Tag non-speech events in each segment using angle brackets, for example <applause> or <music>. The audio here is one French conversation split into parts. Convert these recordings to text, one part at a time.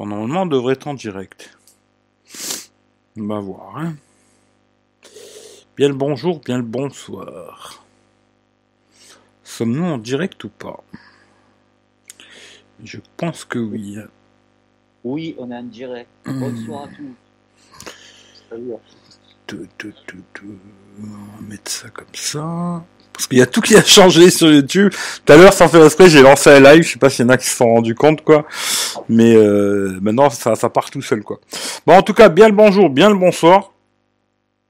Bon, normalement, on devrait être en direct. On va voir. Hein. Bien le bonjour, bien le bonsoir. Sommes-nous en direct ou pas? Je pense que oui. Oui, on est en direct. Bonsoir à tous. Salut. On va mettre ça comme ça. Parce qu'il y a tout qui a changé sur YouTube. Tout à l'heure, sans faire exprès, j'ai lancé un live. Je sais pas s'il y en a qui se sont rendus compte, quoi. Mais euh, maintenant, ça, part tout seul, quoi. Bon, en tout cas, bien le bonjour, bien le bonsoir.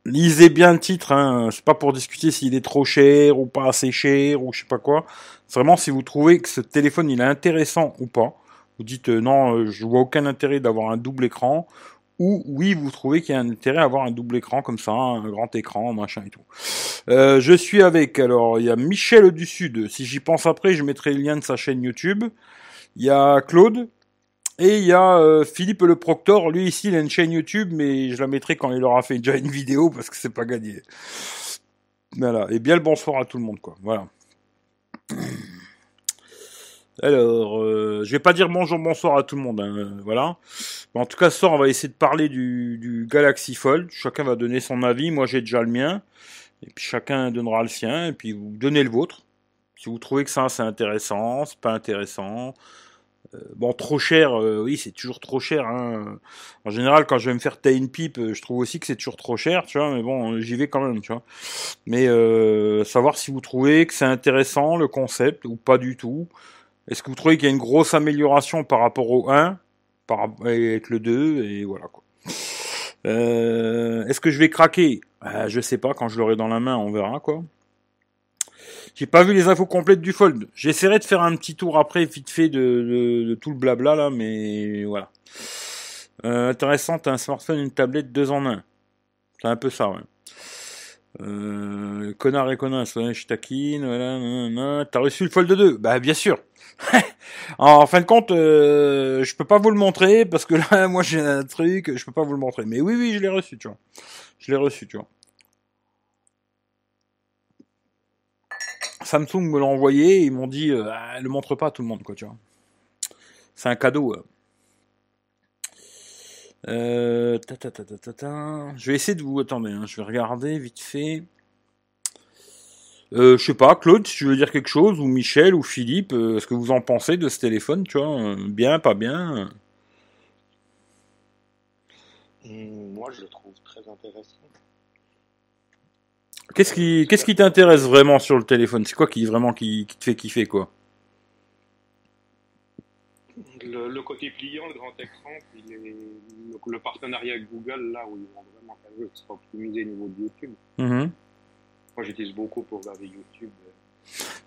Lisez bien le titre. Hein. C'est pas pour discuter s'il est trop cher ou pas assez cher ou je sais pas quoi. Vraiment si vous trouvez que ce téléphone il est intéressant ou pas. Vous dites euh, non, euh, je vois aucun intérêt d'avoir un double écran ou oui, vous trouvez qu'il y a un intérêt à avoir un double écran comme ça, un grand écran, machin et tout. Euh, je suis avec, alors il y a Michel du Sud, si j'y pense après, je mettrai le lien de sa chaîne YouTube. Il y a Claude, et il y a euh, Philippe le Proctor, lui ici il a une chaîne YouTube, mais je la mettrai quand il aura fait déjà une vidéo parce que c'est pas gagné. Voilà, et bien le bonsoir à tout le monde, quoi. Voilà. Alors, euh, je vais pas dire bonjour, bonsoir à tout le monde, hein, voilà. En tout cas, ce soir, on va essayer de parler du, Galaxy Fold. Chacun va donner son avis. Moi, j'ai déjà le mien. Et puis, chacun donnera le sien. Et puis, vous donnez le vôtre. Si vous trouvez que ça, c'est intéressant, c'est pas intéressant. Euh, bon, trop cher, euh, oui, c'est toujours trop cher. Hein. En général, quand je vais me faire tailler une pipe, euh, je trouve aussi que c'est toujours trop cher, tu vois. Mais bon, j'y vais quand même, tu vois. Mais savoir si vous trouvez que c'est intéressant le concept ou pas du tout. Est-ce que vous trouvez qu'il y a une grosse amélioration par rapport au 1, avec le 2, et voilà quoi. Euh, Est-ce que je vais craquer? Euh, Je sais pas, quand je l'aurai dans la main, on verra quoi. J'ai pas vu les infos complètes du Fold. J'essaierai de faire un petit tour après, vite fait, de, tout le blabla là, mais voilà. Euh, intéressant, t'as un smartphone, une tablette, deux en un. C'est un peu ça, ouais. Euh, connard et connasse, ouais, je taquine, t'as reçu le Fold 2 Bah bien sûr. <laughs> en fin de compte, euh, je peux pas vous le montrer parce que là, <laughs> moi j'ai un truc, je peux pas vous le montrer. Mais oui, oui, je l'ai reçu, tu vois. Je l'ai reçu, tu vois. Samsung me l'a envoyé, ils m'ont dit, euh, ah, le montre pas à tout le monde, quoi, tu vois. C'est un cadeau. Euh. Euh, ta, ta, ta. Je vais essayer de vous attendez, hein, je vais regarder vite fait. Euh, je sais pas, Claude, si tu veux dire quelque chose, ou Michel, ou Philippe, euh, ce que vous en pensez de ce téléphone, tu vois, euh, bien, pas bien. Hum, Moi, je le trouve très intéressant. Qu'est-ce qui, qu'est-ce qui t'intéresse vraiment sur le téléphone? C'est quoi qui vraiment qui, qui te fait kiffer quoi? Le, le côté pliant, le grand écran, puis les- le, le partenariat avec Google, là où ils vont vraiment faire optimisé au niveau de YouTube. Mhm. Moi, j'utilise beaucoup pour regarder YouTube.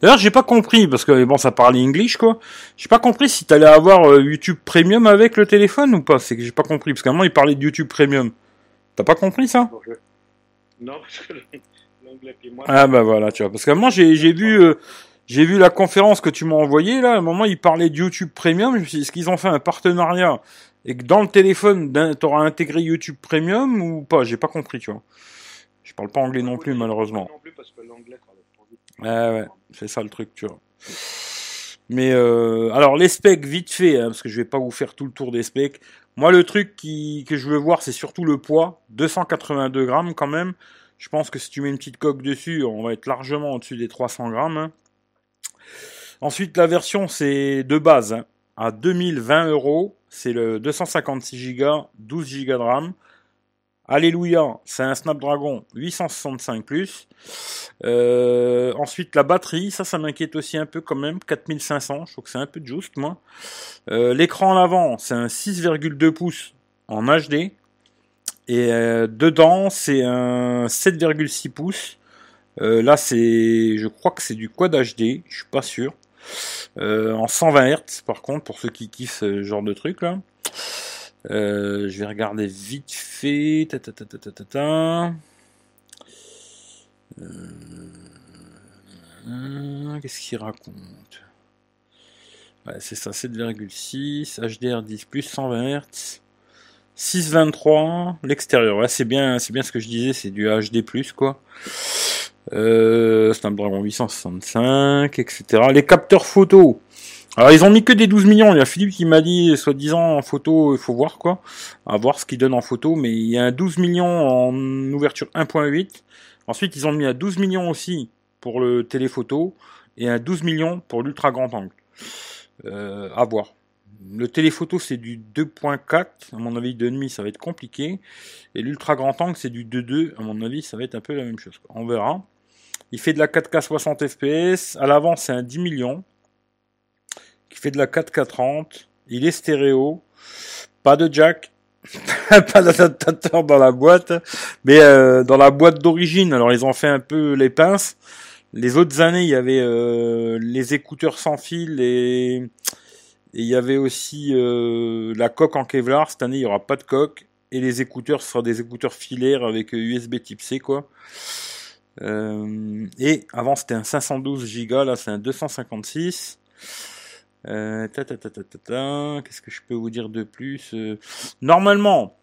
D'ailleurs, j'ai pas compris parce que bon, ça parle English quoi. J'ai pas compris si t'allais avoir euh, YouTube Premium avec le téléphone ou pas. C'est que j'ai pas compris parce qu'à un moment il parlait de YouTube Premium. T'as pas compris ça? Bon, je- Non, <laughs> parce que l'anglais moi, Ah bah voilà, tu vois. Parce qu'à un moment j'ai vu euh, j'ai vu la conférence que tu m'as envoyée là. À un moment il parlait de YouTube Premium. Je me suis dit, est-ce qu'ils ont fait un partenariat et que dans le téléphone t'auras intégré YouTube Premium ou pas? J'ai pas compris, tu vois. Je parle pas anglais non plus malheureusement. Non plus parce que l'anglais, ça va trop vite. Ouais, ouais, c'est ça le truc, tu vois. Mais euh, alors les specs vite fait, hein, parce que je vais pas vous faire tout le tour des specs. Moi, le truc qui, que je veux voir, c'est surtout le poids, 282 grammes quand même. Je pense que si tu mets une petite coque dessus, on va être largement au-dessus des 300 grammes. hein. Ensuite, la version c'est de base hein, à 2020 euros. C'est le 256 Go, 12 Go de RAM. Alléluia, c'est un Snapdragon 865 euh, ensuite, la batterie, ça, ça m'inquiète aussi un peu quand même. 4500, je trouve que c'est un peu juste, moi. Euh, L'écran en avant, c'est un 6,2 pouces en HD. Et euh, dedans, c'est un 7,6 pouces. Là, c'est, je crois que c'est du Quad HD, je suis pas sûr. En 120 Hz, par contre, pour ceux qui kiffent ce genre de truc là. Euh, je vais regarder vite fait. Ta, ta, ta. Euh, Qu'est-ce qu'il raconte? Ouais, c'est ça, 7,6, HDR10+, 120 Hz, 623, l'extérieur. Ouais, c'est bien, c'est bien ce que je disais, c'est du HD+, quoi. Euh, Snapdragon 865, etc. Les capteurs photo. Alors ils ont mis que des 12 millions. Il y a Philippe qui m'a dit, soi-disant en photo, il faut voir quoi, à voir ce qu'ils donnent en photo. Mais il y a un 12 millions en ouverture 1.8. Ensuite ils ont mis à 12 millions aussi pour le téléphoto et un 12 millions pour l'ultra grand angle. Euh, à voir. Le téléphoto c'est du 2.4, à mon avis 2.5 ça va être compliqué. Et l'ultra grand angle c'est du 2.2, à mon avis ça va être un peu la même chose. On verra. Il fait de la 4K 60 fps. À l'avant c'est un 10 millions qui fait de la 4K30. Il est stéréo. Pas de jack. <laughs> pas d'adaptateur dans la boîte. Mais euh, dans la boîte d'origine, alors ils ont fait un peu les pinces. Les autres années, il y avait euh, les écouteurs sans fil et, il y avait aussi euh, la coque en Kevlar. Cette année, il n'y aura pas de coque. Et les écouteurs, ce sera des écouteurs filaires avec USB type C, quoi. et avant, c'était un 512 Go, là, c'est un 256. Euh, Qu'est-ce que je peux vous dire de plus euh, Normalement,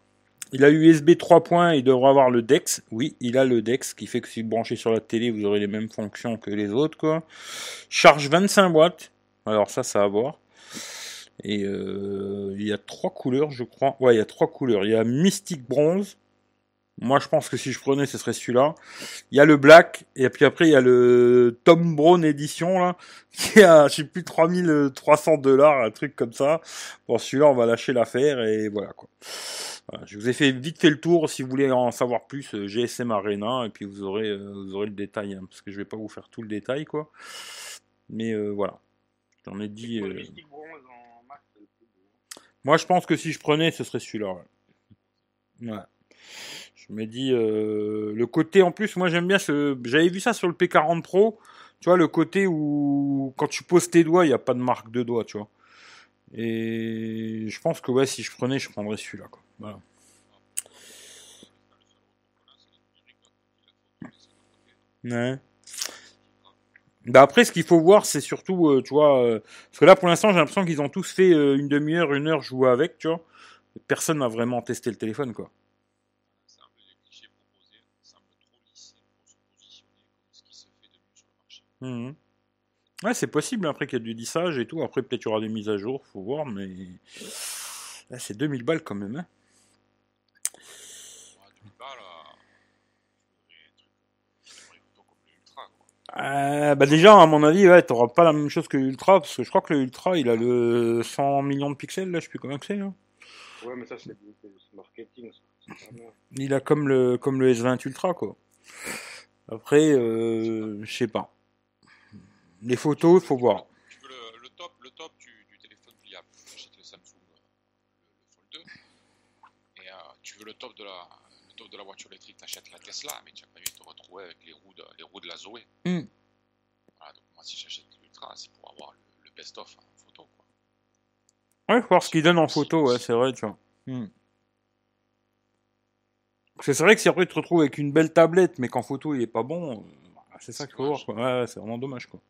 il a USB 3 points, il devrait avoir le DEX. Oui, il a le DEX, qui fait que si vous branchez sur la télé, vous aurez les mêmes fonctions que les autres. quoi. Charge 25 watts. Alors ça, ça va voir. Et euh, il y a trois couleurs, je crois. Ouais, il y a trois couleurs. Il y a Mystic Bronze, moi, je pense que si je prenais, ce serait celui-là. Il y a le Black, et puis après, il y a le Tom Brown Edition, là, <laughs> qui a, je sais plus, 3300 dollars, un truc comme ça. Bon, celui-là, on va lâcher l'affaire, et voilà, quoi. je vous ai fait vite fait le tour. Si vous voulez en savoir plus, euh, GSM Arena, et puis vous aurez, euh, vous aurez le détail, hein, parce que je vais pas vous faire tout le détail, quoi. Mais euh, voilà. J'en ai dit. Moi, je pense que si je prenais, ce serait celui-là. Ouais. ouais. Je me dis, euh, le côté en plus, moi j'aime bien ce. J'avais vu ça sur le P40 Pro, tu vois, le côté où quand tu poses tes doigts, il n'y a pas de marque de doigts, tu vois. Et je pense que ouais, si je prenais, je prendrais celui-là, quoi. Bah après, ce qu'il faut voir, c'est surtout, euh, tu vois, euh, parce que là, pour l'instant, j'ai l'impression qu'ils ont tous fait une demi-heure, une heure jouer avec, tu vois. Personne n'a vraiment testé le téléphone, quoi. Mmh. Ouais, c'est possible après qu'il y a du lissage et tout. Après, peut-être il y aura des mises à jour, faut voir, mais. Là, c'est 2000 balles quand même. Hein. Euh, bah déjà, à mon avis, ouais, t'auras pas la même chose que l'Ultra, parce que je crois que l'Ultra, il a le 100 millions de pixels, là, je sais plus combien que c'est. Là. Ouais, mais ça, c'est marketing. Ça. Il a comme le, comme le S20 Ultra, quoi. Après, euh, je sais pas. Les photos, il faut voir. Tu veux le, top, le top du, téléphone pliable. Tu achètes le Samsung, euh, le, Fold 2. Et euh, tu veux le top de la, le top de la voiture électrique, tu achètes la Tesla, mais tu n'as pas envie de te retrouver avec les roues de, les roues de la Zoé. Mm. Voilà, donc moi, si j'achète l'Ultra, c'est pour avoir le, best-of en photo. Quoi. Ouais, voir ce qu'il donne en photo, ouais, c'est vrai, tu vois. Mm. C'est vrai que si après tu te retrouves avec une belle tablette, mais qu'en photo il est pas bon, c'est ça qu'il faut voir. Quoi. Ouais, c'est vraiment dommage. Quoi.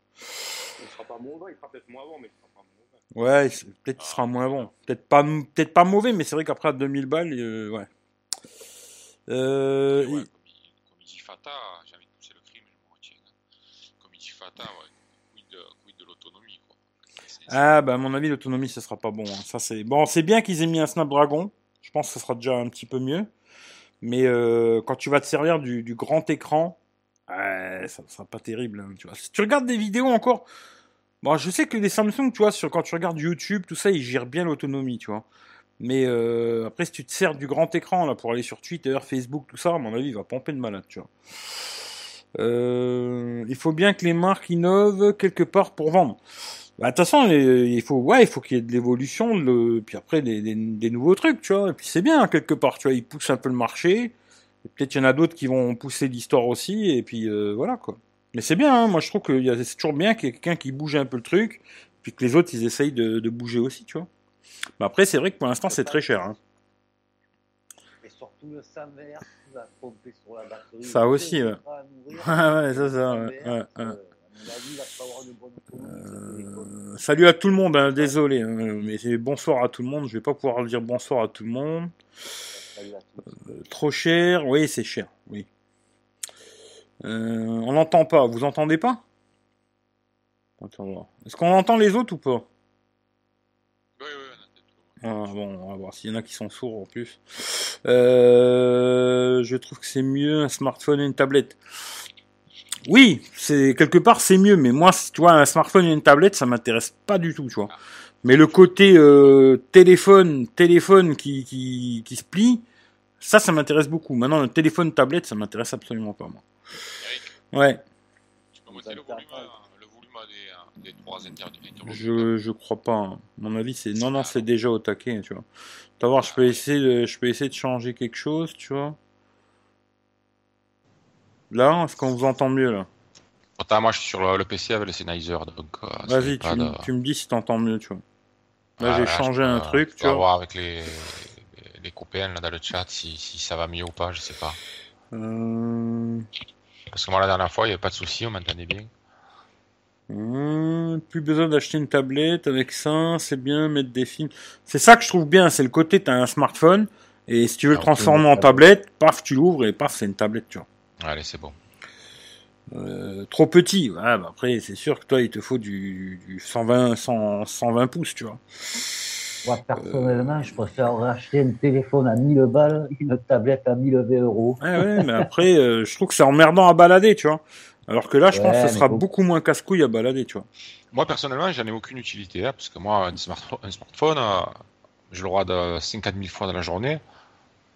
Il sera pas mauvais, il sera peut-être moins bon, mais il sera pas mauvais. Ouais, peut-être qu'il sera moins bon. Peut-être pas, peut-être pas mauvais, mais c'est vrai qu'après à 2000 balles, euh, ouais. Euh, ouais, il... Comme, il, dit Fata, j'ai envie de pousser le cri, mais je me retiens. Hein. Comme il dit Fata, ouais, quid de, quid de l'autonomie, quoi. Ah, bah à mon avis, l'autonomie, ce sera pas bon. Hein. Ça, c'est bon, c'est bien qu'ils aient mis un Snapdragon. Je pense que ce sera déjà un petit peu mieux. Mais euh, quand tu vas te servir du, du grand écran, Ouais, ça sera pas terrible, hein, tu vois. Si tu regardes des vidéos encore, bon, je sais que les Samsung, tu vois, sur, quand tu regardes YouTube, tout ça, ils gèrent bien l'autonomie, tu vois. Mais euh, après, si tu te sers du grand écran là pour aller sur Twitter, Facebook, tout ça, à mon avis, il va pomper de malade, tu vois. Euh, il faut bien que les marques innovent quelque part pour vendre. Bah, de toute façon, il faut, ouais, il faut qu'il y ait de l'évolution, puis après des, des, des, nouveaux trucs, tu vois. Et puis c'est bien quelque part, tu vois. Ils poussent un peu le marché. Peut-être qu'il y en a d'autres qui vont pousser l'histoire aussi, et puis euh, voilà quoi. Mais c'est bien, hein. moi je trouve que c'est toujours bien qu'il y ait quelqu'un qui bouge un peu le truc, puis que les autres ils essayent de, bouger aussi, tu vois. Mais après, c'est vrai que pour l'instant c'est très cher. Hein. Et surtout le Samer qui va pomper sur la batterie. Ça aussi, ouais. <laughs> ouais, ça, ça, ouais. ouais, euh, euh, salut à tout le monde, hein, désolé, hein, mais bonsoir à tout le monde. Je vais pas pouvoir dire bonsoir à tout le monde. Euh, trop cher, oui, c'est cher, oui. Euh, on n'entend pas, vous entendez pas? Est-ce qu'on entend les autres ou pas? Ah, bon, on va voir s'il y en a qui sont sourds en plus. Euh, je trouve que c'est mieux un smartphone et une tablette. Oui, c'est quelque part c'est mieux, mais moi, tu vois, un smartphone et une tablette, ça m'intéresse pas du tout, tu vois. Mais le côté euh, téléphone, téléphone qui, qui, qui se plie, ça, ça m'intéresse beaucoup. Maintenant, le téléphone, tablette, ça m'intéresse absolument pas, moi. Eric, Ouais, tu peux monter le volume, euh, le volume des, euh, des trois interlocuteurs je, je crois pas. hein. Mon avis, c'est non, non, c'est déjà au taquet, tu vois. Tu vas voir, je peux essayer de, je peux essayer de changer quelque chose, tu vois. Là, est-ce qu'on vous entend mieux là? Pourtant, moi, je suis sur le, le PC avec le Sennheiser, donc... euh, Vas-y, tu, de- tu me dis si t'entends mieux, tu vois. Là, Ah, j'ai je changé peux- un truc, tu peux vois. voir avec les, les copains là, dans le chat si, si ça va mieux ou pas, je sais pas. Euh... Parce que moi, la dernière fois, il n'y avait pas de souci, on m'entendait bien. hum, plus besoin d'acheter une tablette avec ça, c'est bien, mettre des films. C'est ça que je trouve bien, c'est le côté, t'as un smartphone, et si tu veux le Ah, transformer en tablette, paf, tu l'ouvres, et paf, c'est une tablette, tu vois. Allez, c'est bon. Euh, trop petit, ouais, bah après, c'est sûr que toi, il te faut du, du 120, 100, 120 pouces, tu vois. Moi, personnellement, je préfère racheter un téléphone à 1000 balles, une tablette à 1020 euros. Ouais, ouais, mais après, euh, je trouve que c'est emmerdant à balader, tu vois. Alors que là, je pense que ce sera beaucoup moins casse-couille à balader, tu vois. Moi, personnellement, j'en ai aucune utilité, hein, parce que moi, un smartphone, un smartphone euh, j'ai le droit de 50 000 fois dans la journée.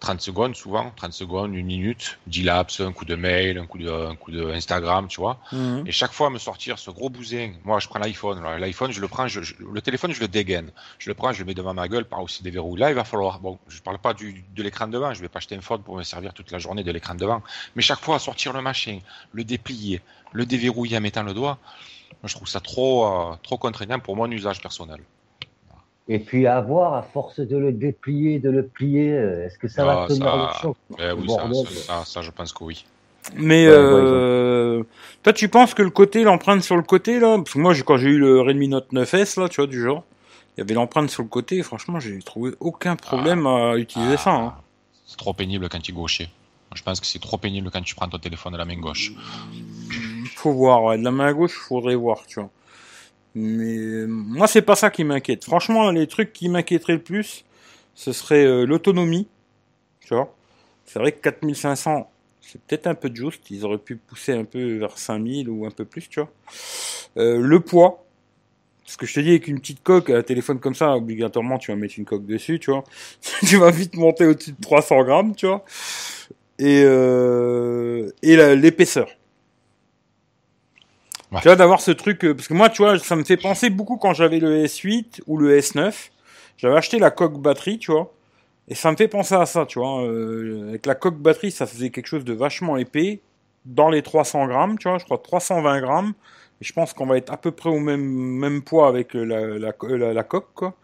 30 secondes, souvent. 30 secondes, une minute. 10 laps, un coup de mail, un coup de, un coup de Instagram, tu vois. Mhm. Et chaque fois, me sortir ce gros bousin. Moi, je prends l'iPhone. L'iPhone, je le prends, je- je- le téléphone, je le dégaine. Je le prends, je le mets devant ma gueule par aussi des verrous. Là, il va falloir, bon, je parle pas du, de l'écran devant. Je vais pas acheter un phone pour me servir toute la journée de l'écran devant. Mais chaque fois, sortir le machin, le déplier, le déverrouiller en mettant le doigt. Moi, je trouve ça trop, euh, trop contraignant pour mon usage personnel. Et puis à voir, à force de le déplier, de le plier, euh, est-ce que ça Ah, va tenir ça- le choc Eh oui, ça, ça, ça, ça, je pense que oui. Mais Ouais, euh, toi, tu penses que le côté, l'empreinte sur le côté, là, parce que moi, j'ai- quand j'ai eu le Redmi Note 9S, là, tu vois, du genre, il y avait l'empreinte sur le côté, et franchement, j'ai trouvé aucun problème à utiliser Ah, ça. Hein. C'est trop pénible quand tu gaucher. Je pense que c'est trop pénible quand tu prends ton téléphone de la main gauche. Faut voir, ouais, de la main gauche, faudrait voir, tu vois. Mais euh, moi, c'est pas ça qui m'inquiète. Franchement, les trucs qui m'inquiéteraient le plus, ce serait euh, l'autonomie, tu vois? C'est vrai que 4500, c'est peut-être un peu juste. Ils auraient pu pousser un peu vers 5000 ou un peu plus, tu vois. Euh, le poids. Parce que je te dis, avec une petite coque, un téléphone comme ça, obligatoirement, tu vas mettre une coque dessus, tu vois. <laughs> tu vas vite monter au-dessus de 300 grammes, tu vois. Et, euh, et l'épaisseur. Tu vois, d'avoir ce truc, euh, parce que moi, tu vois, ça me fait penser beaucoup quand j'avais le S8 ou le S9. J'avais acheté la coque batterie, tu vois. Et ça me fait penser à ça, tu vois. euh, avec la coque batterie, ça faisait quelque chose de vachement épais. Dans les 300 grammes, tu vois, je crois 320 grammes. Et je pense qu'on va être à peu près au même, poids avec euh, la, la coque, quoi.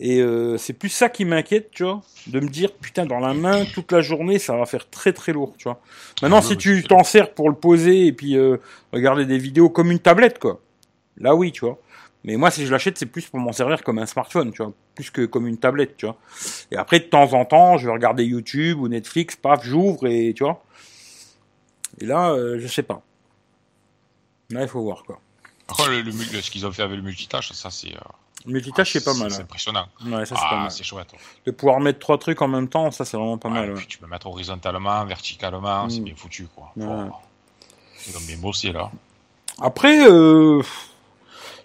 Et euh, c'est plus ça qui m'inquiète, tu vois. De me dire, putain, dans la main, toute la journée, ça va faire très très lourd, tu vois. Maintenant, Ah, si tu t'en sers pour le poser et puis euh, regarder des vidéos comme une tablette, quoi. Là, oui, tu vois. Mais moi, si je l'achète, c'est plus pour m'en servir comme un smartphone, tu vois. Plus que comme une tablette, tu vois. Et après, de temps en temps, je vais regarder YouTube ou Netflix, paf, j'ouvre et tu vois. Et là, euh, je sais pas. Là, il faut voir, quoi. Contre, le, le ce qu'ils ont fait avec le multitâche, ça c'est. Multitâche, c'est pas mal. C'est impressionnant. Ouais, ça, c'est pas Ah, mal. c'est chouette. De pouvoir mettre trois trucs en même temps, ça, c'est vraiment pas Ouais, mal. et puis tu peux mettre horizontalement, verticalement, c'est Mm. bien foutu quoi. Ouais. Ils ont bien bossé là. Après, euh,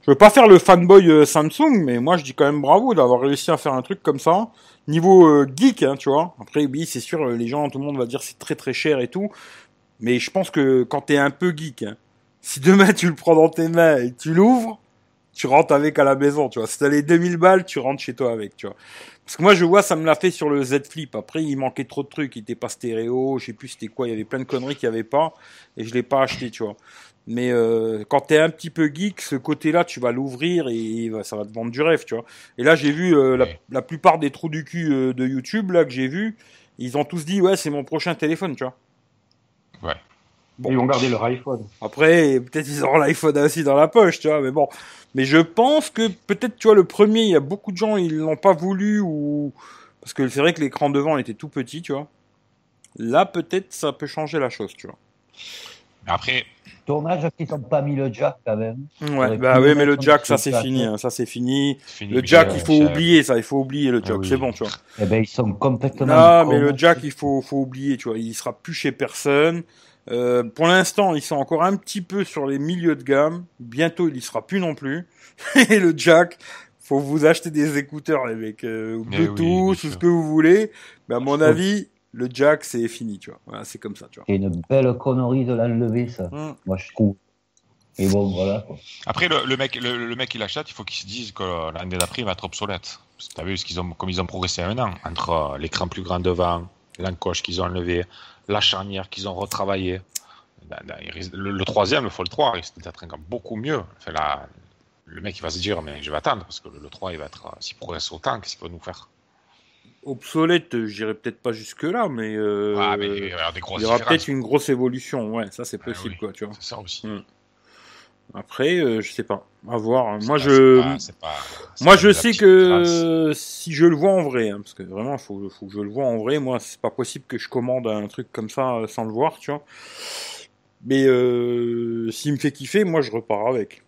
je veux pas faire le fanboy euh, Samsung, mais moi je dis quand même bravo d'avoir réussi à faire un truc comme ça. Niveau euh, geek, hein, tu vois. Après, oui, c'est sûr, euh, les gens, tout le monde va dire c'est très très cher et tout. Mais je pense que quand t'es un peu geek, hein, si demain tu le prends dans tes mains et tu l'ouvres, tu rentres avec à la maison, tu vois. Si t'as les 2000 balles, tu rentres chez toi avec, tu vois. Parce que moi, je vois, ça me l'a fait sur le Z Flip. Après, il manquait trop de trucs. Il était pas stéréo, je sais plus c'était quoi. Il y avait plein de conneries qu'il y avait pas. Et je l'ai pas acheté, tu vois. Mais euh, quand t'es un petit peu geek, ce côté-là, tu vas l'ouvrir et ça va te vendre du rêve, tu vois. Et là, j'ai vu euh, la plupart des trous du cul euh, de YouTube là que j'ai vu, ils ont tous dit ouais, c'est mon prochain téléphone, tu vois. Ouais. Bon. Ils vont garder leur iPhone. Après, peut-être ils auront l'iPhone aussi dans la poche, tu vois, mais bon. Mais je pense que peut-être, tu vois, le premier, il y a beaucoup de gens, ils l'ont pas voulu ou parce que c'est vrai que l'écran devant était tout petit, tu vois. Là, peut-être, ça peut changer la chose, tu vois. Mais après, Dommage qu'ils n'ont pas mis le jack quand même. Ouais, bah oui, mais le jack, sur ça c'est fini, hein, ça c'est fini. Le jack, euh, il faut oublier ça, il faut oublier le Ah jack, oui. c'est bon, tu vois. Eh ben, ils sont complètement. Non, mais le jack, il faut, faut oublier, tu vois. Il sera plus chez personne. Euh, pour l'instant, ils sont encore un petit peu sur les milieux de gamme. Bientôt, il y sera plus non plus. <laughs> Et le jack, faut vous acheter des écouteurs, les mecs, euh, oui, Bluetooth, bien ou sûr. ce que vous voulez. Mais à mon avis, le jack, c'est fini, tu vois. Voilà, c'est comme ça, tu vois. C'est une belle connerie de l'enlever, ça. Hum. Moi, je trouve. Et bon, voilà. quoi. Après, le, le mec, le, le mec qui l'achète, il faut qu'il se dise que l'année d'après, il va être obsolète. T'as vu ce qu'ils ont, comme ils ont progressé maintenant, entre euh, l'écran plus grand devant, l'encoche qu'ils ont enlevé, la charnière qu'ils ont retravaillé. Ben, il risque- Le, le troisième, le Fold 3, risque d'être encore beaucoup mieux. Enfin, là, le mec, il va se dire, mais je vais attendre, parce que le, le 3, il va être, euh, s'il progresse autant, qu'est-ce qu'il va nous faire? Obsolète, j'irai peut-être pas jusque là, mais, euh, Ah, mais il y aura peut-être une grosse évolution. Ouais, ça c'est Ah, possible, oui. quoi, tu vois. C'est ça aussi. Après, euh, je sais pas. À voir. Moi, pas- je, pas- pas- Moi, je sais que si je le vois en vrai, hein, parce que vraiment, faut, faut que je le vois en vrai. Moi, c'est pas possible que je commande un truc comme ça euh, sans le voir, tu vois. Mais euh, s'il me fait kiffer, moi, je repars avec.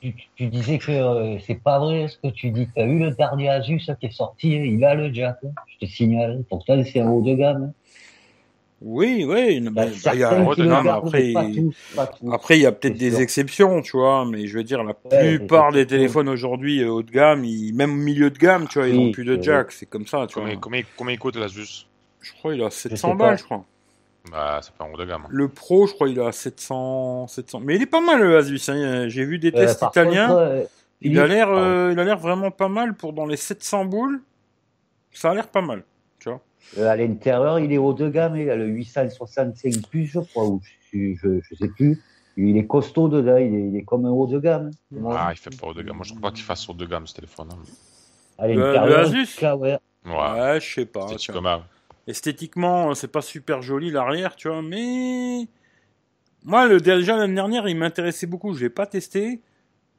Tu, tu disais que euh, c'est pas vrai ce que tu dis. Tu as eu le dernier Asus ça, qui est sorti, il a le jack. hein. Je te signale. Pourtant, c'est un haut de gamme. Oui, oui. non, Il y a mais, bah, il y a- non, mais après, mais pas tous. Pas tous. après, il y a peut-être des sûr. exceptions, tu vois. Mais je veux dire, la Ouais, plupart des téléphones aujourd'hui euh, haut de gamme, ils, même milieu de gamme, tu vois, ils Oui, ont plus de jack. C'est comme ça, tu vois. Combien, combien, combien il coûte l'Asus Je crois il a sais 700 pas. balles, je crois. bah, C'est pas un haut de gamme. Le Pro, je crois, il a 700, 700. Mais il est pas mal le Asus. Hein. J'ai vu des Euh, tests italiens. contre, euh, Il a l'air, euh, il a l'air vraiment pas mal pour dans les 700 boules. Ça a l'air pas mal, à l'intérieur, il est haut de gamme. Il a le 865 plus, je crois, ou je, je, je sais plus. Il est costaud dedans. Il est, il est comme un haut de gamme. Ah, il fait pas haut de gamme. Moi, je trouve pas qu'il fasse haut de gamme ce téléphone. hein. À Le- l'intérieur, Asus ouais. Ouais, Ouais, je sais pas. Esthétiquement, euh, c'est pas super joli l'arrière, tu vois, mais moi, le déjà l'année dernière, il m'intéressait beaucoup. Je l'ai pas testé.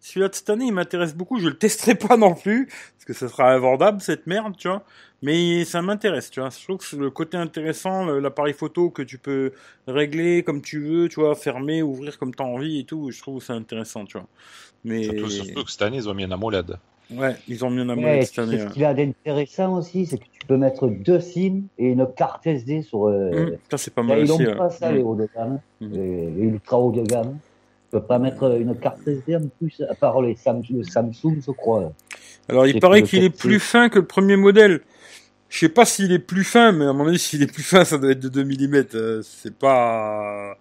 Celui-là de cette année, il m'intéresse beaucoup. Je le testerai <laughs> pas non plus parce que ça sera invendable cette merde, tu vois. Mais ça m'intéresse, tu vois. Je trouve que c'est le côté intéressant, l'appareil photo que tu peux régler comme tu veux, tu vois, fermer, ouvrir comme tu as envie et tout. Je trouve que c'est intéressant, tu vois. Mais surtout, surtout que cette année, ils ont mis un AMOLED. ouais, ils ont mis un AMOLED cette année. ce qu'il a d'intéressant aussi, c'est que tu peux mettre deux SIM et une carte SD sur. Euh, Hum, ça c'est pas là, mal ils n'ont ouais. pas ça, les hauts de gamme, Mhm. les, les ultra haut de gamme. Peux pas mettre une carte SD en plus, à part les Sam- le Samsung, je crois. Alors, il paraît qu'il est plus fin que le premier modèle. Je sais pas s'il est plus fin, mais à mon avis, s'il est plus fin, ça doit être de 2 mm. c'est pas...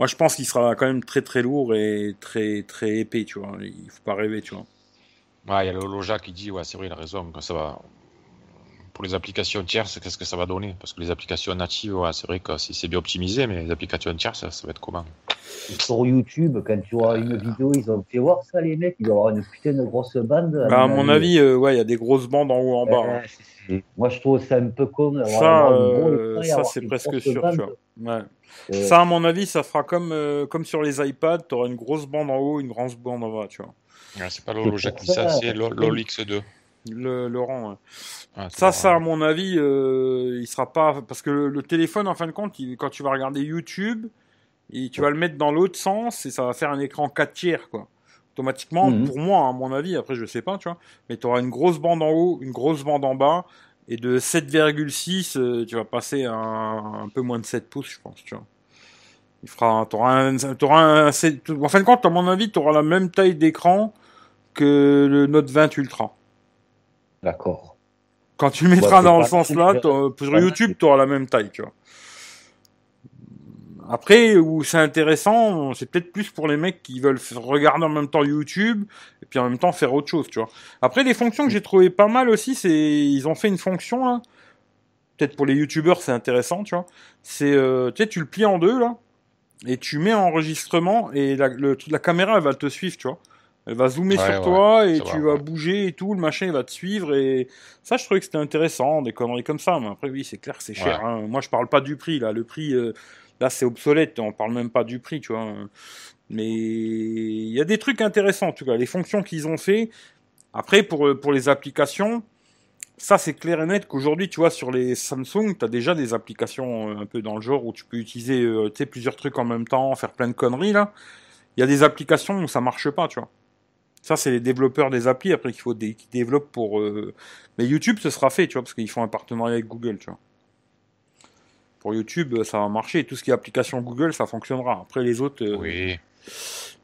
Moi, je pense qu'il sera quand même très très lourd et très très épais, tu vois. Il faut pas rêver, tu vois. Ouais, il y a le Loja qui dit, ouais, c'est vrai, il a raison, que ça va. Pour les applications tierces, qu'est-ce que ça va donner? Parce que les applications natives, ouais, c'est vrai que si c'est bien optimisé, mais les applications tierces, ça, ça va être comment Sur YouTube, quand tu auras une vidéo, ils ont fait voir ça, les mecs, il doit y avoir une putain de grosse bande. Bah, à mon avis, euh, ouais, il y a des grosses bandes en haut, en bas. hein. Moi, je trouve ça un peu con. Ça, euh, et ça c'est presque sûr, bande. tu vois. Ouais. Euh, Ça, à mon avis, ça fera comme euh, comme sur les iPads, t'auras une grosse bande en haut, une grosse bande en bas, tu vois. Ouais, C'est pas pour qui dit ça, ça, c'est parce que- l'OLX2. Le Laurent. ouais. C'est Ça, ça, à mon avis, euh, il sera pas parce que le, le téléphone, en fin de compte, il- quand tu vas regarder YouTube, et tu vas le mettre dans l'autre sens et ça va faire un écran 4 tiers, quoi. Automatiquement, Mhm. pour moi, à mon avis, après je sais pas, tu vois, mais tu auras une grosse bande en haut, une grosse bande en bas, et de 7,6, euh, tu vas passer à un, un peu moins de 7 pouces, je pense, tu vois. Il fera, t'auras un, t'auras un, c'est- en fin de compte, à mon avis, tu auras la même taille d'écran que le Note 20 Ultra. D'accord. Quand tu le mettras c'est dans le sens là, sur. YouTube, tu auras la même taille, tu vois. Après, où c'est intéressant, c'est peut-être plus pour les mecs qui veulent regarder en même temps YouTube et puis en même temps faire autre chose, tu vois. Après, les fonctions que j'ai trouvé pas mal aussi, c'est ils ont fait une fonction là. Peut-être pour les YouTubeurs, c'est intéressant, tu vois. C'est euh, tu sais, tu le plies en deux là et tu mets en enregistrement et la, le, la caméra elle va te suivre, tu vois. Elle va zoomer Ouais, sur ouais, toi et tu va, vas bouger et tout, le machin il va te suivre et ça je trouvais que c'était intéressant, des conneries comme ça. Mais après oui, c'est clair, c'est cher. hein. Moi je parle pas du prix là, le prix euh, là c'est obsolète, on parle même pas du prix, tu vois. Mais il y a des trucs intéressants en tout cas, les fonctions qu'ils ont fait. Après pour euh, pour les applications, Ça, c'est clair et net qu'aujourd'hui, tu vois, sur les Samsung, tu as déjà des applications euh, un peu dans le genre où tu peux utiliser euh, plusieurs trucs en même temps, faire plein de conneries, là. Il y a des applications où ça marche pas, tu vois. Ça, c'est les développeurs des applis, après, qu'il faut des, qui développent pour... euh, Mais YouTube, ce sera fait, tu vois, parce qu'ils font un partenariat avec Google, tu vois. Pour YouTube, ça va marcher. Tout ce qui est application Google, ça fonctionnera. Après, les autres... euh, Oui,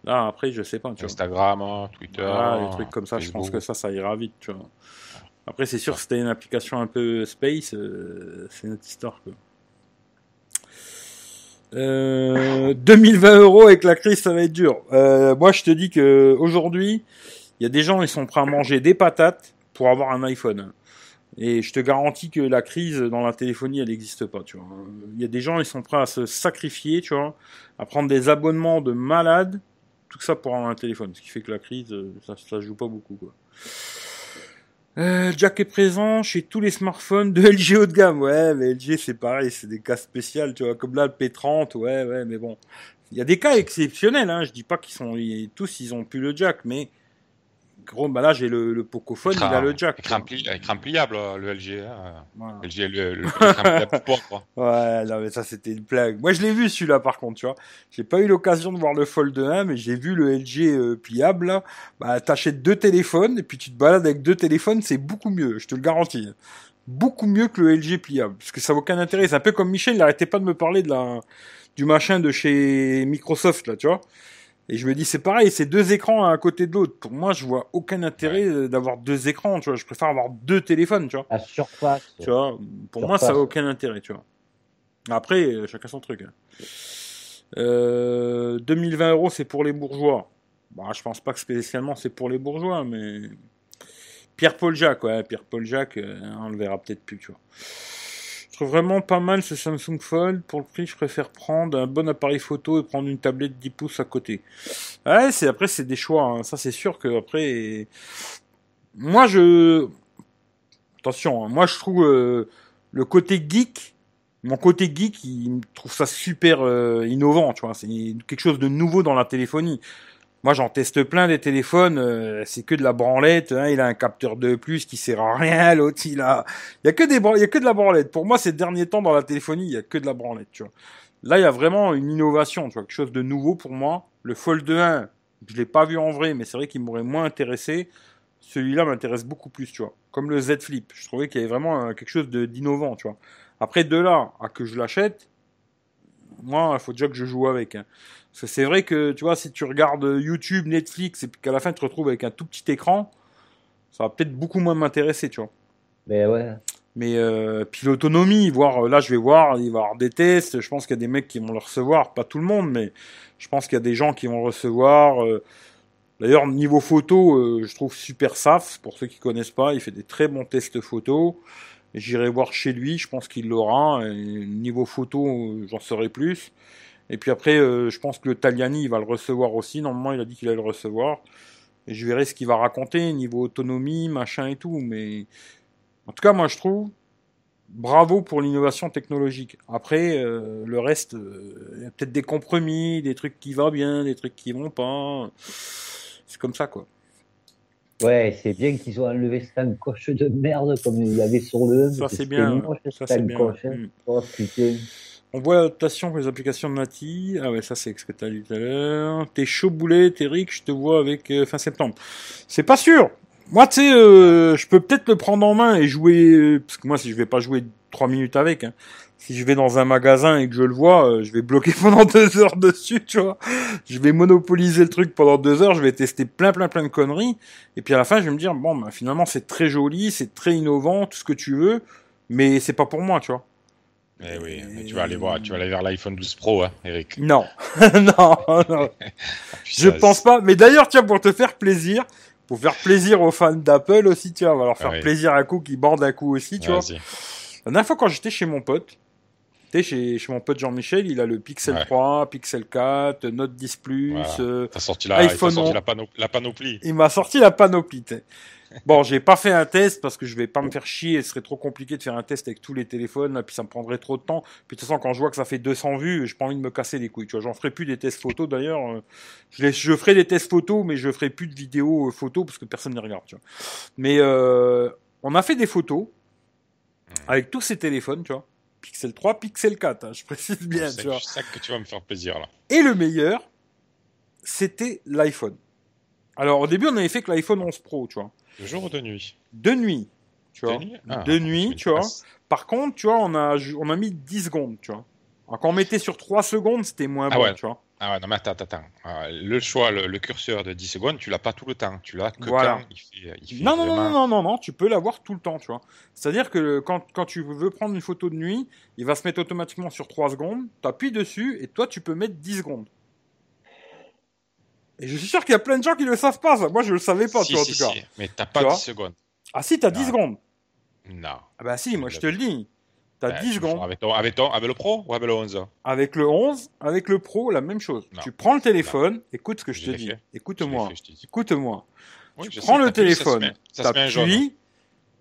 Là, après, je sais pas, tu. Instagram, hein, Twitter. Voilà, les trucs comme ça, je pense que ça, ça ira vite, tu vois. Après, c'est sûr, si t'as une application un peu space, euh, c'est notre histoire, quoi. Euh, 2020 euros avec la crise, ça va être dur. Euh, moi, je te dis que aujourd'hui, il y a des gens, ils sont prêts à manger des patates pour avoir un iPhone. Et je te garantis que la crise dans la téléphonie, elle n'existe pas, tu vois. Il y a des gens, ils sont prêts à se sacrifier, tu vois, à prendre des abonnements de malades, tout ça pour avoir un téléphone. Ce qui fait que la crise, euh, ça, ça joue pas beaucoup, quoi. Euh, Jack est présent chez tous les smartphones de <laughs> LG haut de gamme. Ouais, mais LG c'est pareil, c'est des cas spéciaux, tu vois, comme là le P30, ouais, ouais, mais bon. Il y a des cas exceptionnels, hein. Je dis pas qu'ils sont tous, ils ont plus le jack, mais gros, bah là j'ai le, le Pocophone, il a le jack. Écran, pli- écran pliable, euh, le LG. Hein. Voilà. LG, le, le pliable pour, quoi. <laughs> Ouais, non, mais ça c'était une blague. Moi je l'ai vu celui-là par contre, tu vois. J'ai pas eu l'occasion de voir le Fold 1, mais j'ai vu le LG euh, pliable là. Bah t'achètes deux téléphones et puis tu te balades avec deux téléphones, c'est beaucoup mieux, je te le garantis. Beaucoup mieux que le LG pliable, parce que ça n'a aucun intérêt. C'est un peu comme Michel, il arrêtait pas de me parler de la du machin de chez Microsoft là, tu vois. Et je me dis c'est pareil, c'est deux écrans à côté de l'autre. Pour moi, je vois aucun intérêt euh, d'avoir deux écrans, tu vois. Je préfère avoir deux téléphones, tu vois. La surface. Tu vois, pour moi, ça n'a aucun intérêt, tu vois. Après, euh, chacun son truc. hein. Euh, 2020 euros, c'est pour les bourgeois. Bah, je pense pas que spécialement c'est pour les bourgeois, mais Pierre-Paul Jacques, ouais, Pierre-Paul Jacques, euh, on le verra peut-être plus, tu vois. Trouve vraiment pas mal ce Samsung Fold. Pour le prix, je préfère prendre un bon appareil photo et prendre une tablette 10 pouces à côté. Ouais, c'est après c'est des choix. hein. Ça, c'est sûr que après, moi je attention, hein, moi je trouve euh, le côté geek, mon côté geek, il trouve ça super euh, innovant, tu vois. C'est quelque chose de nouveau dans la téléphonie. Moi, j'en teste plein des téléphones, euh, c'est que de la branlette. Hein, il a un capteur de plus qui sert à rien. <laughs> L'autre, il a, il y a que des, il y a que de la branlette. Pour moi, ces derniers temps dans la téléphonie, il y a que de la branlette, tu vois. Là, il y a vraiment une innovation, tu vois, quelque chose de nouveau pour moi. Le Fold 1, je l'ai pas vu en vrai, mais c'est vrai qu'il m'aurait moins intéressé. Celui-là m'intéresse beaucoup plus, tu vois. Comme le Z Flip, je trouvais qu'il y avait vraiment euh, quelque chose d'innovant, tu vois. Après, de là à que je l'achète, moi, il faut déjà que je joue avec. hein. Parce que c'est vrai que, tu vois, si tu regardes YouTube, Netflix, et puis qu'à la fin tu te retrouves avec un tout petit écran, ça va peut-être beaucoup moins m'intéresser, tu vois. Mais ouais. Mais euh, puis l'autonomie, voir, euh, là je vais voir, il va y avoir des tests, je pense qu'il y a des mecs qui vont le recevoir, pas tout le monde, mais je pense qu'il y a des gens qui vont le recevoir. euh. D'ailleurs, niveau photo, euh, je trouve super saf, pour ceux qui connaissent pas, il fait des très bons tests photo. J'irai voir chez lui, je pense qu'il l'aura. Niveau photo, j'en saurai plus. Et puis après, euh, je pense que le Taliani, il va le recevoir aussi. Normalement, il a dit qu'il allait le recevoir. Et je verrai ce qu'il va raconter, niveau autonomie, machin et tout. Mais en tout cas, moi, je trouve bravo pour l'innovation technologique. Après, euh, le reste, euh, il y a peut-être des compromis, des trucs qui vont bien, des trucs qui vont pas. C'est comme ça, quoi. Ouais, c'est bien qu'ils ont enlevé cette coche de merde comme il y avait sur le. Ça, c'est bien. Ça, c'est bien. coche, hein. Mm. Oh putain. On voit l'adaptation pour les applications de Nati. Ah ouais, ça c'est ce tout à l'heure. T'es chaud boulet, Eric, je te vois avec euh, fin septembre. C'est pas sûr. Moi, tu sais, euh, je peux peut-être le prendre en main et jouer, euh, parce que moi, si je vais pas jouer trois minutes avec, hein, si je vais dans un magasin et que je le vois, je vais bloquer <laughs> pendant deux heures dessus, tu vois. Je vais monopoliser le truc pendant deux heures, je vais tester plein, plein, plein de conneries. Et puis à la fin, je vais me dire, bon, bah, finalement, c'est très joli, c'est très innovant, tout ce que tu veux, mais c'est pas pour moi, tu vois. Eh oui, mais tu vas aller voir, tu vas aller vers l'iPhone 12 Pro, hein, Eric. Non, <laughs> non, non. <laughs> Je Ça, pense pas. Mais d'ailleurs, tiens, pour te faire plaisir, pour faire plaisir aux fans d'Apple aussi, tu vois, on va leur faire plaisir un coup, qui bordent un coup aussi, tu vois. La dernière fois, quand j'étais chez mon pote, tu sais, chez, chez mon pote Jean-Michel, il a le Pixel Ouais. 3, Pixel 4, Note 10 Plus, Voilà. euh, sorti la, il iPhone sorti on- la, la panoplie. il m'a sorti la panoplie, tu sais. Bon, j'ai pas fait un test parce que je vais pas me faire chier. Ce serait trop compliqué de faire un test avec tous les téléphones, là, puis ça me prendrait trop de temps. Puis de toute façon, quand je vois que ça fait 200 vues, j'ai pas envie de me casser les couilles. Tu vois, j'en ferai plus des tests photos d'ailleurs. euh, Je, les- je ferai des tests photos, mais je ferai plus de vidéos euh, photos parce que personne ne regarde. Tu vois. Mais euh, On a fait des photos avec tous ces téléphones, tu vois. Pixel 3, Pixel 4, hein, je précise bien, je, sais, tu vois. je sais que tu vas me faire plaisir là. Et le meilleur, c'était l'iPhone. Alors au début, on avait fait que l'iPhone 11 Pro, tu vois. De jour ou de nuit De nuit, tu vois. De nuit, Ah, De nuit, tu vois. passe. Par contre, tu vois, on a, on a mis 10 secondes, tu vois. Alors, quand on mettait sur 3 secondes, c'était moins Ah bon, ouais. tu vois. Ah ouais, non mais attends, attends, attends. Ah, le choix, le, le curseur de 10 secondes, tu l'as pas tout le temps. Tu l'as que Voilà. quand il fait, il fait Non, non, non, vraiment- non, non, non, non, tu peux l'avoir tout le temps, tu vois. C'est-à-dire que quand, quand tu veux prendre une photo de nuit, il va se mettre automatiquement sur 3 secondes, t'appuies dessus, et toi, tu peux mettre 10 secondes. Et je suis sûr qu'il y a plein de gens qui le savent pas, ça. Moi, je le savais pas, Si, tu vois, en si, tout cas. si. Mais t'as pas Tu 10 vois secondes. Ah si, t'as 10 Ah. secondes. Non. Ah bah si, moi, je te le dis. T'as Ben, 10 toujours secondes. Avec, ton, avec, ton, avec le Pro ou avec le 11 Avec le 11, avec le Pro, la même chose. Non. Tu prends le téléphone, écoute ce que je Je te dis. Écoute-moi. Écoute-moi. Oui, tu prends sais, le téléphone. T'appuies.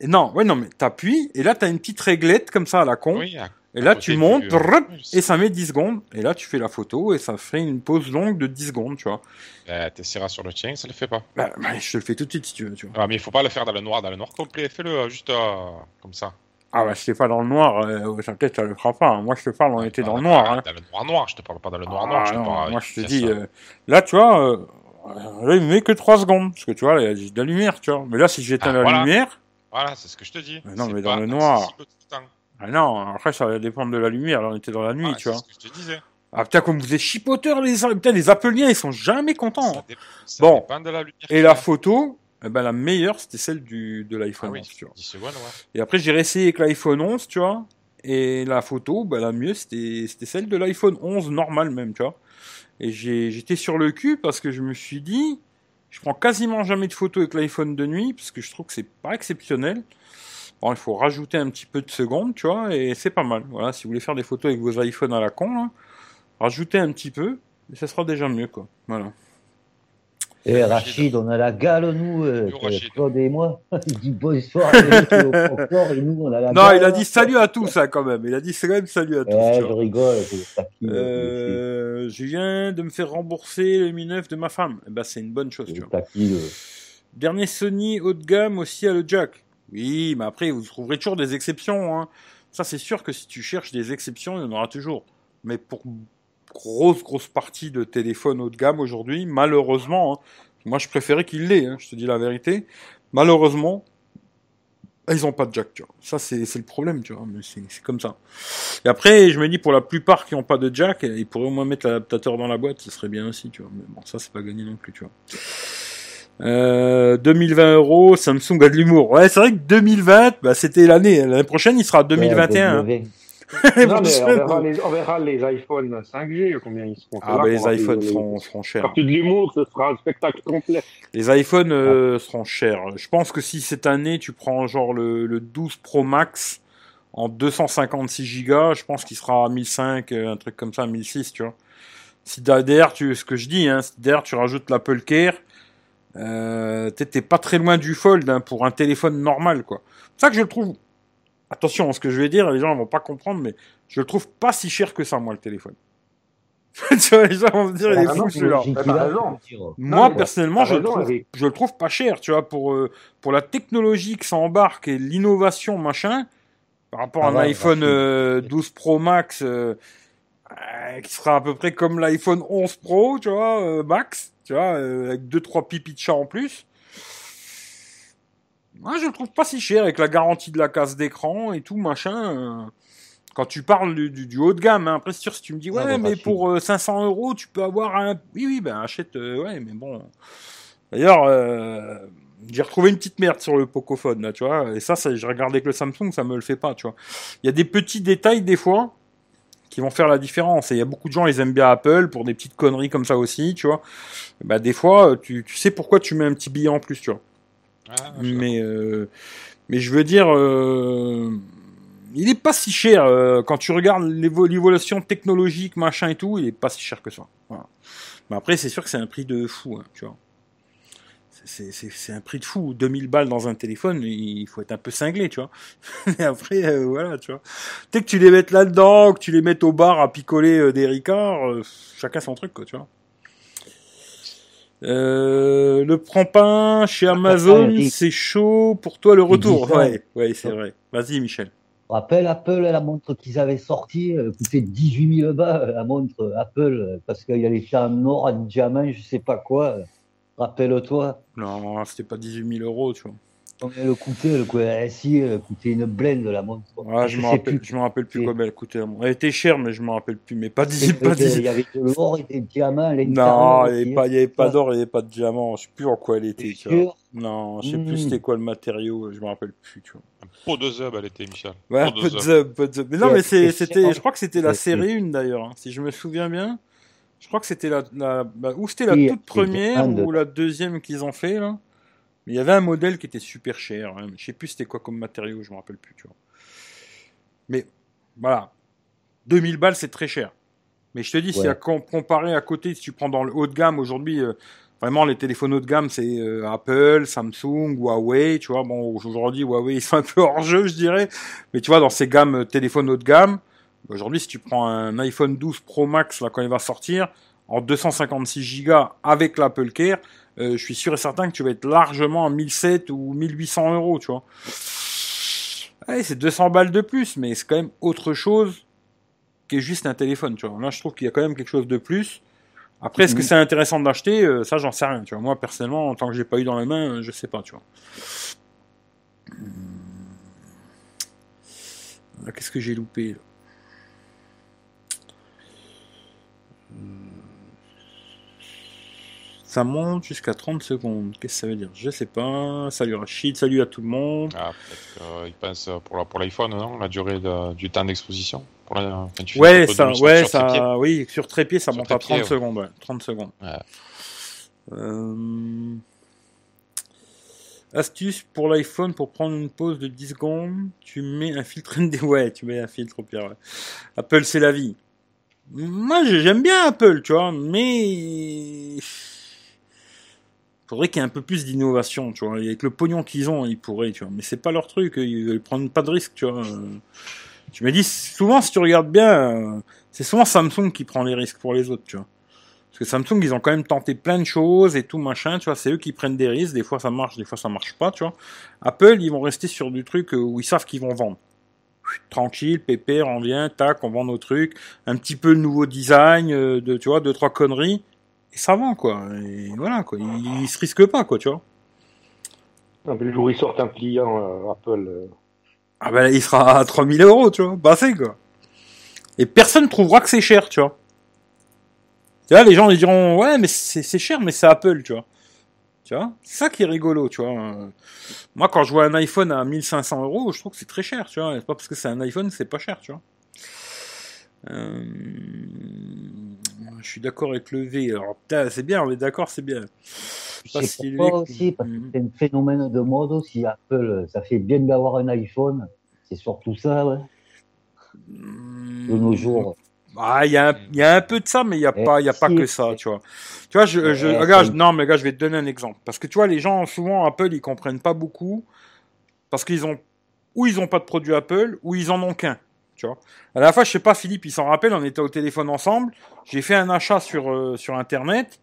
Et Non, ouais, non, mais t'appuies, et là, t'as une petite réglette comme ça à la con. Oui, à- et là, tu du- montes, euh, brrr, sais. et ça met 10 secondes. Et là, tu fais la photo, et ça fait une pause longue de 10 secondes, tu vois. Ben, t'essaieras sur le tien, ça le fait pas. Bah, bah, je te le fais tout de suite si tu veux, tu vois. Ah, mais il faut pas le faire dans le noir, dans le noir complet. Fais-le euh, juste euh, comme ça. Ah bah, je te fais pas dans le noir, euh, ça peut-être ça le fera pas. hein. Moi, je te parle, on était dans le Ah, noir. Hein. Dans le noir noir, je te parle pas dans le noir Ah, noir. je te non, parle moi, je te dis, euh, là, tu vois, euh, là, il me met que 3 secondes. Parce que tu vois, là, il y a de la lumière, tu vois. Mais là, si j'éteins Ah, la voilà. lumière, Voilà, c'est ce que je te dis. Mais non, mais dans pas le noir. Ah non, après, ça va dépendre de la lumière. Là, on était dans la nuit, Voilà, tu c'est vois. ce que je te disais. Ah putain, comme vous êtes chipoteurs, les, putain, les Appeliens, ils sont jamais contents. Ça hein. ça Bon. de la. Et la photo, eh ben, la meilleure, c'était celle du, de Ah l'iPhone oui, 11, tu vois. 10 secondes, ouais. Et après, j'ai réessayé avec l'iPhone 11, tu vois. Et la photo, bah, la mieux, c'était, c'était celle de l'iPhone 11 normal même, tu vois. Et j'ai, j'étais sur le cul parce que je me suis dit, je prends quasiment jamais de photos avec l'iPhone de nuit parce que je trouve que c'est pas exceptionnel. Bon, il faut rajouter un petit peu de secondes, tu vois, et c'est pas mal. Voilà, si vous voulez faire des photos avec vos iPhones à la con, là, rajoutez un petit peu, et ça sera déjà mieux, quoi. Voilà. Et Rachid, on a la gale, nous, euh. Claude et moi. <laughs> Il dit bonsoir, et nous, on a la Non, il a dit salut à tous, ça, quand même. Il a dit quand même salut à tous. Ouais, je vois. rigole. Euh, je viens de me faire rembourser le Mi 9 de ma femme. Eh ben, c'est une bonne chose, tu vois. Dernier Sony haut de gamme aussi à le jack. Oui, mais après, vous trouverez toujours des exceptions. Hein. Ça, c'est sûr que si tu cherches des exceptions, il y en aura toujours. Mais pour grosse, grosse partie de téléphones haut de gamme aujourd'hui, malheureusement, hein, moi, je préférais qu'il l'ait, hein, je te dis la vérité. Malheureusement, ils ont pas de jack, tu vois. Ça, c'est le problème, tu vois. Mais c'est c'est comme ça. Et après, je me dis, pour la plupart qui ont pas de jack, ils pourraient au moins mettre l'adaptateur dans la boîte, ce serait bien aussi, tu vois. Mais bon, ça, c'est pas gagné non plus, tu vois. Euh, 2020 euros, Samsung a de l'humour. Ouais, c'est vrai que 2020, bah, c'était l'année. L'année prochaine, il sera 2021. hein. Ouais, <laughs> L'année Non, mais on verra, les, on verra les iPhones 5G, combien ils seront. Ah, là bah, les iPhones seront, seront chers. De l'humour, ce sera un spectacle complet. Les iPhones euh, seront chers. Je pense que si cette année tu prends genre le, le 12 Pro Max en 256 Go, je pense qu'il sera à 1005, euh, un truc comme ça, 1006, tu vois. Si derrière, tu, ce que je dis, hein, si derrière tu rajoutes l'Apple Care, euh, t'es pas très loin du Fold hein, pour un téléphone normal, quoi. C'est ça que je le trouve. Attention, ce que je vais dire, les gens vont pas comprendre, mais je le trouve pas si cher que ça, moi, le téléphone. <laughs> tu vois, les gens vont se dire, il est Ah non, fou c'est celui-là. Moi, personnellement, je le, trouve, je le trouve pas cher, tu vois, pour, euh, pour la technologie que ça embarque et l'innovation, machin, par rapport à Ah un ouais, iPhone bah, euh, 12 Pro Max, euh, euh, qui sera à peu près comme l'iPhone 11 Pro, tu vois, euh, Max, tu vois, euh, avec deux trois pipis de chat en plus. Moi, je le trouve pas si cher, avec la garantie de la case d'écran et tout, machin. euh, quand tu parles du, du- du haut de gamme, hein. après c'est sûr si tu me dis ouais Ah, bah, mais pour euh, 500 euros tu peux avoir un oui oui ben achète euh, ouais mais bon d'ailleurs euh, j'ai retrouvé une petite merde sur le Pocophone là tu vois et ça, ça je regardais avec le Samsung ça me le fait pas tu vois il y a des petits détails des fois qui vont faire la différence. Et il y a beaucoup de gens ils aiment bien Apple pour des petites conneries comme ça aussi tu vois. Bah des fois tu, tu sais pourquoi tu mets un petit billet en plus tu vois. Ah, mais euh, mais je veux dire euh, il est pas si cher euh, quand tu regardes l'évo- l'évolution technologique machin et tout il est pas si cher que ça. Voilà. mais après c'est sûr que c'est un prix de fou hein, tu vois c'est- un prix de fou 2000 balles dans un téléphone il faut être un peu cinglé tu vois <laughs> et après euh, voilà tu vois dès que tu les mettes là dedans que tu les mettes au bar à picoler euh, des ricards euh, chacun son truc quoi tu vois le pas chez Amazon, c'est chaud pour toi le retour. Ouais, ouais, c'est vrai. Vas-y, Michel. Rappelle Apple, la montre qu'ils avaient sortie, coûtait 18 000 balles, la montre Apple, parce qu'il y avait fait en or, en diamant, je sais pas quoi. Rappelle-toi, Non, c'était pas 18 000 euros, tu vois. combien elle coûtait, elle elle coûtait une blende, la montre. Ouais, je, me sais rappelle, plus. je me rappelle plus combien elle coûtait. Elle était chère, mais je me rappelle plus. Mais pas 10, Il pas 10. y avait de l'or et des diamants, les Non, il n'y avait pas, il y avait d'or, il n'y avait pas de diamant. Je sais plus en quoi elle était, tu vois. Non, je sais plus Mm. c'était quoi le matériau, je me rappelle plus, tu vois. Un pot de zub, elle était, Michel. Ouais, Pot de peu de zub. peu de zub. Mais non, mais c'était, je crois que c'était la série 1 d'ailleurs, hein, si je me souviens bien. Je crois que c'était la, la bah, ou c'était la Oui, toute première ou la deuxième qu'ils ont fait là. Mais il y avait un modèle qui était super cher. hein, Je sais plus c'était quoi comme matériau, je me rappelle plus, tu vois. Mais voilà, 2000 balles c'est très cher. Mais je te dis, si à com- comparer à côté, si tu prends dans le haut de gamme aujourd'hui, euh, vraiment les téléphones haut de gamme, c'est euh, Apple, Samsung, Huawei, tu vois. Bon, aujourd'hui Huawei <laughs> ils sont un peu hors jeu, je dirais. Mais tu vois, dans ces gammes euh, téléphones haut de gamme, aujourd'hui si tu prends un iPhone 12 Pro Max là quand il va sortir en 256 Go avec l'Apple Care, euh, je suis sûr et certain que tu vas être largement à 1700 ou 1800 euros, tu vois. C'est 200 balles de plus, mais c'est quand même autre chose qu'est juste un téléphone, tu vois. Là, je trouve qu'il y a quand même quelque chose de plus. Après, est-ce que Mhm. c'est intéressant d'acheter Euh, Ça, j'en sais rien, tu vois. Moi, personnellement, en tant que j'ai pas eu dans la main, euh, je sais pas, tu vois. Ah, Qu'est-ce que j'ai loupé là? Ça monte jusqu'à 30 secondes. Qu'est-ce que ça veut dire? Je sais pas. Salut Rachid, salut à tout le monde. Ah, peut-être qu'ils pensent pour la- pour l'iPhone, non? La durée de- du temps d'exposition pour la, quand tu fais Ouais, ça, ouais, sur ça, oui, sur trépied, ça Sur monte à trépied, 30 ouais. secondes, ouais, 30 secondes. Ouais. Euh, Astuce pour l'iPhone pour prendre une pause de 10 secondes, tu mets un filtre ND, <laughs> ouais, tu mets un filtre au pire. Apple, c'est la vie. Moi, j'ai- j'aime bien Apple, tu vois, mais faudrait qu'il y ait un peu plus d'innovation, tu vois. Avec le pognon qu'ils ont, ils pourraient, tu vois. Mais c'est pas leur truc, ils veulent prendre pas de risques, tu vois. Tu me dis, souvent, si tu regardes bien, euh, c'est souvent Samsung qui prend les risques pour les autres, tu vois. Parce que Samsung, ils ont quand même tenté plein de choses et tout, machin, tu vois. C'est eux qui prennent des risques. Des fois, ça marche, des fois, ça marche pas, tu vois. Apple, ils vont rester sur du truc euh, où ils savent qu'ils vont vendre. Tranquille, pépère, on vient, tac, on vend nos trucs. Un petit peu le nouveau design, euh, de, tu vois, deux, trois conneries. Et ça vend, quoi. Et voilà, quoi. Ils, ils se risquent pas, quoi, tu vois. Ah, mais le jour où ils sortent un pliant euh, Apple, euh, Ah ben, il sera à 3000 euros, tu vois. Bah, c'est quoi. Et personne trouvera que c'est cher, tu vois. Tu vois, les gens, ils diront, ouais, mais c'est cher, mais c'est Apple, tu vois. Tu vois C'est ça qui est rigolo, tu vois. Moi, quand je vois un iPhone à 1500 euros, je trouve que c'est très cher, tu vois. C'est pas parce que c'est un iPhone c'est pas cher, tu vois. Euh, Je suis d'accord avec le V. Alors, putain, c'est bien, on est d'accord, c'est bien. Pas C'est si lui- aussi, parce que Mhm. c'est un phénomène de mode aussi. Apple, ça fait bien d'avoir un iPhone. C'est surtout ça, ouais, de nos jours. Ah, il y, a y a un peu de ça, mais il n'y a Eh, pas, il y a pas que ça, tu vois. Tu vois, je, je, Eh, regarde, non, mais gars, je vais te donner un exemple. Parce que tu vois, les gens, souvent, Apple, ils comprennent pas beaucoup. Parce qu'ils ont, ou ils ont pas de produit Apple, ou ils en ont qu'un. Tu vois. À la fois, je sais pas, Philippe, il s'en rappelle, on était au téléphone ensemble. J'ai fait un achat sur, euh, sur Internet.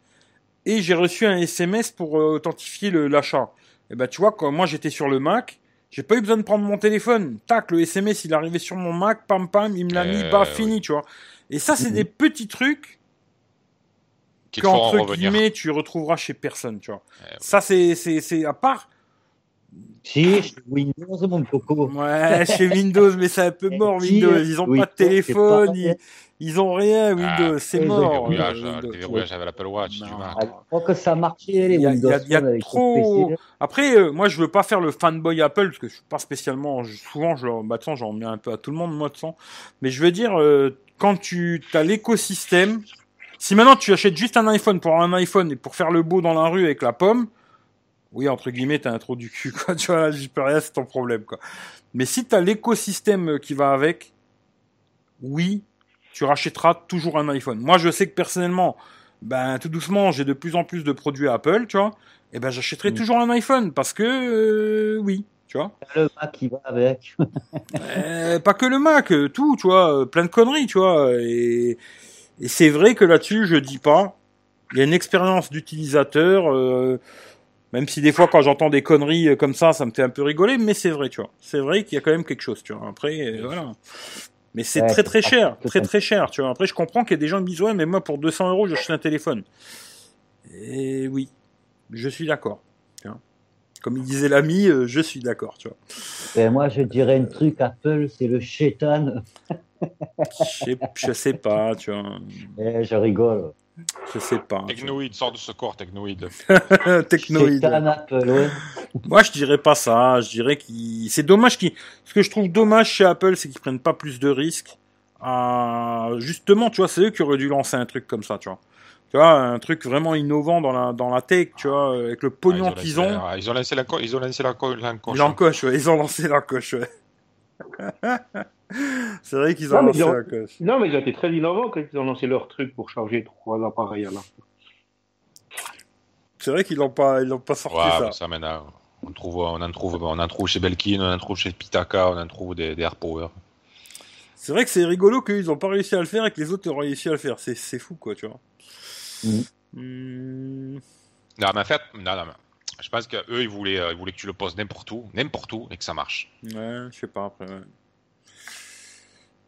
Et j'ai reçu un SMS pour euh, authentifier le- l'achat. Et ben, tu vois, quand moi j'étais sur le Mac, j'ai pas eu besoin de prendre mon téléphone. Tac, le SMS, il est arrivé sur mon Mac, pam pam, il me l'a mis, bah, oui. fini, tu vois. Et ça, c'est Mhm. des petits trucs qu'entre guillemets, tu retrouveras chez personne, tu vois. Ouais, Ça, c'est, c'est, c'est, à part, Si, chez Windows, mon coco. ouais, chez Windows, mais c'est un peu <laughs> mort, Windows. Ils ont oui, pas de c'est téléphone, ils, ils ont rien, Windows, Ah, c'est le mort. Déverrouillage, Windows. le déverrouillage avec l'Apple Watch, du Non. Mac. À l'époque, Ah, ça marchait, les Il y a- Windows il y a- y trop-. Après, euh, moi, je veux pas faire le fanboy Apple parce que je suis pas spécialement. je- souvent, je, bah, j'en mets un peu à tout le monde, moi, de façon. Mais je veux dire, euh, quand tu as l'écosystème, si maintenant tu achètes juste un iPhone pour avoir un iPhone et pour faire le beau dans la rue avec la pomme, oui, entre guillemets, t'as un trou du cul, quoi. <laughs> Tu vois, j'y peux rien, c'est ton problème, quoi. Mais si t'as l'écosystème qui va avec, oui, tu rachèteras toujours un iPhone. Moi, je sais que personnellement, ben, tout doucement, j'ai de plus en plus de produits Apple, tu vois. Et ben, j'achèterai Mm. toujours un iPhone parce que, euh, oui, tu vois. Le Mac qui va avec. <laughs> Euh, pas que le Mac, euh, tout, tu vois, plein de conneries, tu vois. Et, et c'est vrai que là-dessus, je dis pas Il y a une expérience d'utilisateur, euh, même si des fois quand j'entends des conneries euh, comme ça, ça me fait un peu rigoler, mais c'est vrai, tu vois. C'est vrai qu'il y a quand même quelque chose, tu vois. Après, euh, voilà. Mais c'est Ouais, très très cher, très très cher, tu vois. Après, je comprends qu'il y a des gens qui me disent ouais, mais moi pour 200 euros, j'achète un téléphone. Et oui, je suis d'accord. Comme il disait l'ami, euh, je suis d'accord, tu vois. Et moi, je dirais un truc, Apple, c'est le chétan. Je sais, je sais pas, tu vois. Eh, je rigole. Je sais pas. vois. Technoïde, sors de ce corps, Technoïde. <laughs> Technoïde. Chétan Apple, ouais. Moi, je dirais pas ça. Je dirais qu'il. C'est dommage qu'ils. Ce que je trouve dommage chez Apple, c'est qu'ils prennent pas plus de risques. À... Justement, tu vois, c'est eux qui auraient dû lancer un truc comme ça, tu vois. Tu vois, un truc vraiment innovant dans la dans la tech, tu vois, avec le pognon Ah, ils qu'ils ont. ah, Ils ont lancé la co- ils ont lancé la co- l'encoche. Ils l'encochent, ouais. Ils ont lancé la coche, ouais. <laughs> <laughs> c'est vrai qu'ils ont Non, lancé ont- coche. Non, mais ils ont été très innovants quand ils ont lancé leur truc pour charger trois appareils à la fois. C'est vrai qu'ils l'ont pas, ils l'ont pas sorti Ouais, ça. ça maintenant, on trouve, on en trouve, on en trouve chez Belkin, on en trouve chez Pitaka, on en trouve des, des AirPower. C'est vrai que c'est rigolo qu'ils ont pas réussi à le faire et que les autres ont réussi à le faire. C'est, c'est fou, quoi, tu vois. Mhm. Hmm. Non, mais en fait, non, non, mais je pense qu'eux, ils voulaient, euh, ils voulaient que tu le poses n'importe où, n'importe où, et que ça marche. Ouais, je sais pas après. ouais.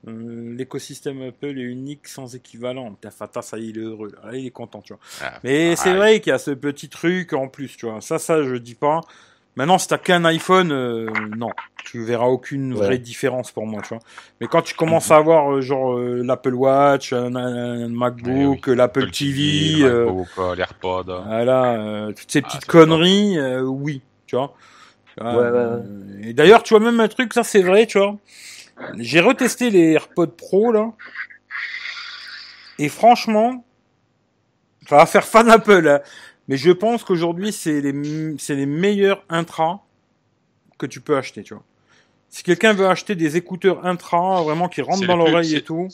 Euh, L'écosystème Apple est unique sans équivalent. Putain, Fata, ça y est, il est heureux. Là, il est content, tu vois. Ah, Mais ah, c'est vrai qu'il y a ce petit truc en plus, tu vois. Ça, ça, je dis pas. Maintenant, si t'as qu'un iPhone, euh, non, tu verras aucune Ouais. vraie différence pour moi, tu vois. Mais quand tu commences à avoir euh, genre euh, l'Apple Watch, un, un MacBook, Oui, l'Apple Apple TV, l'AirPod. voilà, euh, toutes ces Ah, petites conneries, euh, oui, tu vois. Ouais, ouais, Et d'ailleurs, tu vois, même un truc, ça c'est vrai, tu vois. J'ai retesté les AirPods Pro, là. Et franchement, ça va faire fan Apple, hein. Mais je pense qu'aujourd'hui, c'est les, c'est les meilleurs intra que tu peux acheter, tu vois. Si quelqu'un veut acheter des écouteurs intra, vraiment qui rentrent dans l'oreille et tout,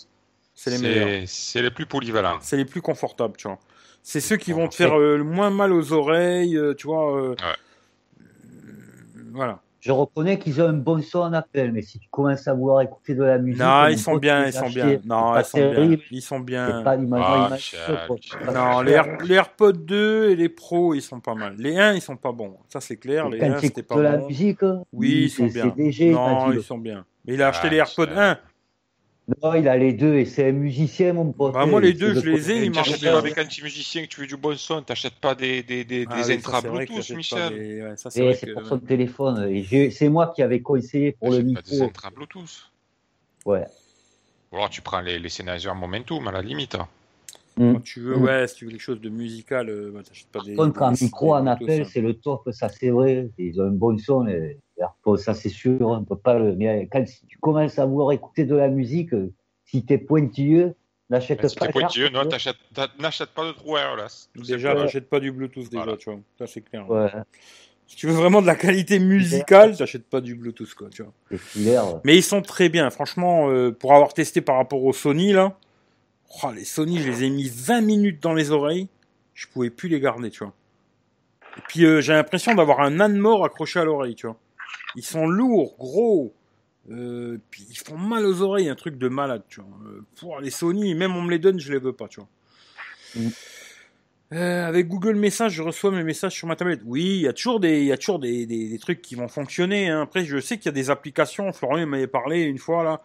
c'est les meilleurs. C'est les plus polyvalents. C'est les plus confortables, tu vois. C'est ceux qui vont te faire euh, le moins mal aux oreilles, euh, tu vois. euh, euh, voilà. Je reconnais qu'ils ont un bon son en Apple, mais si tu commences à vouloir écouter de la musique. Non, ils sont bien, les ils sont bien. Non, c'est ils pas sont bien. Ils sont bien. pas Non, les, Air- les AirPods 2 et les Pro, ils sont pas mal. Les 1, ils sont pas bons. Ça, c'est clair. Les Quand 1, tu c'était pas de la bon. musique, Oui, ils sont bien. Non, ils sont bien. Mais il a acheté Ah, les AirPods c'est- 1. Non, il a les deux et c'est un musicien, mon pote. Bah, moi, les deux, de je les ai, marchent T'achètes bien. pas avec un petit musicien que tu veux du bon son, t'achètes pas des, des, des, Ah des intras Bluetooth, Michel. pas des- ouais, ça, c'est Et que- pour son téléphone. Et C'est moi qui avais conseillé pour le T'achètes pas des micro. intras Bluetooth. Ouais. Ou alors tu prends les, les Sennheiser Momentum à la limite. hein. Quand tu veux, Mm. ouais, si tu veux quelque chose de musical, euh, bah, t'achètes pas des. Par contre, un micro en appel, hein. c'est le top, ça c'est vrai. Ils ont un bon son, AirPods, ça c'est sûr. On peut pas le. Mais quand si tu commences à vouloir écouter de la musique, euh, si t'es pointilleux, n'achète Mais si pas. t'es pointilleux, non, n'achète pas de trou wireless. tout Déjà, t'achètes pas du Bluetooth déjà, Voilà. tu vois. Ça, c'est clair. Ouais, Si tu veux vraiment de la qualité musicale, t'achètes pas du Bluetooth, quoi, tu vois. Mais ils sont très bien, franchement, euh, pour avoir testé par rapport aux Sony, là. Oh, les Sony, je les ai mis 20 minutes dans les oreilles. Je pouvais plus les garder, tu vois. Et puis, euh, j'ai l'impression d'avoir un âne mort accroché à l'oreille, tu vois. Ils sont lourds, gros. Euh, puis ils font mal aux oreilles, un truc de malade, tu vois. Euh, pour les Sony, même on me les donne, je les veux pas, tu vois. Mm. Euh, avec Google Messages, je reçois mes messages sur ma tablette. Oui, il y a toujours des, il y a toujours des, des, des trucs qui vont fonctionner. hein. Après, je sais qu'il y a des applications. Florian m'avait parlé une fois là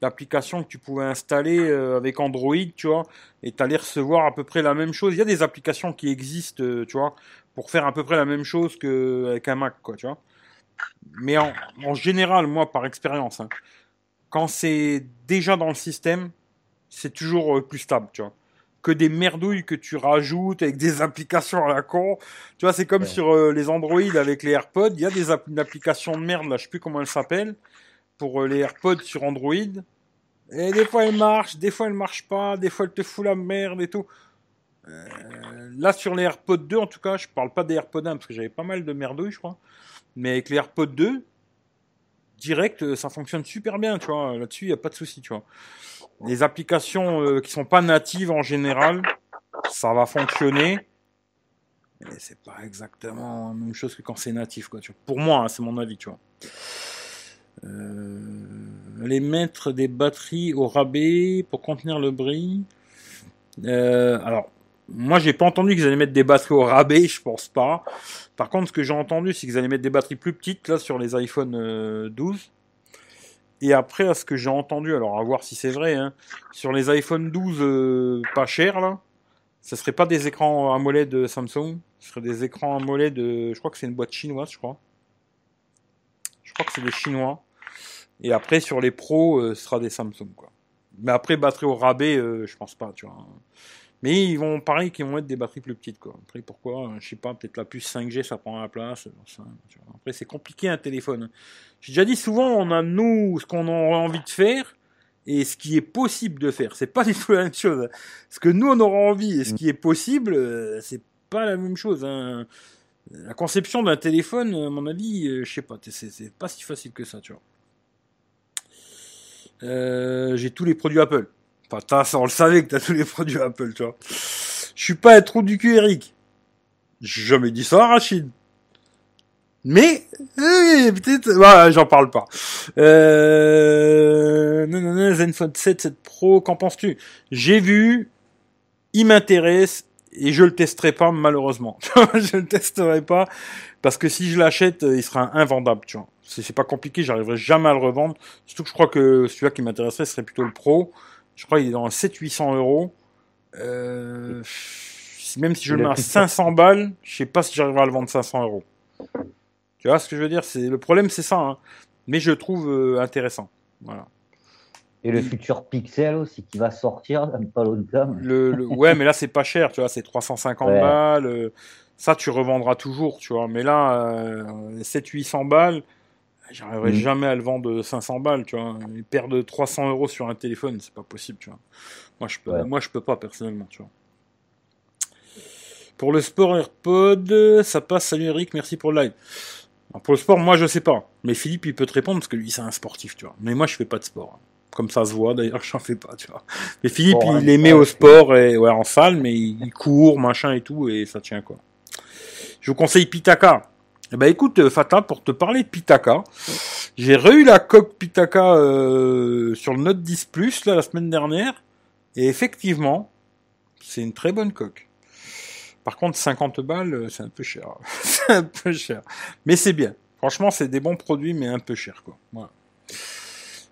d'applications que tu pouvais installer euh, avec Android, tu vois, et t'allais recevoir à peu près la même chose. Il y a des applications qui existent, euh, tu vois, pour faire à peu près la même chose qu'avec un Mac, quoi, tu vois. Mais en, en général, moi, par expérience, hein, quand c'est déjà dans le système, c'est toujours euh, plus stable, tu vois. Que des merdouilles que tu rajoutes avec des applications à la con. Tu vois, c'est comme Ouais. sur euh, les Android avec les AirPods. Il y a des app- une application de merde, là, je sais plus comment elle s'appelle, pour euh, les AirPods sur Android. Et des fois elle marche, des fois elle marche pas, des fois elle te fout la merde et tout. Là sur les AirPods 2 en tout cas, je parle pas des AirPods 1 parce que j'avais pas mal de merdouilles je crois. Mais avec les AirPods 2, direct euh, ça fonctionne super bien, tu vois. Là-dessus, il y a pas de souci, tu vois. Les applications euh, qui sont pas natives en général, ça va fonctionner. Mais c'est pas exactement la même chose que quand c'est natif, quoi. Tu vois. Pour moi, hein, c'est mon avis, tu vois. Euh, les mettre des batteries au rabais pour contenir le bruit. Euh, alors, moi, j'ai pas entendu qu'ils allaient mettre des batteries au rabais, je pense pas. Par contre, ce que j'ai entendu, c'est qu'ils allaient mettre des batteries plus petites là sur les iPhone euh, 12. Et après, à ce que j'ai entendu, alors à voir si c'est vrai, hein, sur les iPhone 12 euh, pas chers là, ça serait pas des écrans AMOLED de Samsung, ce serait des écrans AMOLED, de, je crois que c'est une boîte chinoise, je crois. Je crois que c'est des chinois. Et après, sur les pros, euh, ce sera des Samsung quoi. Mais après, batterie au rabais, euh, je pense pas, tu vois. Mais ils vont, pareil, qu'ils vont mettre des batteries plus petites, quoi. Après, pourquoi euh, Je sais pas, peut-être la puce 5G, ça prend la place. Après, c'est compliqué un téléphone. J'ai déjà dit souvent, on a nous ce qu'on aurait envie de faire et ce qui est possible de faire. C'est pas <laughs> du tout la même chose. Ce que nous on aura envie et ce qui est possible, euh, c'est pas la même chose. hein. La conception d'un téléphone, à mon avis, euh, je sais pas, c'est pas si facile que ça, tu vois. Euh, J'ai tous les produits Apple. Enfin, ça, on le savait que t'as tous les produits Apple, tu vois. Je suis pas un trou du cul, Eric. J'ai jamais dit ça, Rachid. Mais, euh, peut-être, voilà, j'en parle pas. Euh, non, non, non, Zenfone 7, 7 Pro, qu'en penses-tu? J'ai vu, il m'intéresse, et je le testerai pas, malheureusement. <laughs> je le testerai pas, parce que si je l'achète, euh, il sera invendable, tu vois. C'est pas compliqué, j'arriverai jamais à le revendre. Surtout que je crois que celui-là qui m'intéresserait serait plutôt le Pro. Je crois qu'il est dans 700-800 euros. Euh, même si je le mets à prix de 500 balles, je sais pas si j'arriverai à le vendre 500 euros. Tu vois ce que je veux dire? C'est le problème, c'est ça. hein. Mais je le trouve euh, intéressant. Voilà. Et le futur Pixel aussi qui va sortir <laughs> pas. Le, le- ouais, mais là c'est pas cher, tu vois, c'est 350 Ouais. balles. euh, Ça, tu revendras toujours, tu vois. Mais là, euh, 700-800 balles, j'arriverai Mhm. jamais à le vendre 500 balles, tu vois. Paire de 300 euros sur un téléphone, c'est pas possible, tu vois. Moi, je peux, Ouais. moi, je peux pas personnellement, tu vois. Pour le sport AirPod, ça passe. Salut Eric, merci pour le live. Alors, pour le sport, moi, je sais pas. Mais Philippe, il peut te répondre parce que lui, c'est un sportif, tu vois. Mais moi, je fais pas de sport. Comme ça se voit, d'ailleurs, <laughs> j'en fais pas, tu vois. Mais Philippe, il hein, aimait ouais, au sport et ouais, en salle, mais il, il court, machin et tout, et ça tient quoi. Je vous conseille Pitaka. Eh ben écoute, euh, Fata, pour te parler de Pitaka, j'ai re-eu la coque Pitaka euh, sur le Note 10 Plus là la semaine dernière, et effectivement, c'est une très bonne coque. Par contre, 50 balles, euh, c'est un peu cher. <laughs> c'est un peu cher. Mais c'est bien. Franchement, c'est des bons produits, mais un peu cher, quoi. Voilà.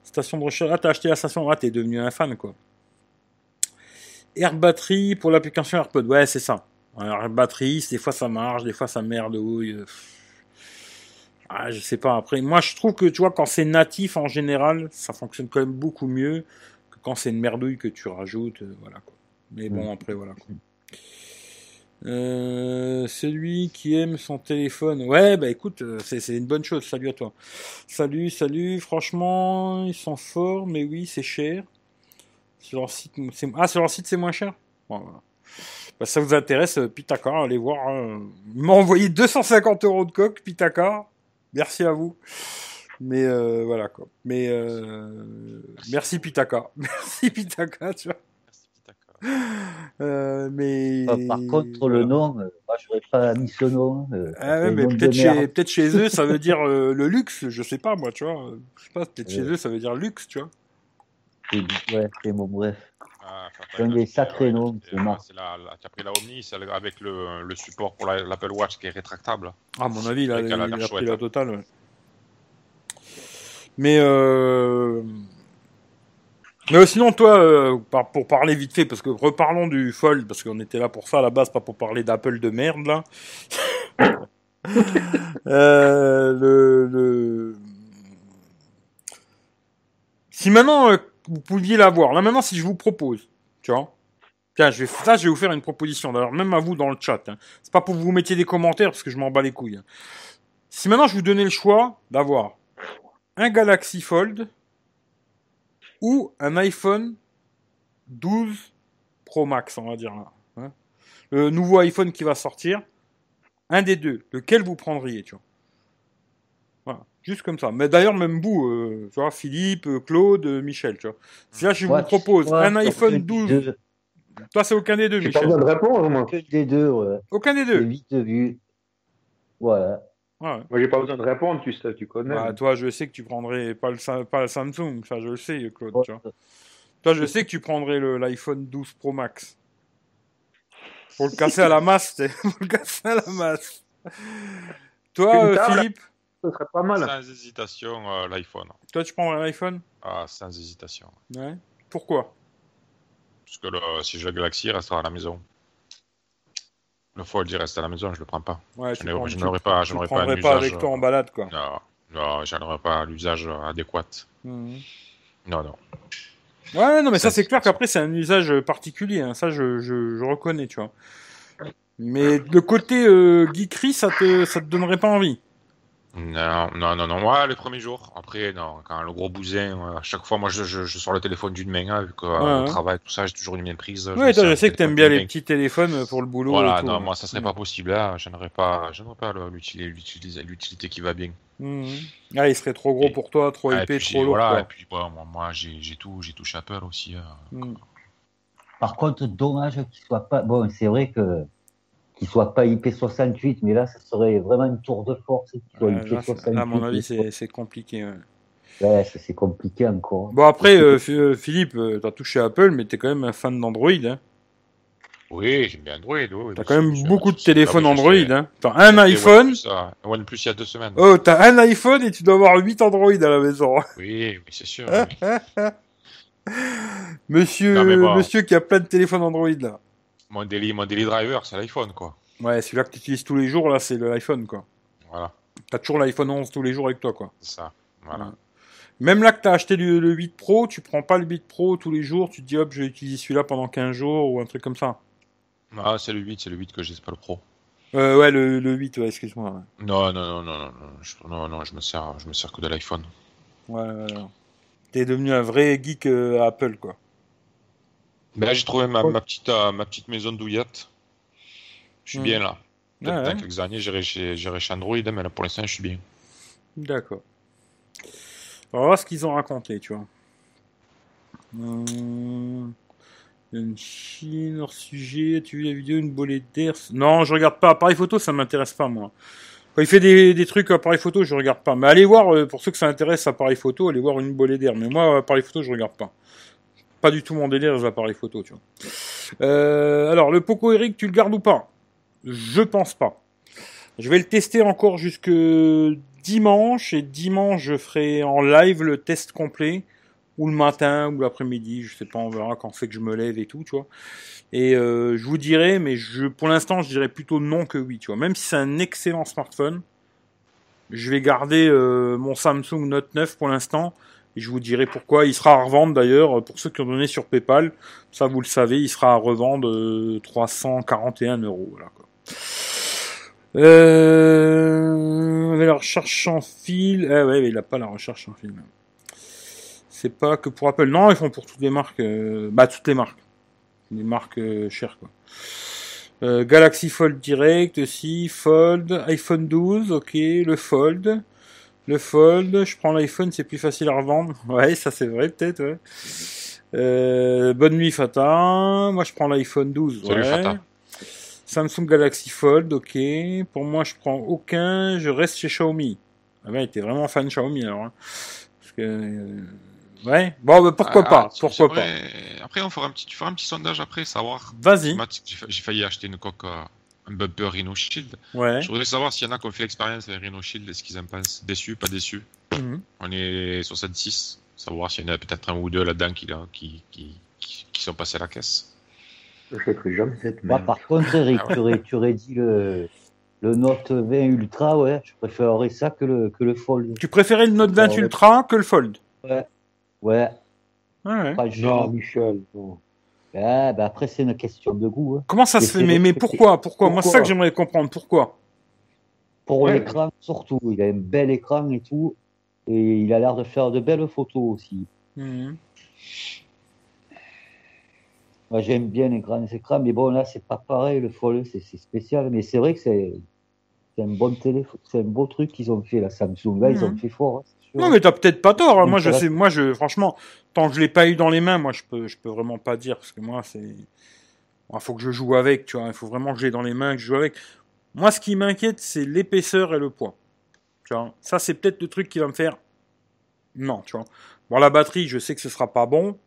Station de recherche. Ah, t'as acheté la station. Ah, t'es devenu un fan, quoi. Air batterie pour l'application AirPod. Ouais, c'est ça. Air batterie, des fois ça marche, des fois ça merdouille. euh, Ah, je sais pas. Après, moi, je trouve que, tu vois, quand c'est natif, en général, ça fonctionne quand même beaucoup mieux que quand c'est une merdouille que tu rajoutes. euh, voilà, quoi. Mais bon, après, voilà, quoi. Euh, celui qui aime son téléphone. Ouais, bah écoute, euh, c'est c'est une bonne chose. Salut à toi. Salut, salut. Franchement, ils sont forts, mais oui, c'est cher. Sur leur site, c'est ah sur leur site c'est moins cher? Bon, voilà. Bah, ça vous intéresse, euh, Pitaka, allez voir. hein. Ils m'ont envoyé 250 euros de coque, Pitaka. Merci à vous. Mais euh, voilà quoi. Mais euh, merci Pitaka. <laughs> Merci Pitaka, tu vois. Merci, Pitaka. Euh, mais Euh, Par contre, le nom, euh, moi, je n'aurais pas mis ce nom. euh, Ah ouais, mais peut-être chez, peut-être chez eux, ça veut dire euh, le luxe, je sais pas, moi, tu vois. Je sais pas, peut-être <laughs> chez eux, ça veut dire luxe, tu vois. Ouais, c'est bon, bref. Ah, un des sacrés noms, tu as pris la Omni, avec le, le support pour la- l'Apple Watch qui est rétractable. Ah, à mon avis, là, il, a il l'air a pris la totale, ouais. Mais, euh... Mais sinon, toi, euh, pour parler vite fait, parce que reparlons du Fold, parce qu'on était là pour ça à la base, pas pour parler d'Apple de merde, là. <laughs> Euh, le, le... Si maintenant, euh, vous pouviez l'avoir, là maintenant, si je vous propose, tu vois, tiens, je vais, ça, je vais vous faire une proposition, d'ailleurs, même à vous dans le chat, hein. c'est pas pour que vous mettiez des commentaires, parce que je m'en bats les couilles. hein. Si maintenant, je vous donnais le choix d'avoir un Galaxy Fold ou un iPhone 12 Pro Max, on va dire là. hein. Le nouveau iPhone qui va sortir, un des deux, lequel vous prendriez, tu vois. Juste comme ça. Mais d'ailleurs, même vous, euh, tu vois, Philippe, euh, Claude, euh, Michel, tu vois. Si là, je vous propose un iPhone aucun 12, des deux. toi, c'est aucun des deux, J'ai pas Michel. besoin de répondre, moi. Que des deux, ouais. Aucun des deux. vite vu. Voilà. Ouais. Moi, j'ai pas besoin de répondre, tu, sais, tu connais. Bah, toi, je sais que tu prendrais pas le, pas le Samsung, ça, je le sais, Claude, tu vois. Ouais. Toi, je sais que tu prendrais le- l'iPhone 12 Pro Max. Faut le casser à la masse. Faut <laughs> le casser à la masse. Toi, euh. Philippe, Ce serait pas mal. Sans hésitation, euh, l'iPhone. toi, tu prends un iPhone? Ah, sans hésitation. Ouais. Pourquoi? Parce que le- si j'ai le Galaxy, il restera à la maison. Le Fold, il reste à la maison, je le prends pas. Ouais, Je n'aurais pas, je n'aurais pas un pas avec toi en balade, quoi. Non, non, j'en aurais pas l'usage adéquat. Mhm. Non, non. Ouais, non, mais ça, c'est c'est- clair qu'après, c'est un usage particulier. hein. Ça, je, je, je reconnais, tu vois. Mais le côté euh, geekery, ça te, ça te donnerait pas envie? Non, non, non, non. Moi, les premiers jours. Après, non. Quand le gros bousin, euh, à chaque fois, moi, je, je, je sors le téléphone d'une main, hein, vu que euh, Ouais, travail, tout ça, j'ai toujours une main prise. Sers je le sais que t'aimes bien les main. petits téléphones pour le boulot. Voilà, et tout, non, ouais. moi, ça serait pas possible. Là, j'aimerais pas, j'aimerais pas l'utiliser- l'utilité qui va bien. Mhm. Ah, il serait trop gros Et- pour toi, trop Ah, épais, trop lourd. voilà, quoi. et puis, bon, moi, moi, j'ai tout, j'ai touché Apple aussi. euh. Mhm. Par contre, dommage qu'il soit pas. Bon, c'est vrai que qu'il soit pas IP68, mais là, ça serait vraiment une tour de force qu'il soit Ouais, là, c'est- IP68. là, à mon avis, c'est c'est compliqué. ouais. Ouais, ça, c'est compliqué encore. Bon, après, euh, euh, Philippe, euh, t'as touché Apple, mais t'es quand même un fan d'Android. Hein. Oui, j'aime bien Android. Oui, T'as quand même beaucoup de téléphones Android. Hein. T'as un iPhone. OnePlus, OnePlus il y a deux semaines. Oh, t'as un iPhone et tu dois avoir 8 Android à la maison. <laughs> Oui, oui, c'est sûr. <laughs> Monsieur, Non, mais bon. monsieur qui a plein de téléphones Android là. Mon daily, mon daily driver, c'est l'iPhone, quoi. Ouais, celui-là que tu utilises tous les jours là, c'est l'iPhone quoi. Voilà, T'as toujours l'iPhone 11 tous les jours avec toi quoi. c'est ça. Voilà. Ouais. Même là que t'as acheté le, le 8 Pro, tu prends pas le 8 Pro tous les jours, tu te dis hop, je vais utiliser celui-là pendant 15 jours ou un truc comme ça. Ah, c'est le 8, c'est le 8 que j'ai, c'est pas le Pro. Euh, ouais, le, le 8, ouais, excuse-moi. Ouais. Non, non, non, non, non, non, je, non, non, je me sers, je me sers que de l'iPhone. Ouais, ouais, ouais. T'es devenu un vrai geek euh, à Apple quoi. Mais là, j'ai trouvé ma, ma petite, euh, ma petite maison douillette. Je suis Mm. bien là. Peut-être Ouais, quelques années, j'irai chez, chez Android, hein, mais là, pour l'instant, je suis bien. D'accord. On va voir ce qu'ils ont raconté, tu vois. Hum, Une Chine hors sujet, tu vu la vidéo, une bolée d'air Non, je regarde pas. Appareil photo, ça m'intéresse pas, moi. Quand il fait des, des trucs appareil photo, je regarde pas. Mais allez voir, euh, pour ceux que ça intéresse, appareil photo, allez voir une bolée d'air. Mais moi, appareil photo, je regarde pas. Pas du tout mon délire, les appareils photo, tu vois. Euh, alors, le Poco Eric, tu le gardes ou pas? Je pense pas. Je vais le tester encore jusque dimanche et dimanche je ferai en live le test complet ou le matin ou l'après-midi, je sais pas, on verra quand c'est que je me lève et tout, tu vois. Et euh, je vous dirai, mais je, pour l'instant, je dirais plutôt non que oui, tu vois. Même si c'est un excellent smartphone, je vais garder euh, mon Samsung Note 9 pour l'instant. Et je vous dirai pourquoi. Il sera à revendre d'ailleurs, pour ceux qui ont donné sur PayPal. Ça, vous le savez, il sera à revendre euh, 341 euros. Voilà, quoi. Euh, la recherche sans fil. Ah ouais, mais il a pas la recherche sans fil. C'est pas que pour Apple. Non, ils font pour toutes les marques. euh, bah, toutes les marques. Les marques euh, chères, quoi. Euh, Galaxy Fold Direct aussi. Fold. iPhone 12, ok. Le Fold. Le Fold. Je prends l'iPhone, c'est plus facile à revendre. <laughs> Ouais, ça c'est vrai, peut-être, ouais. Euh, bonne nuit, Fata. Moi, je prends l'iPhone 12. Salut, ouais. Fata. Samsung Galaxy Fold, ok. Pour moi, je prends aucun. Je reste chez Xiaomi. Ah ben, t'es vraiment fan de Xiaomi alors. hein. Parce que, euh, ouais. Bon, bah, pourquoi Ah, pas tu- Pourquoi pas Après, on fera un petit, tu feras un petit sondage après, savoir. Vas-y. J'ai failli acheter une coque, euh, un bumper Rhino Shield. Ouais. Je voudrais savoir s'il y en a qui ont fait l'expérience avec Rhino Shield et ce qu'ils en pensent. Déçus, pas déçus. Mhm. On est 66. Savoir s'il y en a peut-être un ou deux là-dedans qui, là, qui, qui, qui, qui sont passés à la caisse. Je ferai jamais cette Moi, merde. par contre, Eric, <laughs> Ah ouais. tu, aurais, tu aurais dit le, le Note 20 Ultra, ouais, je préférerais ça que le, que le Fold. Tu préférais le Note 20 Ouais. Ultra que le Fold? Ouais, Ouais. franchement. Non, Michel. non. Ouais, bah après, c'est une question de goût. hein. Comment ça Mais se fait mais, mais pourquoi Pourquoi Moi, c'est ça que j'aimerais comprendre. Pourquoi Pour Ouais. l'écran, surtout. Il a un bel écran et tout. Et il a l'air de faire de belles photos aussi. Mhm. Moi, j'aime bien les grands écrans, mais bon, là, c'est pas pareil. Le Fold, c'est spécial. Mais c'est vrai que c'est c'est un bon téléphone. C'est un beau truc qu'ils ont fait, la Samsung. Là, ils ont Mhm. fait fort. hein. Non, mais t'as peut-être pas tort. hein. Donc, Moi, je sais, moi, je, franchement, tant que je l'ai pas eu dans les mains, moi, je peux, je peux vraiment pas dire parce que moi, c'est, il faut que je joue avec, tu vois. Il faut vraiment que je l'ai dans les mains, que je joue avec. Moi, ce qui m'inquiète, c'est l'épaisseur et le poids. Tu vois. Ça, c'est peut-être le truc qui va me faire. Non, tu vois. Bon, la batterie, je sais que ce sera pas bon.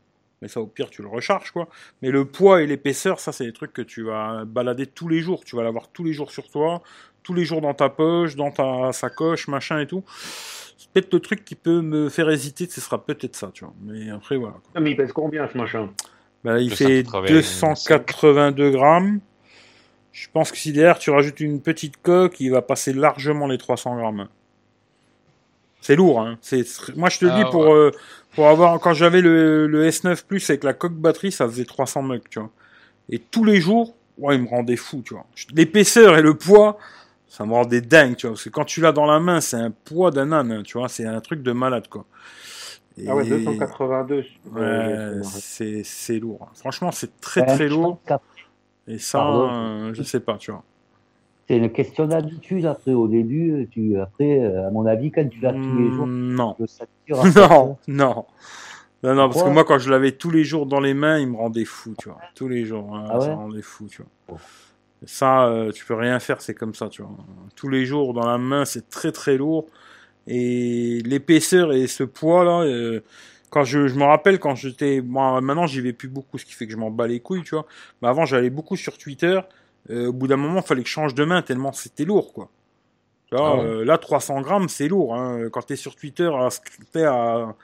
Mais ça, au pire, tu le recharges, quoi. Mais le poids et l'épaisseur, ça, c'est des trucs que tu vas balader tous les jours. Tu vas l'avoir tous les jours sur toi, tous les jours dans ta poche, dans ta sacoche, machin et tout. C'est peut-être le truc qui peut me faire hésiter, ce sera peut-être ça, tu vois. Mais après, voilà. quoi. Ah, mais il pèse combien ce machin? Bah, il fait 280, 282 grammes. Je pense que si derrière tu rajoutes une petite coque, il va passer largement les 300 grammes. C'est lourd, hein. C'est, moi je te le Ah, dis pour ouais. euh, pour avoir quand j'avais le, le S9 Plus avec la coque batterie, ça faisait 300 mecs, tu vois. Et tous les jours, ouais, il me rendait fou, tu vois. L'épaisseur et le poids, ça me rendait dingue, tu vois. Parce que quand tu l'as dans la main, c'est un poids d'un âne, tu vois. C'est un truc de malade, quoi. Et- Ah ouais, 282. Ouais, Euh, c'est c'est lourd. Franchement, c'est très Ouais, très lourd. Et ça, euh, je sais pas, tu vois. C'est une question d'habitude après. Au début, tu, après, euh, à mon avis, quand tu l'as tous les jours, Mm, Non. le après, <laughs> Non, non. Non, non, parce que moi, quand je l'avais tous les jours dans les mains, il me rendait fou, tu vois. Tous les jours, hein, Ah ça me rendait fou, tu vois. Oh. Ça, euh, tu peux rien faire, c'est comme ça, tu vois. Tous les jours dans la main, c'est très très lourd. Et l'épaisseur et ce poids-là, euh, quand je, je me rappelle quand j'étais, moi maintenant j'y vais plus beaucoup, ce qui fait que je m'en bats les couilles, tu vois. Mais avant j'allais beaucoup sur Twitter. Euh, au bout d'un moment, il fallait que je change de main tellement c'était lourd, quoi. Tu vois, Ah ouais. là 300 grammes, c'est lourd. Hein. Quand t'es sur Twitter, à, t'es à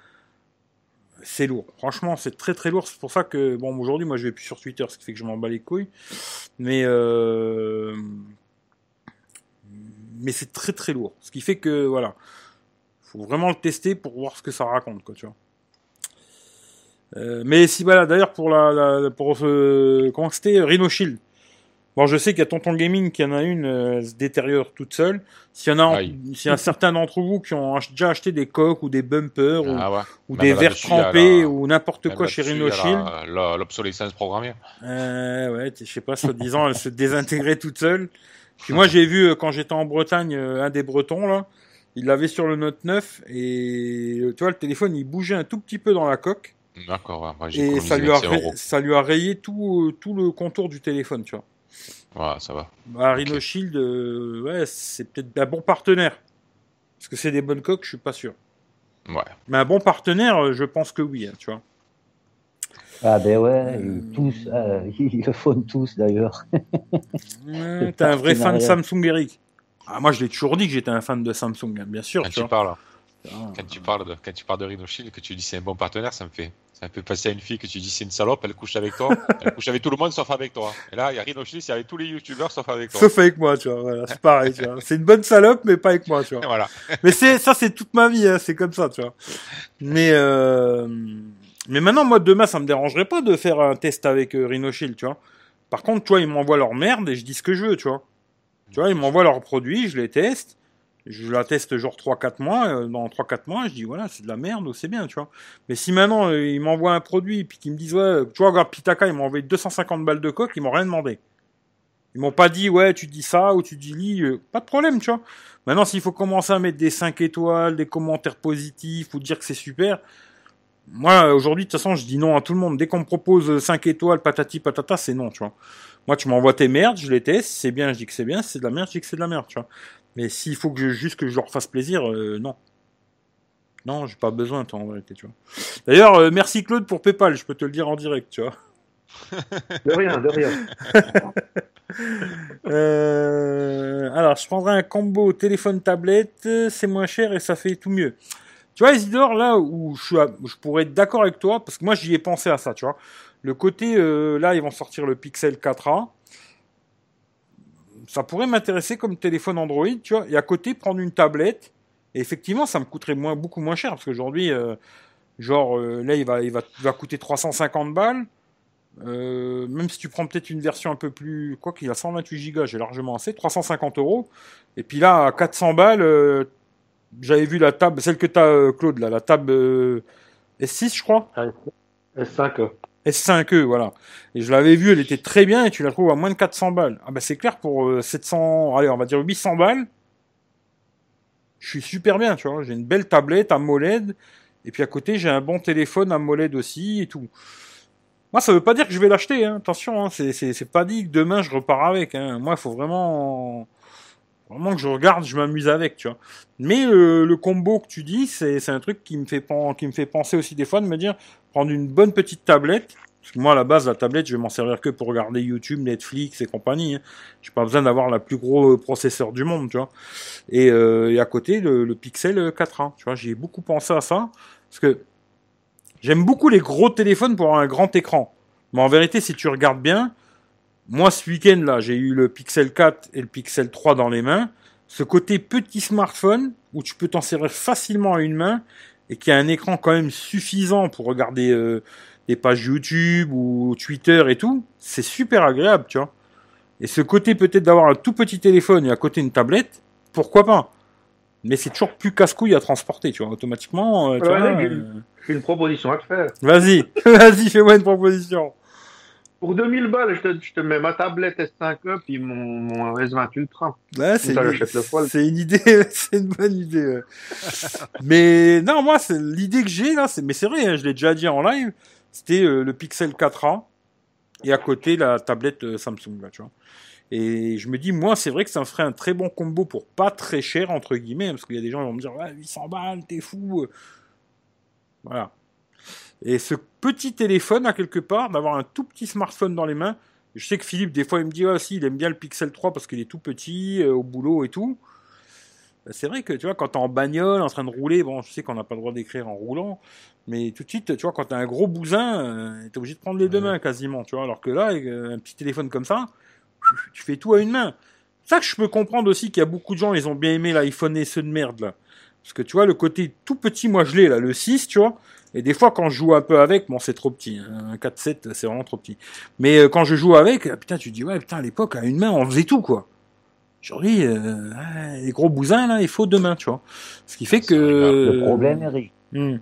c'est lourd. Franchement, c'est très très lourd. C'est pour ça que bon, aujourd'hui, moi, je vais plus sur Twitter, ce qui fait que je m'en bats les couilles. Mais euh... mais c'est très très lourd. Ce qui fait que voilà, faut vraiment le tester pour voir ce que ça raconte, quoi, tu vois. Euh, mais si voilà, d'ailleurs pour la, la pour ce comment c'était Rhino Shield. Bon, je sais qu'il y a Tonton Gaming qui en a une, euh, elle se détériore toute seule. S'il y en a, Aïe. s'il y a certains d'entre vous qui ont ach- déjà acheté des coques ou des bumpers ou, Ah ouais. ou Même des verres trempés la- ou n'importe quoi chez Rhino Shield. L'obsolescence programmée. Euh, ouais, je sais pas, soi-disant, elle se désintégrait toute seule. Puis moi, j'ai vu, euh, quand j'étais en Bretagne, euh, un des Bretons, là, il l'avait sur le Note 9, et euh, tu vois, le téléphone, il bougeait un tout petit peu dans la coque, D'accord, ouais. Moi, j'ai et ça lui, a 25 ray- euros. ça lui a rayé tout, tout le contour du téléphone, tu vois. Ouais, ça va. Bah, Rhino. Shield, euh, ouais, c'est peut-être un bon partenaire. Parce que c'est des bonnes coques, je suis pas sûr. Ouais. Mais un bon partenaire, euh, je pense que oui, hein, tu vois. Ah ben ouais, Euh, ils, tous, euh, <laughs> ils le font tous d'ailleurs. Ouais, T'es un vrai fan de. Samsung, Eric. Ah, moi, je l'ai toujours dit que j'étais un fan de Samsung, hein, bien sûr, Quand tu tu parles, Ah. quand tu parles de, quand tu parles de Rhino Shield, que tu dis c'est un bon partenaire, ça me fait, ça me fait passer à une fille que tu dis c'est une salope, elle couche avec toi, elle couche avec tout le monde sauf avec toi. Et là, il y a Rhino Shield, c'est avec tous les youtubeurs sauf avec toi. Sauf avec moi, tu vois. Voilà, c'est pareil, tu vois. C'est une bonne salope, mais pas avec moi, tu vois. Voilà. Mais c'est ça, c'est toute ma vie, hein, c'est comme ça, tu vois. Mais euh... mais maintenant, moi, demain, ça me dérangerait pas de faire un test avec euh, Rhino Shield, tu vois. Par contre, toi, ils m'envoient leur merde et je dis ce que je veux, tu vois. Tu vois, ils m'envoient leurs produits, je les teste. Je la teste genre 3-4 mois. euh, dans 3-4 mois, je dis voilà, c'est de la merde c'est bien, tu vois. Mais si maintenant, euh, ils m'envoient un produit et puis qu'ils me disent ouais, tu vois, regarde, Pitaka, ils m'ont envoyé 250 balles de coque, ils m'ont rien demandé. Ils m'ont pas dit ouais, tu dis ça ou tu dis li, euh, pas de problème, tu vois. Maintenant, s'il faut commencer à mettre des 5 étoiles, des commentaires positifs ou dire que c'est super, moi, aujourd'hui, de toute façon, je dis non à tout le monde. Dès qu'on me propose 5 étoiles, patati patata, c'est non, tu vois. Moi, tu m'envoies tes merdes, je les teste, c'est bien, je dis que c'est bien, c'est de la merde, je dis que c'est de la merde, tu vois. Mais s'il faut que je, juste que je leur fasse plaisir, euh, non. Non, j'ai pas besoin, toi, en vérité, tu vois. D'ailleurs, euh, merci Claude pour PayPal, je peux te le dire en direct, tu vois. <laughs> De rien, de rien. <laughs> Euh, alors, je prendrai un combo téléphone-tablette, c'est moins cher et ça fait tout mieux. Tu vois, Isidore, là où je, suis à- je pourrais être d'accord avec toi, parce que moi j'y ai pensé à ça, tu vois. Le côté, euh, là, ils vont sortir le Pixel 4a. Ça pourrait m'intéresser comme téléphone Android, tu vois. Et à côté, prendre une tablette. Et effectivement, ça me coûterait moins, beaucoup moins cher, parce qu'aujourd'hui, euh, genre, euh, là, il va, il, va, il va coûter 350 balles. Euh, même si tu prends peut-être une version un peu plus. Quoi qu'il a 128 Go, j'ai largement assez, 350 euros. Et puis là, à 400 balles, j'avais vu la table, celle que t'as, euh, Claude, là, la table euh, S6, je crois. S5. S5e, voilà. Et je l'avais vue, elle était très bien et tu la trouves à moins de 400 balles. Ah bah c'est clair, pour euh, 700, allez, on va dire 800 balles, je suis super bien, tu vois. J'ai une belle tablette AMOLED et puis à côté, j'ai un bon téléphone AMOLED aussi et tout. Moi, ça veut pas dire que je vais l'acheter, hein. attention, hein. c'est pas dit que demain je repars avec. Hein. Moi, il faut vraiment Vraiment que je regarde, je m'amuse avec, tu vois. Mais euh, le combo que tu dis, c'est un truc qui me fait penser aussi des fois de me dire prendre une bonne petite tablette. Parce que moi, à la base, la tablette, je vais m'en servir que pour regarder YouTube, Netflix et compagnie. Hein. J'ai pas besoin d'avoir la plus gros euh, processeur du monde, tu vois. Et, euh, et à côté, le, le Pixel 4a, tu vois. J'ai beaucoup pensé à ça parce que j'aime beaucoup les gros téléphones pour avoir un grand écran. Mais en vérité, si tu regardes bien, moi, ce week-end, là, j'ai eu le Pixel 4 et le Pixel 3 dans les mains. Ce côté petit smartphone, où tu peux t'en servir facilement à une main, et qui a un écran quand même suffisant pour regarder euh, des pages YouTube ou Twitter et tout, c'est super agréable, tu vois. Et ce côté peut-être d'avoir un tout petit téléphone et à côté une tablette, pourquoi pas? Mais c'est toujours plus casse-couille à transporter, tu vois, automatiquement. euh, tu Ouais, vois, j'ai- euh, J'ai une proposition à te faire. Vas-y, <laughs> vas-y, fais-moi une proposition. Pour 2000 balles, je te, je te mets ma tablette S5e puis mon, mon S20 Ultra. Ouais, c'est une idée, <laughs> c'est une bonne idée. ouais. <laughs> mais non, moi, c'est l'idée que j'ai là, c'est mais c'est vrai, hein, je l'ai déjà dit en live, c'était euh, le Pixel 4a et à côté la tablette euh, Samsung là, tu vois. Et je me dis, moi, c'est vrai que ça me ferait un très bon combo pour pas très cher entre guillemets, hein, parce qu'il y a des gens qui vont me dire, ouais, 800 balles, t'es fou. Voilà. Et ce petit téléphone, à quelque part, d'avoir un tout petit smartphone dans les mains. Je sais que Philippe, des fois, il me dit, ah, si, il aime bien le Pixel 3 parce qu'il est tout petit, euh, au boulot et tout. Bah, C'est vrai que, tu vois, quand t'es en bagnole, en train de rouler, bon, je sais qu'on n'a pas le droit d'écrire en roulant, mais tout de suite, tu vois, quand t'as un gros bousin, euh, t'es obligé de prendre les deux mains quasiment, tu vois, alors que là, avec euh, un petit téléphone comme ça, tu fais tout à une main. C'est ça que je peux comprendre aussi qu'il y a beaucoup de gens, ils ont bien aimé l'iPhone SE de merde, là. Parce que tu vois, le côté tout petit, moi je l'ai, là, le 6, tu vois. Et des fois, quand je joue un peu avec, bon, c'est trop petit. hein. Un 4-7, c'est vraiment trop petit. Mais euh, quand je joue avec, ah, putain, tu te dis, ouais, putain, à l'époque, à une main, on faisait tout, quoi. Aujourd'hui, euh, les gros bousins, là, il faut deux mains, tu vois. Ce qui fait que... Le problème, Eric, Hmm.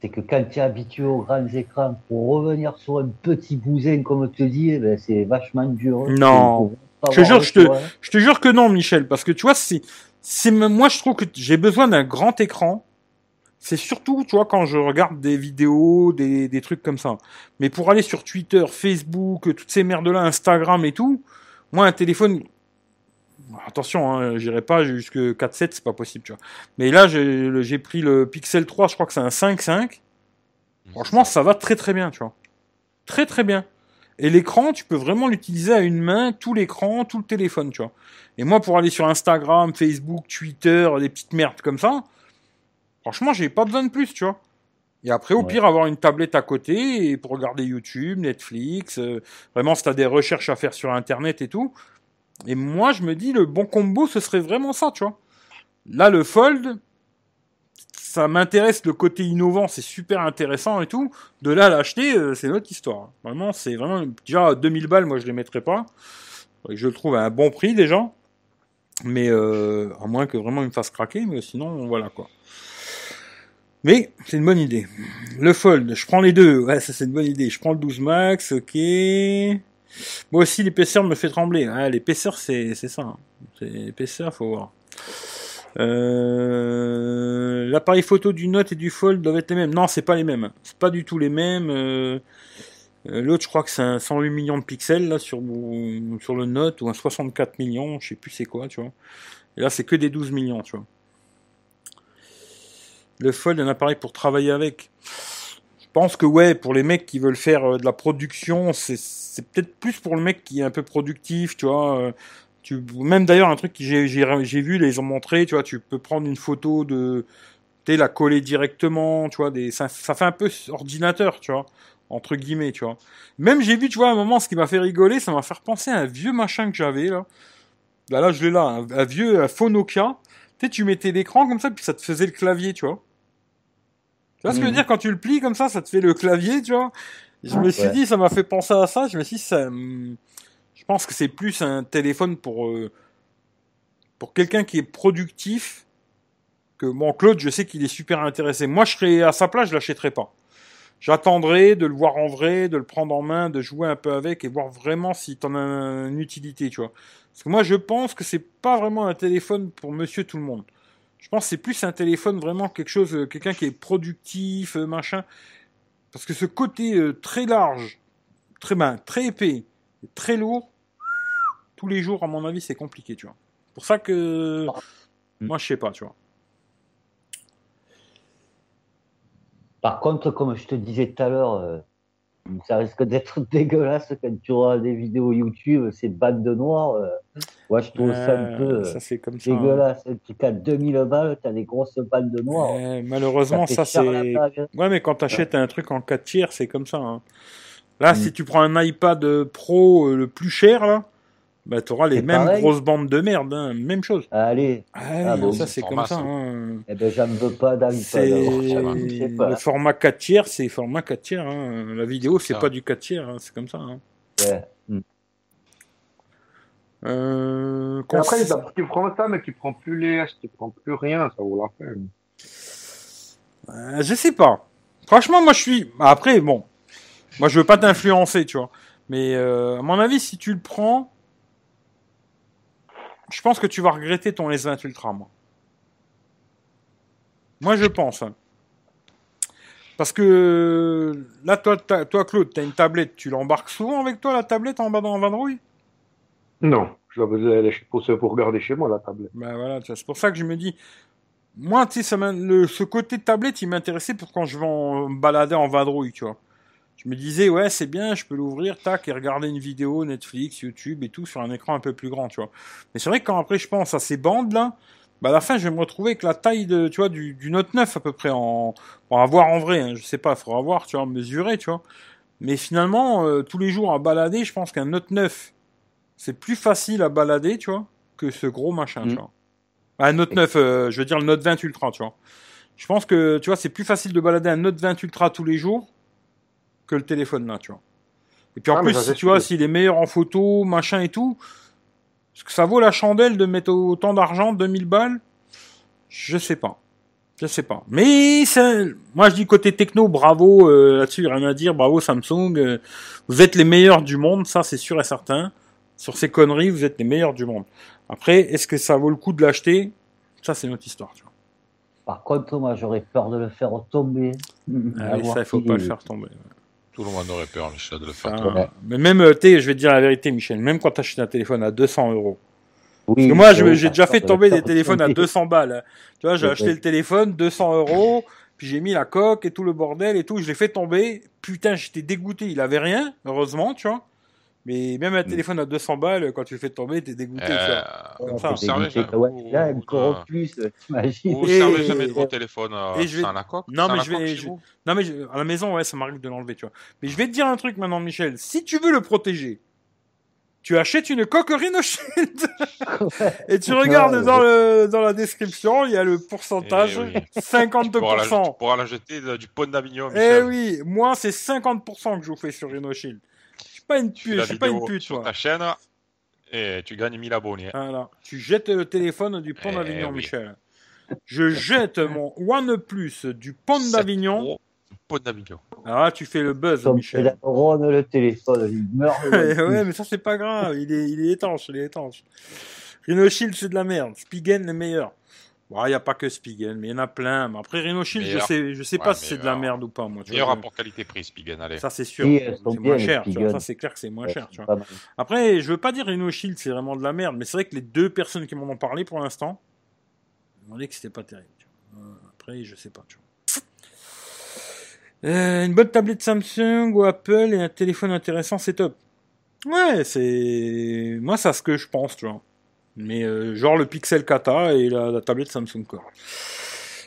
c'est que quand tu es habitué aux grands écrans, pour revenir sur un petit bousin, comme tu dis, eh ben, c'est vachement dur. Non. Je te jure, je te-. Je te jure que non, Michel, parce que tu vois, c'est, c'est moi je trouve que j'ai besoin d'un grand écran. C'est surtout, tu vois, quand je regarde des vidéos, des, des trucs comme ça. Mais pour aller sur Twitter, Facebook, toutes ces merdes-là, Instagram et tout, moi un téléphone, attention, hein, j'irai pas jusque 4.7, c'est pas possible, tu vois. Mais là, j'ai, pris le Pixel 3, je crois que c'est un 5.5. Franchement, ça va très très bien, tu vois. Très très bien. Et l'écran, tu peux vraiment l'utiliser à une main, tout l'écran, tout le téléphone, tu vois. Et moi, pour aller sur Instagram, Facebook, Twitter, des petites merdes comme ça, franchement, j'ai pas besoin de plus, tu vois. Et après, au Ouais. pire, avoir une tablette à côté et pour regarder YouTube, Netflix, euh, vraiment, si t'as des recherches à faire sur Internet et tout. Et moi, je me dis, le bon combo, ce serait vraiment ça, tu vois. Là, le Fold, ça m'intéresse, le côté innovant, c'est super intéressant et tout. De là à l'acheter, euh, c'est notre histoire. Vraiment, c'est vraiment, déjà, 2000 balles, moi, je les mettrais pas. Je le trouve à un bon prix, déjà. Mais, euh, à moins que vraiment il me fasse craquer, mais sinon, voilà, quoi. Mais, c'est une bonne idée. Le Fold, je prends les deux. Ouais, ça, c'est une bonne idée. Je prends le 12 Max, ok. Moi aussi, l'épaisseur me fait trembler. Ah, l'épaisseur, c'est, ça. hein. C'est l'épaisseur, faut voir. Euh, L'appareil photo du Note et du Fold doivent être les mêmes. Non, c'est pas les mêmes. C'est pas du tout les mêmes. Euh, euh, L'autre, je crois que c'est un 108 millions de pixels là sur sur le Note ou un 64 millions, je sais plus c'est quoi, tu vois. Et là, c'est que des 12 millions, tu vois. Le Fold, un appareil pour travailler avec. Je pense que ouais, pour les mecs qui veulent faire euh, de la production, c'est peut-être plus pour le mec qui est un peu productif, tu vois. euh, tu, même d'ailleurs, un truc que j'ai vu, là, ils ont montré, tu vois, tu peux prendre une photo de, sais, la coller directement, tu vois, des, ça, ça fait un peu ordinateur, tu vois, entre guillemets, tu vois. Même j'ai vu, tu vois, à un moment, ce qui m'a fait rigoler, ça m'a fait repenser à un vieux machin que j'avais, là. Là, là, je l'ai là, un, vieux un faux. Tu sais, tu mettais l'écran comme ça, puis ça te faisait le clavier, tu vois. Tu vois ce que je veux Mhm. dire? Quand tu le plies comme ça, ça te fait le clavier, tu vois. Je me suis Ouais. dit, ça m'a fait penser à ça. Je me suis dit, ça, je pense que c'est plus un téléphone pour euh, pour quelqu'un qui est productif. Que bon, Claude, je sais qu'il est super intéressé. Moi, je serais à sa place, je l'achèterais pas. J'attendrai de le voir en vrai, de le prendre en main, de jouer un peu avec et voir vraiment si t'en as une utilité, tu vois. Parce que moi, je pense que c'est pas vraiment un téléphone pour monsieur tout le monde. Je pense que c'est plus un téléphone vraiment quelque chose, euh, quelqu'un qui est productif, euh, machin. Parce que ce côté euh, très large, très ben, très épais, très lourd, tous les jours, à mon avis, c'est compliqué, tu vois. pour ça que moi je sais pas, tu vois. Par contre, comme je te disais tout à l'heure, ça risque d'être <laughs> dégueulasse quand tu auras des vidéos YouTube, ces bandes de noir. euh, moi, je trouve ça un peu Euh, euh, ça c'est comme ça. hein. dégueulasse. Tu as 2000 balles, tu as des grosses bandes de noir. Euh, malheureusement, ça, la c'est. Ouais, mais quand t'achètes un truc en 4 tiers, c'est comme ça. hein. Là, Mm. si tu prends un iPad Pro euh, le plus cher, là, bah, t'auras les C'est mêmes pareil. grosses bandes de merde, hein. même chose. Allez, Ah, Ah bon, ça c'est comme ça. ça. hein. eh ben, j'en veux pas pas. le format 4 tiers, c'est format 4 tiers. hein. La vidéo, c'est pas du 4 tiers, hein. c'est comme ça. hein. Ouais. Mm. Euh, après, tu prends ça, mais tu prends plus les S, tu prends plus rien, ça vaut la peine. Euh, je sais pas. Franchement, moi je suis. Après, bon, moi je veux pas t'influencer, tu vois. Mais euh, à mon avis, si tu le prends, je pense que tu vas regretter ton S20 Ultra, moi. Moi, je pense. hein. Parce que là, toi, Claude, t'as une tablette. Tu l'embarques souvent avec toi, la tablette, en bas dans la vadrouille? Non, je laissé pour, pour regarder chez moi, la tablette. Ben voilà, tu c'est pour ça que je me dis, moi, tu sais, ce côté tablette, il m'intéressait pour quand je vais en, me balader en vadrouille, tu vois. Je me disais, ouais, c'est bien, je peux l'ouvrir, tac, et regarder une vidéo, Netflix, YouTube et tout, sur un écran un peu plus grand, tu vois. Mais c'est vrai que quand après je pense à ces bandes-là, bah à la fin, je vais me retrouver avec la taille de, tu vois, du, du Note 9 à peu près, en, on va voir en vrai, hein, je sais pas, il faudra voir, tu vois, mesurer, tu vois. Mais finalement, euh, tous les jours à balader, je pense qu'un Note 9, c'est plus facile à balader, tu vois, que ce gros machin, Mm. tu vois. Un Note 9, euh, je veux dire le Note 20 Ultra, tu vois. Je pense que, tu vois, c'est plus facile de balader un Note 20 Ultra tous les jours que le téléphone là, tu vois. Et puis en Ah, plus, ça, si tu vois, s'il est meilleur en photo, machin et tout, est-ce que ça vaut la chandelle de mettre autant d'argent, 2000 balles? Je sais pas. Je sais pas. Mais c'est- moi je dis côté techno, bravo euh, là-dessus, rien à dire, bravo Samsung. euh, vous êtes les meilleurs du monde, ça c'est sûr et certain. Sur ces conneries, vous êtes les meilleurs du monde. Après, est-ce que ça vaut le coup de l'acheter? Ça c'est notre histoire. Tu vois. Par contre, moi, j'aurais peur de le faire tomber. Ah ça, il faut pas le faire tomber. Tout le monde aurait peur, Michel, de le faire. Mais même, euh, je vais te dire la vérité, Michel, même quand tu achètes un téléphone à 200 euros. Oui, Parce que moi, j'ai par déjà fait tomber des téléphones à tomber. 200 balles. Tu vois, j'ai acheté le téléphone, 200 euros, puis j'ai mis la coque et tout le bordel et tout, je l'ai fait tomber. Putain, j'étais dégoûté. Il avait rien, heureusement, tu vois. Mais même un Mm. téléphone à 200 balles, quand tu le fais tomber, t'es dégoûté, tu vois. Euh, Comme ça. Ouais, ouais, là, encore plus, t'imagines. Vous Et- servez jamais de vos téléphones euh, je vais- sans la coque Non, mais la je vais- Non, mais je- à la maison, ouais, ça m'arrive de l'enlever, tu vois. Mais je vais te dire un truc maintenant, Michel. Si tu veux le protéger, tu achètes une coque Rhino Shield <laughs> et tu regardes Ouais, dans, le, dans la description, il y a le pourcentage, Eh oui. Tu pourras, la, tu 50%. pourras la jeter du pont d'Avignon, Eh oui, moi c'est 50% que je vous fais sur Rhino Shield. Je suis pas une pute, je suis pas une pute, sur ta chaîne et tu gagnes 1000 abonnés. Voilà. Tu jettes le téléphone du pont Eh d'Avignon, oui. Michel. Je jette mon OnePlus du pont d'Avignon. Pont d'Avignon. Alors là, tu fais le buzz, Comme Michel. la ronde le téléphone, il meurt. <laughs> ouais, mais ça c'est pas grave, il est, il est étanche, il est étanche. Rhino Shield c'est de la merde, Spigen le meilleur. Bon, il y a pas que Spigen, mais il y en a plein. Mais après Rhino Shield, je sais, je sais Ouais, pas si c'est de la meilleur. merde ou pas, moi. tu Meilleur vois. rapport qualité-prix, Spigen, allez. Ça c'est sûr, Oui, c'est moins cher, tu vois. Ça c'est clair que c'est moins cher, tu vois. Après, je veux pas dire Rhino Shield c'est vraiment de la merde, mais c'est vrai que les deux personnes qui m'en ont parlé pour l'instant, m'ont dit que c'était pas terrible. tu vois. Euh, Après, je sais pas, tu vois. Euh, une bonne tablette Samsung ou Apple et un téléphone intéressant, c'est top. Ouais, c'est moi, c'est ce que je pense, tu vois. Mais euh, genre le Pixel Kata et la, tablette Samsung Core.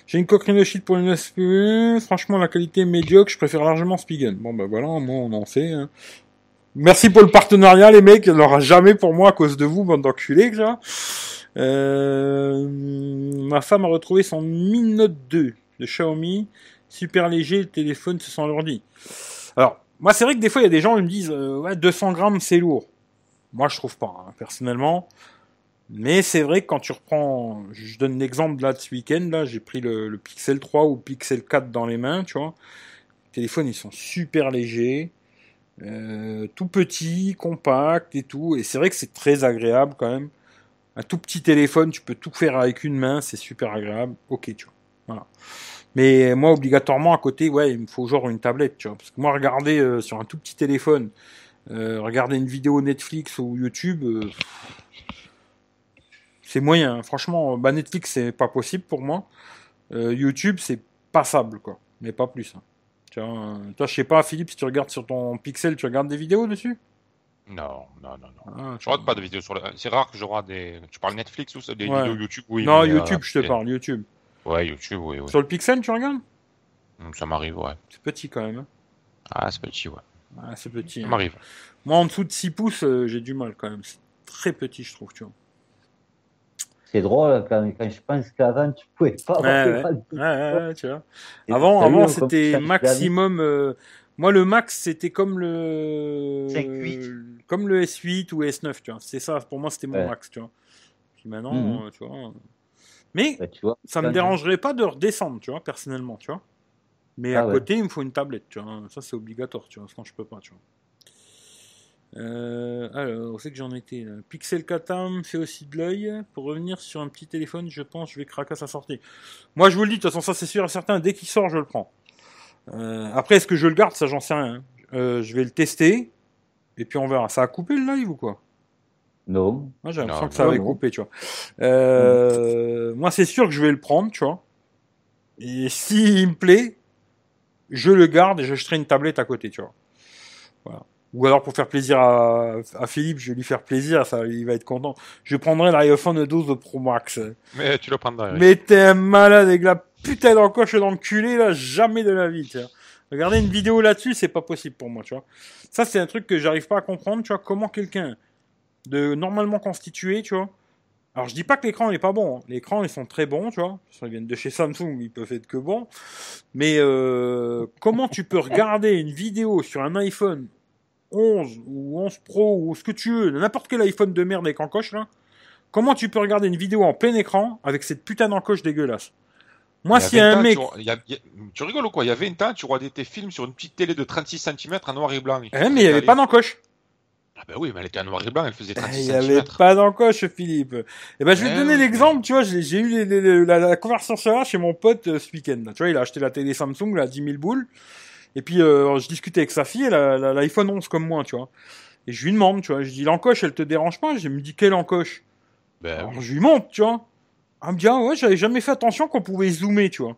J'ai une coque Rhino Shield pour une SPE. Franchement, la qualité est médiocre. Je préfère largement Spigen. Bon, bah voilà, moi, on en sait. hein. Merci pour le partenariat, les mecs. Il n'y aura jamais pour moi à cause de vous, bande d'enculés, ça. Euh, ma femme a retrouvé son Mi Note 2 de Xiaomi. Super léger, le téléphone, se sent l'ordi. Alors, moi, c'est vrai que des fois, il y a des gens qui me disent, euh, ouais, 200 grammes, c'est lourd. Moi, je trouve pas, hein, personnellement. Mais c'est vrai que quand tu reprends, je donne l'exemple là de ce week-end, là, j'ai pris le, le Pixel 3 ou Pixel 4 dans les mains, tu vois. Les téléphones, ils sont super légers, euh, tout petits, compacts et tout. Et c'est vrai que c'est très agréable quand même. Un tout petit téléphone, tu peux tout faire avec une main, c'est super agréable. Ok, tu vois. Voilà. Mais moi, obligatoirement, à côté, ouais, il me faut genre une tablette, tu vois. Parce que moi, regarder euh, sur un tout petit téléphone, euh, regarder une vidéo Netflix ou YouTube, euh, c'est moyen. Franchement, bah, Netflix, c'est pas possible pour moi. Euh, YouTube, c'est passable, quoi. Mais pas plus. hein. Tu vois, euh, toi, je sais pas, Philippe, si tu regardes sur ton Pixel, tu regardes des vidéos dessus? Non, non, non, non. Ah, Je regarde pas de vidéos sur le. C'est rare que je regarde des. Tu parles Netflix ou ça Des Ouais. vidéos YouTube, oui. Non, mais, euh, YouTube, je te parle, YouTube. Ouais, YouTube, oui, oui. Sur le Pixel, tu regardes? Hum, Ça m'arrive, ouais. C'est petit quand même. hein. Ah, c'est petit, ouais. Ah, c'est petit. Ça hein. m'arrive. Moi, en dessous de 6 pouces, euh, j'ai du mal quand même. C'est très petit, je trouve, tu vois. C'est drôle quand, quand je pense qu'avant, tu pouvais pas avoir Ouais, de ouais. radio. Ouais, ouais, ouais, tu vois. Et Avant, avant c'était maximum. euh, moi, le max, c'était comme le 5.8. comme le S8 ou S9, tu vois. C'est ça. Pour moi, c'était mon Ouais. max, tu vois. Puis maintenant, Mhm. euh, tu vois. euh, Mais Bah, tu vois, ça me dérangerait pas de redescendre, tu vois, personnellement, tu vois. Mais Ah à ouais. côté, il me faut une tablette, tu vois. Ça, c'est obligatoire, tu vois. Sinon, je peux pas, tu vois. Euh, alors, où c'est que j'en étais là? Pixel Katam fait aussi de l'œil. Pour revenir sur un petit téléphone, je pense je vais craquer à sa sortie. Moi, je vous le dis, de toute façon, ça c'est sûr et certain. Dès qu'il sort, je le prends. Euh, après, est-ce que je le garde? Ça, j'en sais rien. hein. Euh, je vais le tester. Et puis on verra. Ça a coupé le live ou quoi? Non. Moi, j'ai l'impression que ça non, avait non. coupé, tu vois. Euh, Moi, c'est sûr que je vais le prendre, tu vois. Et s'il me plaît, je le garde et j'achèterai une tablette à côté, tu vois. Voilà. Ou alors pour faire plaisir à, à Philippe, je vais lui faire plaisir, ça, il va être content. Je prendrai l'iPhone 12 Pro Max. Mais tu le prendras. Mais t'es un malade avec la putain d'encoche dans le culé, là, jamais de la vie, tu vois. Regarder une vidéo là-dessus, c'est pas possible pour moi, tu vois. Ça, c'est un truc que j'arrive pas à comprendre, tu vois, comment quelqu'un de normalement constitué, tu vois. Alors, je dis pas que l'écran n'est pas bon. hein. L'écran, ils sont très bons, tu vois. Ils viennent de chez Samsung, ils peuvent être que bons. Mais euh, comment tu peux regarder une vidéo sur un iPhone 11 ou 11 Pro ou ce que tu veux, n'importe quel iPhone de merde avec encoche, là Comment tu peux regarder une vidéo en plein écran avec cette putain d'encoche dégueulasse? Moi, Il y a s'il y a 20 un mec... Tu, il y a- il y a- tu rigoles ou quoi? Il y a 20 ans, tu regardais tes films sur une petite télé de 36 cm en noir et blanc. Eh, mais il n'y avait pas d'encoche. Ah ben oui, mais elle était en noir et blanc, elle faisait Eh, 36 Il cm. n'y avait pas d'encoche, Philippe. Eh ben, je vais te Eh donner oui. l'exemple, tu vois, j'ai eu les- les- les- la, la conversation chez mon pote euh, ce week-end. là. Tu vois, il a acheté la télé Samsung, là, 10 000 boules. Et puis, euh, je discutais avec sa fille, elle a l'iPhone 11 comme moi, tu vois. Et je lui demande, tu vois, je dis, l'encoche, elle te dérange pas? Je me dis, quelle encoche? Ben, Alors, je lui montre, tu vois. Elle me dit, ah ouais, j'avais jamais fait attention qu'on pouvait zoomer, tu vois.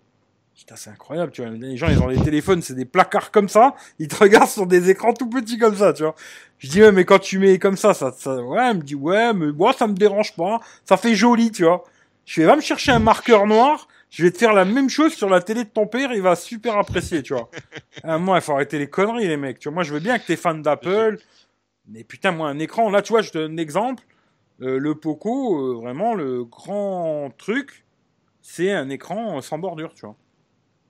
Putain, c'est incroyable, tu vois. Les gens, ils ont des téléphones, c'est des placards comme ça. Ils te regardent sur des écrans tout petits comme ça, tu vois. Je dis, ouais, mais quand tu mets comme ça, ça, ça, ouais, elle me dit, ouais, mais moi, ça me dérange pas. Ça fait joli, tu vois. Je fais, va me chercher un marqueur noir. Je vais te faire la même chose sur la télé de ton père. Il va super apprécier, tu vois. <laughs> Ah, moi, il faut arrêter les conneries, les mecs. Tu vois, moi, je veux bien que t'es fan d'Apple. Mais putain, moi, un écran, là, tu vois, je te donne un exemple. Euh, le Poco, euh, vraiment, le grand truc, c'est un écran sans bordure, tu vois.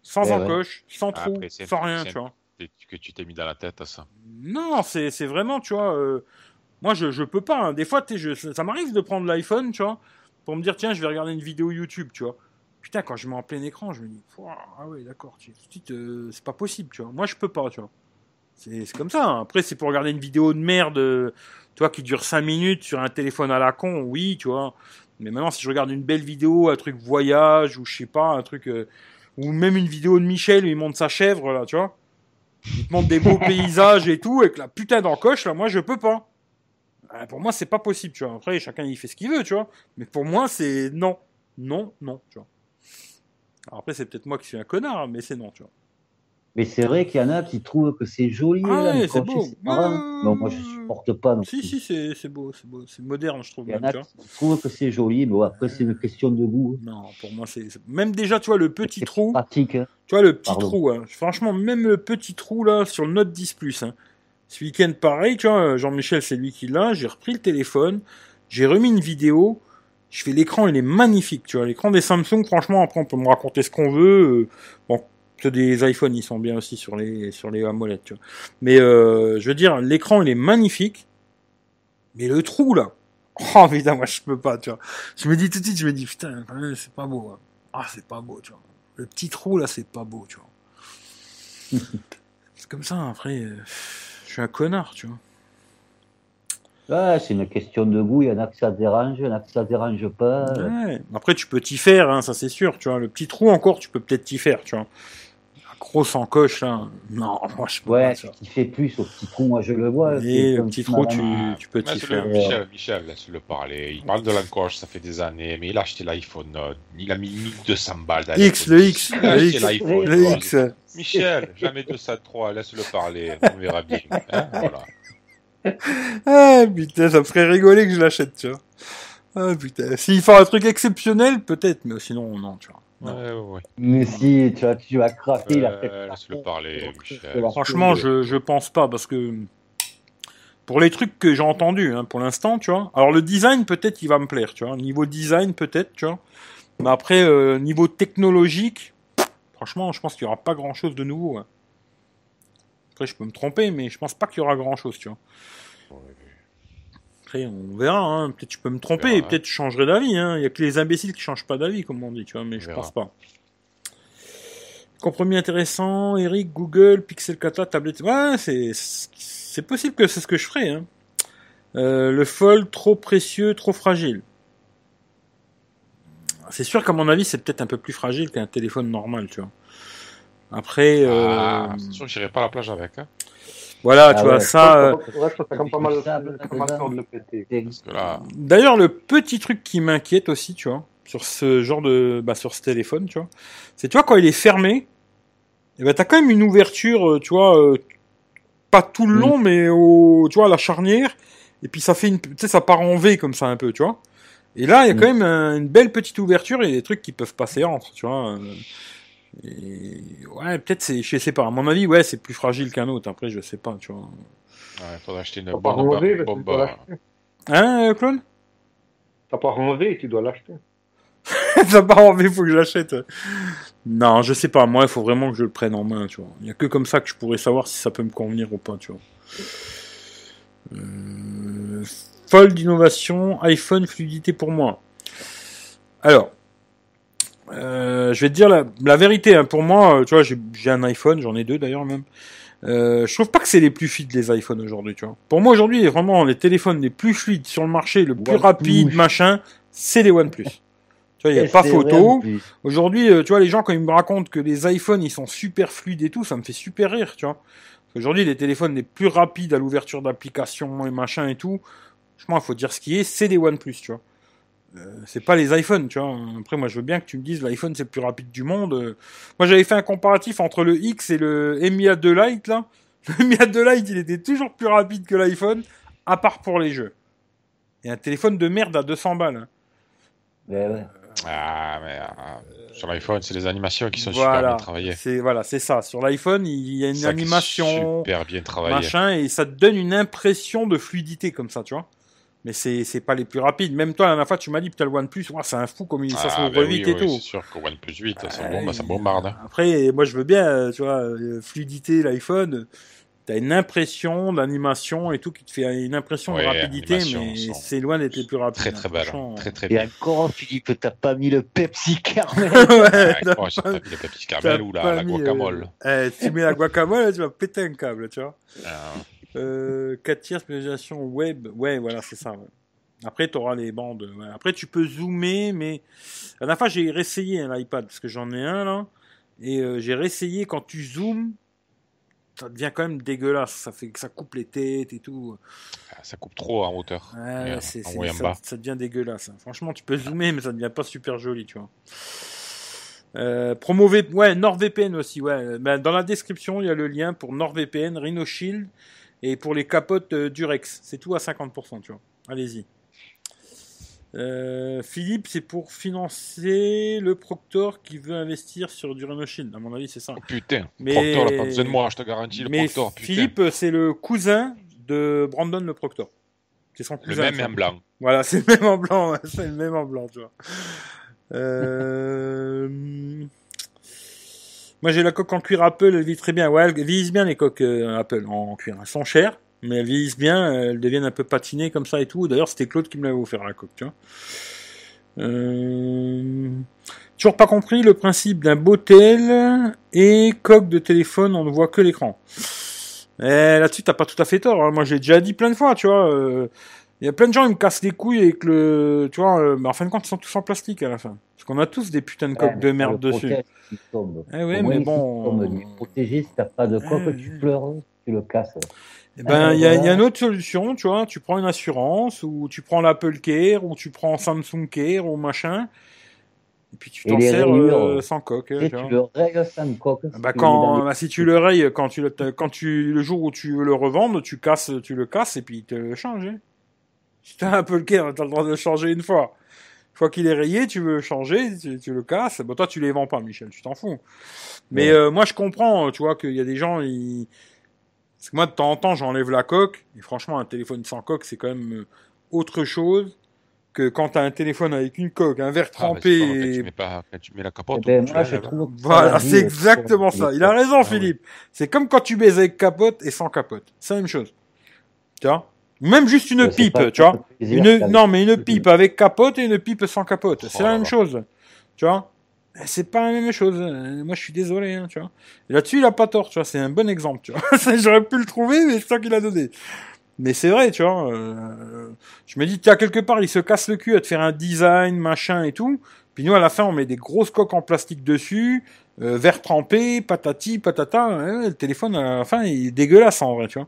Sans Eh ouais. encoche, sans trou, Après, c'est- sans rien, tu vois. c'est que tu t'es mis dans la tête à ça. Non, c'est c'est vraiment, tu vois. euh, moi, je, je peux pas. hein. Des fois, je, ça m'arrive de prendre l'iPhone, tu vois, pour me dire, tiens, je vais regarder une vidéo YouTube, tu vois. Putain, quand je mets en plein écran, je me dis, ah ouais, d'accord, euh, c'est pas possible, tu vois. Moi, je peux pas, tu vois. C'est c'est comme ça. hein. Après, c'est pour regarder une vidéo de merde, euh, tu vois, qui dure 5 minutes sur un téléphone à la con, oui, tu vois. Mais maintenant, si je regarde une belle vidéo, un truc voyage, ou je sais pas, un truc. euh, ou même une vidéo de Michel où il monte sa chèvre, là, tu vois. Il te montre des beaux <laughs> paysages et tout, avec la putain d'encoche, là, moi, je peux pas. Euh, pour moi, c'est pas possible, tu vois. Après, chacun, il fait ce qu'il veut, tu vois. Mais pour moi, c'est non. Non, non, tu vois. Alors après, c'est peut-être moi qui suis un connard, mais c'est non, tu vois. Mais c'est vrai qu'il y en a qui trouvent que c'est joli. Ah là, ouais, c'est beau. c'est marrant. Ouais. Non, moi, je supporte pas. Non Si, si, c'est beau, c'est beau. C'est moderne, je trouve, Il y en a qui trouvent que c'est joli, mais bon, après, c'est une question de goût. Non, pour moi, c'est... Même déjà, tu vois, le petit trou... pratique. hein. Tu vois, le petit Pardon. trou, hein. franchement, même le petit trou, là, sur le Note 10 Plus, hein. Ce week-end, pareil, tu vois, Jean-Michel, c'est lui qui l'a, j'ai repris le téléphone, j'ai remis une vidéo, je fais l'écran, il est magnifique, tu vois. L'écran des Samsung, franchement, après, on peut me raconter ce qu'on veut. euh, bon, ceux des iPhones, ils sont bien aussi sur les, sur les AMOLED, tu vois. Mais, euh, je veux dire, l'écran, il est magnifique, mais le trou, là, <laughs> oh, putain, moi, je peux pas, tu vois. Je me dis tout de suite, je me dis, putain, quand même, c'est pas beau, hein. Ah, c'est pas beau, tu vois. Le petit trou, là, c'est pas beau, tu vois. <laughs> c'est comme ça, après, euh, je suis un connard, tu vois. Ouais, c'est une question de goût. Il y en a que ça dérange, il y en a que ça dérange pas. Ouais. Après, tu peux t'y faire, hein, ça c'est sûr, tu vois. Le petit trou encore, tu peux peut-être t'y faire, tu vois. grosse encoche, là. Non, <laughs> moi, je peux Ouais, pas, qui fait plus au petit trou, moi je le vois. Et c'est le petit trou, tu, tu peux t'y faire. Michel, Michel, laisse-le parler. Il parle de l'encoche, ça fait des années, mais il a acheté l'iPhone. euh, Il a mis 1200 balles dans X, l'iPhone. le X, le X, le. X. Michel, jamais 203, laisse-le parler, on verra bien. hein, voilà. Ah, putain, ça me ferait rigoler que je l'achète, tu vois. Ah, putain. S'il fait un truc exceptionnel, peut-être, mais sinon, non, tu vois. Non. Ouais, ouais. Mais si, tu vas, tu vas craquer, il a Euh, peut-être. laisse-le parler, Michel. Franchement, je, je pense pas, parce que pour les trucs que j'ai entendus, hein, pour l'instant, tu vois. Alors le design, peut-être, il va me plaire, tu vois. Niveau design, peut-être, tu vois. Mais après, euh, niveau technologique, franchement, je pense qu'il y aura pas grand-chose de nouveau. hein. Après, je peux me tromper, mais je pense pas qu'il y aura grand-chose, tu vois. Après, on verra, hein. Peut-être je peux me tromper, verra, et peut-être je changerai d'avis, hein. Il y a que les imbéciles qui changent pas d'avis, comme on dit, tu vois, mais je verra. pense pas. Compromis intéressant, Eric, Google, Pixel 4, tablette. Ouais, c'est, c'est possible que c'est ce que je ferai, hein. Euh, le fold, trop précieux, trop fragile. C'est sûr qu'à mon avis, c'est peut-être un peu plus fragile qu'un téléphone normal, tu vois. Après, euh, Ah, c'est sûr que j'irai pas à la plage avec. Hein. voilà, Ah tu vois, ouais. ça, euh, Ouais, comme pas mal, de le péter. D'ailleurs, le petit truc qui m'inquiète aussi, tu vois, sur ce genre de, bah, sur ce téléphone, tu vois, c'est, tu vois, quand il est fermé, eh ben, t'as quand même une ouverture, euh, tu vois, euh, pas tout le Mm. long, mais au, tu vois, à la charnière, et puis ça fait une, tu sais, ça part en V comme ça un peu, tu vois. Et là, il y a Mm. quand même un- une belle petite ouverture et des trucs qui peuvent passer entre, tu vois. euh, Et, ouais, peut-être c'est, je sais pas. À mon avis, ouais, c'est plus fragile qu'un autre. Après, je sais pas, tu vois. ouais, faudrait acheter une T'as pas bombe. tu bombe, dois euh. Hein, euh, Clone? T'as pas renlevé, tu dois l'acheter. ça part en V, faut que je l'achète. Non, je sais pas. Moi, il faut vraiment que je le prenne en main, tu vois. Il y a que comme ça que je pourrais savoir si ça peut me convenir ou pas, tu vois. Euh, folle d'innovation, iPhone, fluidité pour moi. Alors, euh, je vais te dire la, la vérité. hein. Pour moi, euh, tu vois, j'ai un iPhone, j'en ai deux d'ailleurs même. Euh, je trouve pas que c'est les plus fluides les iPhones aujourd'hui, tu vois. Pour moi aujourd'hui, vraiment les téléphones les plus fluides sur le marché, le plus rapide, machin, c'est les OnePlus. <laughs> Tu vois, il y a pas photo. Aujourd'hui, euh, tu vois, les gens, quand ils me racontent que les iPhones, ils sont super fluides et tout, ça me fait super rire, tu vois. Aujourd'hui, les téléphones les plus rapides à l'ouverture d'applications et machin et tout, franchement, il faut dire ce qui est, c'est des OnePlus, tu vois. Euh, c'est pas les iPhones, tu vois. Après, moi, je veux bien que tu me dises l'iPhone, c'est le plus rapide du monde. Euh, Moi, j'avais fait un comparatif entre le X et le Mi A2 Lite, là. <laughs> Le Mi A2 Lite, il était toujours plus rapide que l'iPhone, à part pour les jeux. Et un téléphone de merde à 200 balles. hein. Ouais, ouais. Ah, mais euh, sur l'iPhone, c'est les animations qui sont super bien travaillées. c'est voilà, c'est ça. Sur l'iPhone, il y a une Ça animation, Super bien travaillé. machin, et ça te donne une impression de fluidité comme ça, tu vois. Mais c'est c'est pas les plus rapides. Même toi, la dernière fois, tu m'as dit, putain, le OnePlus, ouah, c'est un fou comme il, ça Ah, ben oui, vite et oui, tout. C'est sûr qu'au OnePlus 8, ça, Ouais, bombe, ça bombarde. hein. Après, moi, je veux bien, euh, tu vois, euh, fluidité, l'iPhone. T'as une impression d'animation et tout qui te fait une impression Ouais, de rapidité, mais c'est loin d'être les plus rapides. Très très hein, belle. franchement. Très très Et encore, Philippe, t'as pas mis le Pepsi Caramel. <laughs> ouais, Ah, t'as oh, pas- pas mis le Pepsi t'as Caramel ou la, euh, guacamole. eh, tu mets la guacamole, tu vas péter un câble, tu vois. Ah, Euh, 4 tiers spécialisation web, ouais, voilà, c'est ça. ouais. Après, tu auras les bandes. ouais. Après, tu peux zoomer, mais la dernière fois, j'ai réessayé un iPad parce que j'en ai un là, et euh, j'ai réessayé quand tu zoomes, ça devient quand même dégueulasse. Ça fait que ça coupe les têtes et tout. ça coupe trop en hauteur. Ouais, c'est, en ça, ça devient dégueulasse. hein. Franchement, tu peux zoomer, mais ça devient pas super joli, tu vois. Euh, promo V- ouais, NordVPN aussi, ouais. Ben, dans la description, il y a le lien pour NordVPN, Rhino Shield et pour les capotes euh, Durex. C'est tout à 50%, tu vois. Allez-y. Euh, Philippe, c'est pour financer le Proctor qui veut investir sur du Shield. À mon avis, c'est ça. Oh, putain, Mais- Proctor, là, pas besoin de moi, je te garantis, le Mais Proctor, putain. Philippe, c'est le cousin de Brandon le Proctor. C'est son le cousin. même ça. et en blanc. Voilà, <laughs> c'est le même en blanc, c'est le même en blanc, tu vois. Euh... Moi, j'ai la coque en cuir Apple, elle vit très bien. Ouais, elles vieillissent bien les coques euh, Apple en cuir. Elles sont chères, mais elles vieillissent bien, elles deviennent un peu patinées comme ça et tout. D'ailleurs, c'était Claude qui me l'avait offert la coque, tu vois. Euh... Toujours pas compris le principe d'un beau tel et coque de téléphone, on ne voit que l'écran. Eh, Là-dessus, t'as pas tout à fait tort. hein. Moi, j'ai déjà dit plein de fois, tu vois. euh, Il y a plein de gens, ils me cassent les couilles avec le. Tu vois, euh, mais en fin de compte, ils sont tous en plastique à la fin. Parce qu'on a tous des putains de coques Ouais, de merde dessus. protège s'il tombe. Eh ouais, Au mais bon. il tombe, il est protégé, si t'as pas de coque, Ouais. tu pleures, tu le casses. Eh ben, il y, a- voilà. il y a une autre solution, tu vois. Tu prends une assurance, ou tu prends l'Apple Care, ou tu prends Samsung Care, ou machin. Et puis tu t'en sers euh, sans coque. Tu tu vois. tu le règles sans coque. Ah Bah tu quand bah, si tu le rayes quand tu le quand tu le jour où tu veux le revendre tu casses tu le casses et puis il te le change. Si t'as un peu le cœur t'as le droit de le changer une fois. Une fois qu'il est rayé tu veux le changer tu, tu le casses. Bon toi tu les vends pas Michel tu t'en fous. Mais Ouais. euh, moi je comprends tu vois qu'il y a des gens ils parce que moi de temps en temps j'enlève la coque et franchement un téléphone sans coque c'est quand même euh, autre chose que quand t'as un téléphone avec une coque un verre Ah, trempé pas- quand et tu mets pas, tu mets la Eh capote, ben, tu moi, la je Voilà, c'est exactement ça. Il a raison, Ah. Philippe. C'est comme quand tu baises avec capote et sans capote. C'est la même chose. Tu vois? Même juste une pipe, pas tu vois une, Non, mais une pipe avec capote et une pipe sans capote. C'est Oh la même chose. Tu vois C'est pas la même chose. Euh, Moi, je suis désolé, hein, tu vois. Là-dessus, il a pas tort, tu vois. C'est un bon exemple, tu vois. <laughs> J'aurais pu le trouver, mais c'est ça qu'il a donné. Mais c'est vrai, tu vois. euh, je me dis, tiens, quelque part, il se casse le cul à te faire un design, machin et tout. Puis nous, à la fin, on met des grosses coques en plastique dessus, euh, verre trempé, patati, patata. Ouais, le téléphone, à la fin, il est dégueulasse en vrai, tu vois.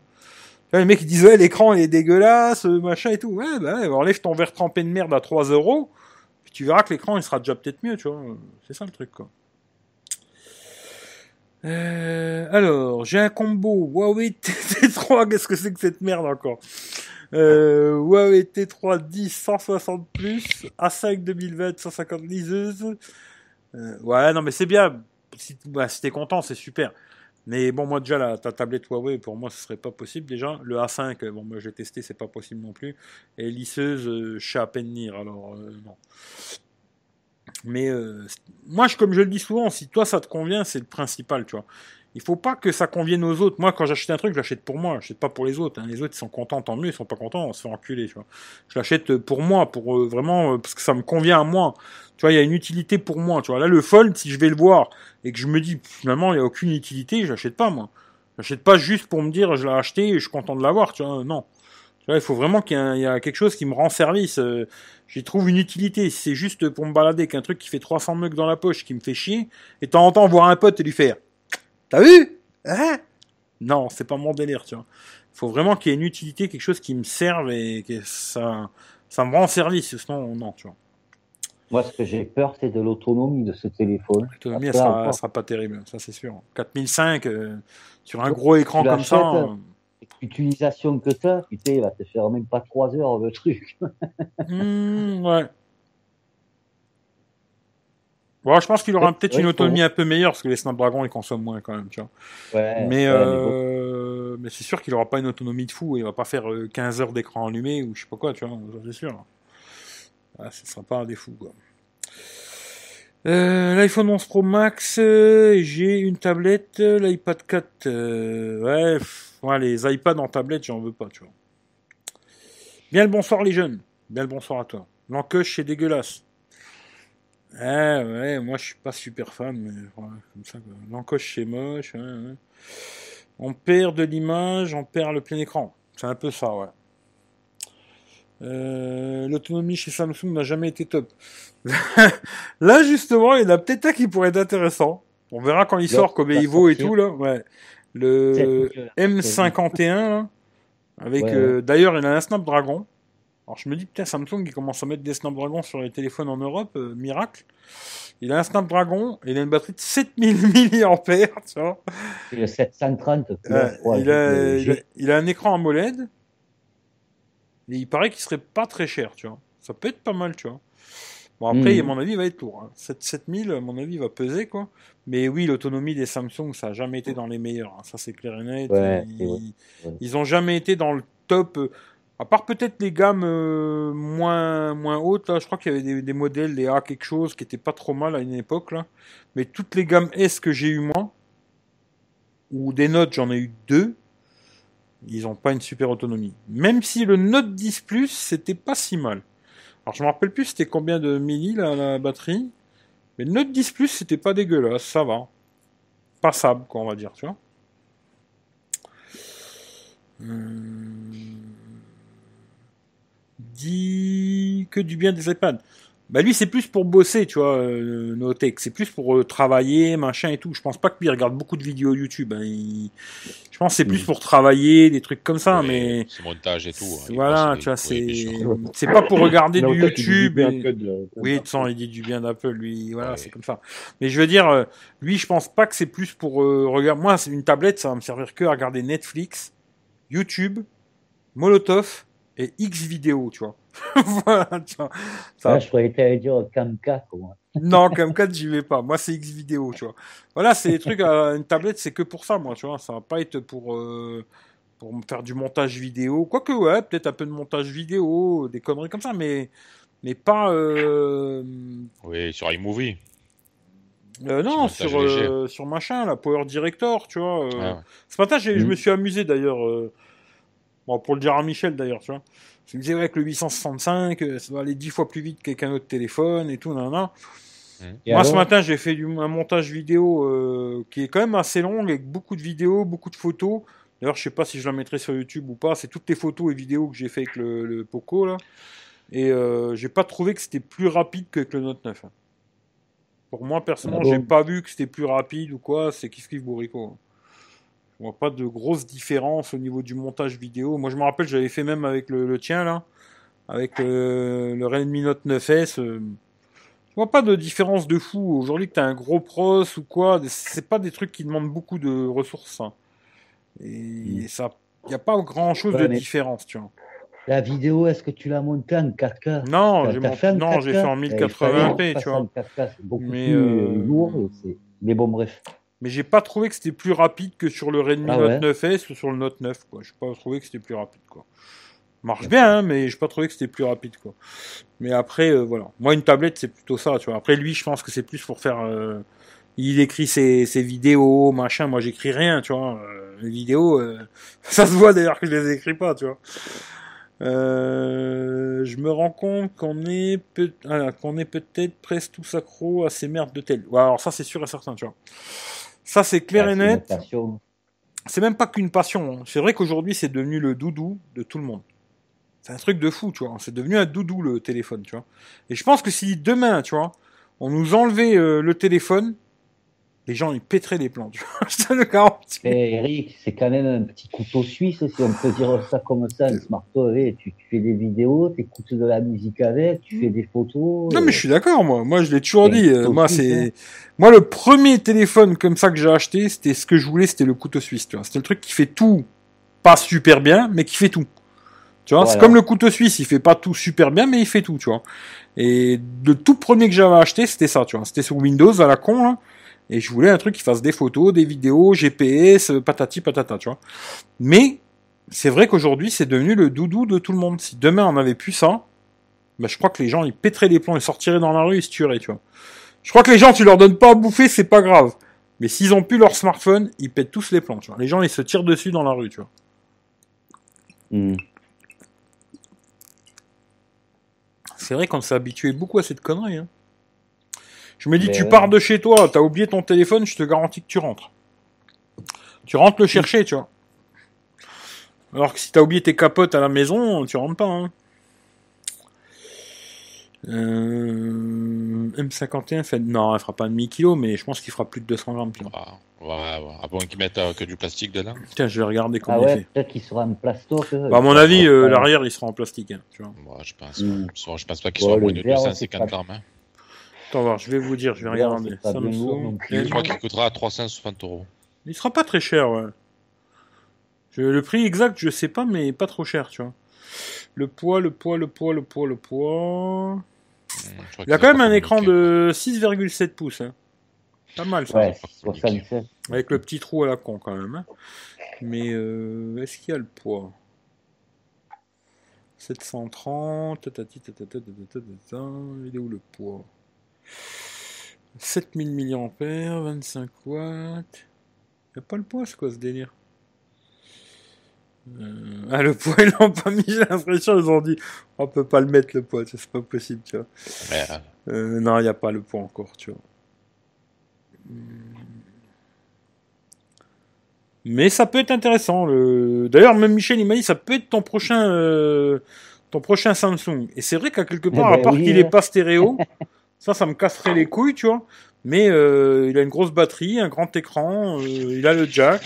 Tu vois, Les mecs, ils disent, ouais, l'écran, il est dégueulasse, euh, machin et tout. Ouais, bah, ouais, enlève ton verre trempé de merde à 3 euros. Puis tu verras que l'écran, il sera déjà peut-être mieux, tu vois. C'est ça le truc, quoi. Euh, alors, j'ai un combo Huawei T3. <laughs> Qu'est-ce que c'est que cette merde encore? Euh, Huawei T3 10 160 plus, A5 2020 150 liseuses. Euh, ouais, non mais c'est bien. Si, bah, si t'es content, c'est super. Mais bon, moi déjà, ta tablette Huawei, pour moi, ce serait pas possible déjà. Le A5, euh, bon, moi j'ai testé, c'est pas possible non plus. Et lisseuse, euh, je sais à peine lire, alors euh, non. Mais euh, moi, comme je le dis souvent, si toi ça te convient, c'est le principal, tu vois. Il faut pas que ça convienne aux autres. Moi, quand j'achète un truc, je l'achète pour moi. Je l'achète pas pour les autres. hein. Les autres, ils sont contents, tant mieux. Ils sont pas contents, on se fait enculer, tu vois. Je l'achète pour moi, pour euh, vraiment, euh, parce que ça me convient à moi. Tu vois, il y a une utilité pour moi. Tu vois, là, le Fold, si je vais le voir et que je me dis, finalement, il y a aucune utilité, je l'achète pas, moi. Je l'achète pas juste pour me dire, je l'ai acheté et je suis content de l'avoir, tu vois. Non. Tu vois, il faut vraiment qu'il y, ait quelque chose qui me rend service. euh, J'y trouve une utilité. C'est juste pour me balader qu'un truc qui fait 300 mecs dans la poche, qui me fait chier, et de temps voir un pote et lui faire T'as vu? Hein? Non, c'est pas mon délire, tu vois. Il faut vraiment qu'il y ait une utilité, quelque chose qui me serve et que ça, ça me rend service. Sinon, non, tu vois. Moi, ce que j'ai peur, c'est de l'autonomie de ce téléphone. L'autonomie, elle Après, sera, pas terrible, ça c'est sûr. 4005, euh, sur un gros écran comme ça. euh, L'utilisation que tu as, putain, il va te faire même pas 3 heures le truc. hmm, <laughs> ouais. Bon, je pense qu'il aura peut-être une autonomie un peu meilleure parce que les Snapdragon ils consomment moins quand même, tu vois. Ouais, mais ouais, euh, mais c'est sûr qu'il aura pas une autonomie de fou. Il va pas faire euh, 15 heures d'écran allumé ou je sais pas quoi, tu vois. C'est sûr. Ah, ce sera pas un des fous, quoi. Euh, L'iPhone 11 Pro Max, euh, j'ai une tablette, euh, l'iPad 4, euh, ouais, ouais, les iPads en tablette, j'en veux pas, tu vois. Bien le bonsoir les jeunes, bien le bonsoir à toi. L'encoche c'est dégueulasse. Ouais, ouais, moi je suis pas super fan, mais voilà, comme ça. L'encoche c'est moche, ouais, ouais. On perd de l'image, on perd le plein écran. C'est un peu ça, ouais. Euh, L'autonomie chez Samsung n'a jamais été top. <laughs> là, justement, il y en a peut-être un qui pourrait être intéressant. On verra quand il Là, sort, combien va il vaut et tout, là. Ouais. Le C'est- M51, là. Avec, Ouais, euh, d'ailleurs, il a un Snapdragon. Alors, je me dis, putain, Samsung, il commence à mettre des Snapdragons sur les téléphones en Europe. euh, miracle. Il a un Snapdragon, et il a une batterie de 7000 mAh, <laughs> tu vois. C'est le 730. Ouais, couleur froide, il, a, le il, a, il a un écran AMOLED. Et il paraît qu'il serait pas très cher, tu vois. Ça peut être pas mal, tu vois. Bon, après, Mhm. à mon avis, il va être lourd. Hein. 7 7000, à mon avis, il va peser, quoi. Mais oui, l'autonomie des Samsung, ça a jamais été dans les meilleurs. hein. Ça, c'est clair et net. Ouais, ils. Ouais. ils ont jamais été dans le top. euh, À part peut-être les gammes euh, moins, moins hautes, là. Je crois qu'il y avait des, des modèles, des A quelque chose, qui étaient pas trop mal à une époque, là. Mais toutes les gammes S que j'ai eu moi, ou des notes, j'en ai eu deux, ils ont pas une super autonomie. Même si le Note 10 Plus, c'était pas si mal. Alors je me rappelle plus c'était combien de milli la, la batterie, mais le Note 10 Plus, c'était pas dégueulasse, ça va. Passable, quoi, on va dire, tu vois. Hum. que du bien des iPads. Bah lui c'est plus pour bosser, tu vois, euh, Notech. C'est plus pour euh, travailler, machin et tout. Je pense pas que lui il regarde beaucoup de vidéos YouTube. hein. Il- Je pense que c'est plus Mm. pour travailler, des trucs comme ça, mais C'est montage et tout. hein, il voilà, tu vois, c'est c'est pas pour regarder du YouTube. bien et- de- Oui, de toute façon, il dit du bien d'Apple, lui, voilà, Ouais. c'est comme ça. Mais je veux dire, euh, lui, je pense pas que c'est plus pour euh, regarder. Moi, c'est une tablette, ça va me servir que à regarder Netflix, YouTube, Molotov et X vidéo, tu vois. <laughs> voilà, tu vois. Ça- Là, je croyais que t'allais dire Camca, quoi. Non, 4, j'y vais pas. Moi, c'est X vidéo, tu vois. Voilà, c'est des trucs à une tablette, c'est que pour ça, moi, tu vois. Ça va pas être pour euh, pour faire du montage vidéo. Quoique, ouais, peut-être un peu de montage vidéo, des conneries comme ça, mais mais pas. Euh, Oui, sur iMovie. Euh, non, sur, euh, sur machin, la Power Director, tu vois. euh. Ah ouais. Ce matin, je Mhm. me suis amusé d'ailleurs, euh, bon, pour le dire à Michel d'ailleurs, tu vois. Je me disais, ouais, que le 865, euh, ça doit aller 10 fois plus vite qu'avec un autre téléphone et tout, nan, nan. Et Moi, ce matin, j'ai fait du, un montage vidéo euh, qui est quand même assez long, avec beaucoup de vidéos, beaucoup de photos. D'ailleurs, je sais pas si je la mettrai sur YouTube ou pas. C'est toutes les photos et vidéos que j'ai fait avec le, le Poco, là. Et euh, j'ai pas trouvé que c'était plus rapide qu'avec le Note 9. hein. Pour moi, personnellement, Ah bon j'ai pas vu que c'était plus rapide ou quoi. C'est kiff kiff bourrico. Je vois pas de grosse différence au niveau du montage vidéo. Moi, je me rappelle, j'avais fait même avec le, le tien, là. Avec le, le Redmi Note 9S. euh, je vois pas de différence de fou. Aujourd'hui, que t'as un gros pros ou quoi, c'est pas des trucs qui demandent beaucoup de ressources. hein. Et ça, y a pas grand chose Ouais, de différence, tu vois. La vidéo, est-ce que tu l'as montée en 4K Non, j'ai mon- fait en non, j'ai 4K? fait en Eh, il 1080p, fallait que tu tu vois. fasses en 4K, c'est beaucoup Mais, plus euh, euh, lourd. Mais bon, bref. Mais j'ai pas trouvé que c'était plus rapide que sur le Redmi Ah Note ouais 9S ou sur le Note 9, quoi. J'ai pas trouvé que c'était plus rapide, quoi. Marche bien, hein, mais j'ai pas trouvé que c'était plus rapide, quoi. Mais après, euh, voilà. Moi, une tablette, c'est plutôt ça, tu vois. Après, lui, je pense que c'est plus pour faire. euh, Il écrit ses, ses vidéos, machin. Moi, j'écris rien, tu vois. Euh, les vidéos, euh, <laughs> ça se voit d'ailleurs que je les écris pas, tu vois. Euh, je me rends compte qu'on est, peut... ah, qu'on est peut-être presque tous accros à ces merdes de tel. Ouais, alors ça, c'est sûr et certain, tu vois. Ça, c'est clair Ah, et net. C'est même pas qu'une passion. hein. C'est vrai qu'aujourd'hui, c'est devenu le doudou de tout le monde. C'est un truc de fou, tu vois. C'est devenu un doudou, le téléphone, tu vois. Et je pense que si demain, tu vois, on nous enlevait euh, le téléphone, les gens, ils pèteraient les plans, tu vois. <laughs> Je te le garantis. Mais Eric, c'est quand même un petit couteau suisse, si on peut dire ça comme ça, un smartphone. Eh, Tu, tu fais des vidéos, tu écoutes de la musique avec, tu fais des photos. Non, mais je suis d'accord, moi. Moi, je l'ai toujours C'est dit. euh, moi, suisse, hein. c'est, moi, le premier téléphone comme ça que j'ai acheté, c'était ce que je voulais, c'était le couteau suisse, tu vois. C'était le truc qui fait tout, pas super bien, mais qui fait tout. Tu vois, c'est comme le couteau suisse, il fait pas tout super bien, mais il fait tout, tu vois. Et le tout premier que j'avais acheté, c'était ça, tu vois. C'était sur Windows à la con, là. Et je voulais un truc qui fasse des photos, des vidéos, GPS, patati patata, tu vois. Mais, c'est vrai qu'aujourd'hui, c'est devenu le doudou de tout le monde. Si demain on avait plus ça, bah, je crois que les gens, ils pèteraient les plombs, ils sortiraient dans la rue, ils se tueraient, tu vois. Je crois que les gens, tu leur donnes pas à bouffer, c'est pas grave. Mais s'ils ont plus leur smartphone, ils pètent tous les plombs, tu vois. Les gens, ils se tirent dessus dans la rue, tu vois. Hmm. C'est vrai qu'on s'est habitué beaucoup à cette connerie, hein. Je me dis, Mais tu ouais. pars de chez toi, t'as oublié ton téléphone, je te garantis que tu rentres. Tu rentres le chercher, tu vois. Alors que si t'as oublié tes capotes à la maison, tu rentres pas, hein. Euh, M51 fait, non, elle fera pas un demi-kilo, mais je pense qu'il fera plus de 200 grammes. Ah, ouais, ouais. À moins qu'ils mettent euh, que du plastique dedans. Tiens, je vais regarder comment Ah il ouais, fait. peut-être qu'il sera en plastoc. euh, Bah, à mon avis, euh, l'arrière, il sera en plastique, hein, tu vois. Je pense. Mm. Soit- Je pense pas soient le moins de verre, 250 c'est pas- grammes. hein. Attends, voir, je vais vous dire, je vais regarder. c'est pas non plus. Je crois qu'il coûtera 360 euros. Il sera pas très cher, ouais. Je- le prix exact, je sais pas, mais pas trop cher, tu vois. Le poids, le poids, le poids, le poids, le poids. Mm, je crois Il a qu'ils quand même pas un écran communiqué. de 6,7 pouces. Hein. Pas mal, ça. Ouais, pas communiqué. 67. Avec le petit trou à la con, quand même. hein. Mais euh, est-ce qu'il y a le poids 730. tatati, tatata, tatata, tatata. Il est où le poids 7000 mAh, 25 watts. Il a pas le poids, c'est quoi ce délire? Euh, Ah, le poids, ils l'ont pas mis, <laughs> j'ai l'impression, ils ont dit on peut pas le mettre le poids, c'est pas possible, tu vois. Mais, euh, non, il n'y a pas le poids encore, tu vois. Hmm. Mais ça peut être intéressant. Le... D'ailleurs, même Michel, il m'a dit, ça peut être ton prochain, euh, ton prochain Samsung. Et c'est vrai qu'à quelque part, Eh à ben part oui, qu'il hein. est pas stéréo, <laughs> ça, ça me casserait les couilles, tu vois. Mais euh, il a une grosse batterie, un grand écran, euh, il a le jack.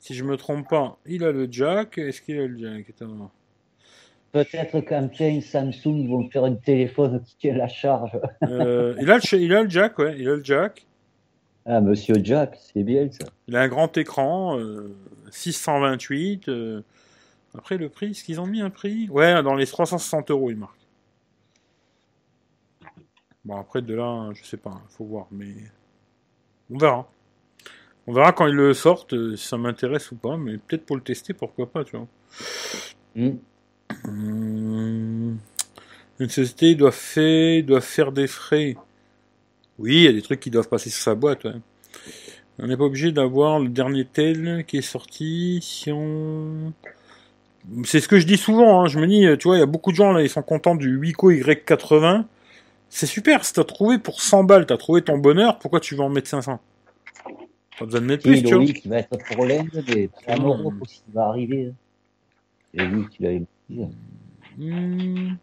Si je me trompe pas, il a le jack. Est-ce qu'il a le jack? Peut-être qu'un tient Samsung, ils vont faire un téléphone <laughs> qui tient la charge. Euh, il, a le, il a le jack, ouais, il a le jack. Ah, monsieur Jack, c'est bien ça. Il a un grand écran, euh, 628. euh, après le prix, est-ce qu'ils ont mis un prix? Ouais, dans les 360 euros, il marque. Bon, après de là, je sais pas, faut voir, mais on verra. On verra quand ils le sortent, euh, si ça m'intéresse ou pas, mais peut-être pour le tester, pourquoi pas, tu vois. Hmm. Hum, Une société doit faire, doit faire des frais. Oui, il y a des trucs qui doivent passer sur sa boîte. ouais. On n'est pas obligé d'avoir le dernier tel qui est sorti. Si on... C'est ce que je dis souvent. hein. Je me dis, tu vois, il y a beaucoup de gens là, ils sont contents du Wico Y80. C'est super. Si t'as trouvé pour 100 balles, t'as trouvé ton bonheur. Pourquoi tu vas en mettre 500 Pas besoin de mettre plus, tu vois. Il va être pour l'Inde, mais. Europe aussi, il va arriver. Et lui, tu l'avais dit. Hmm.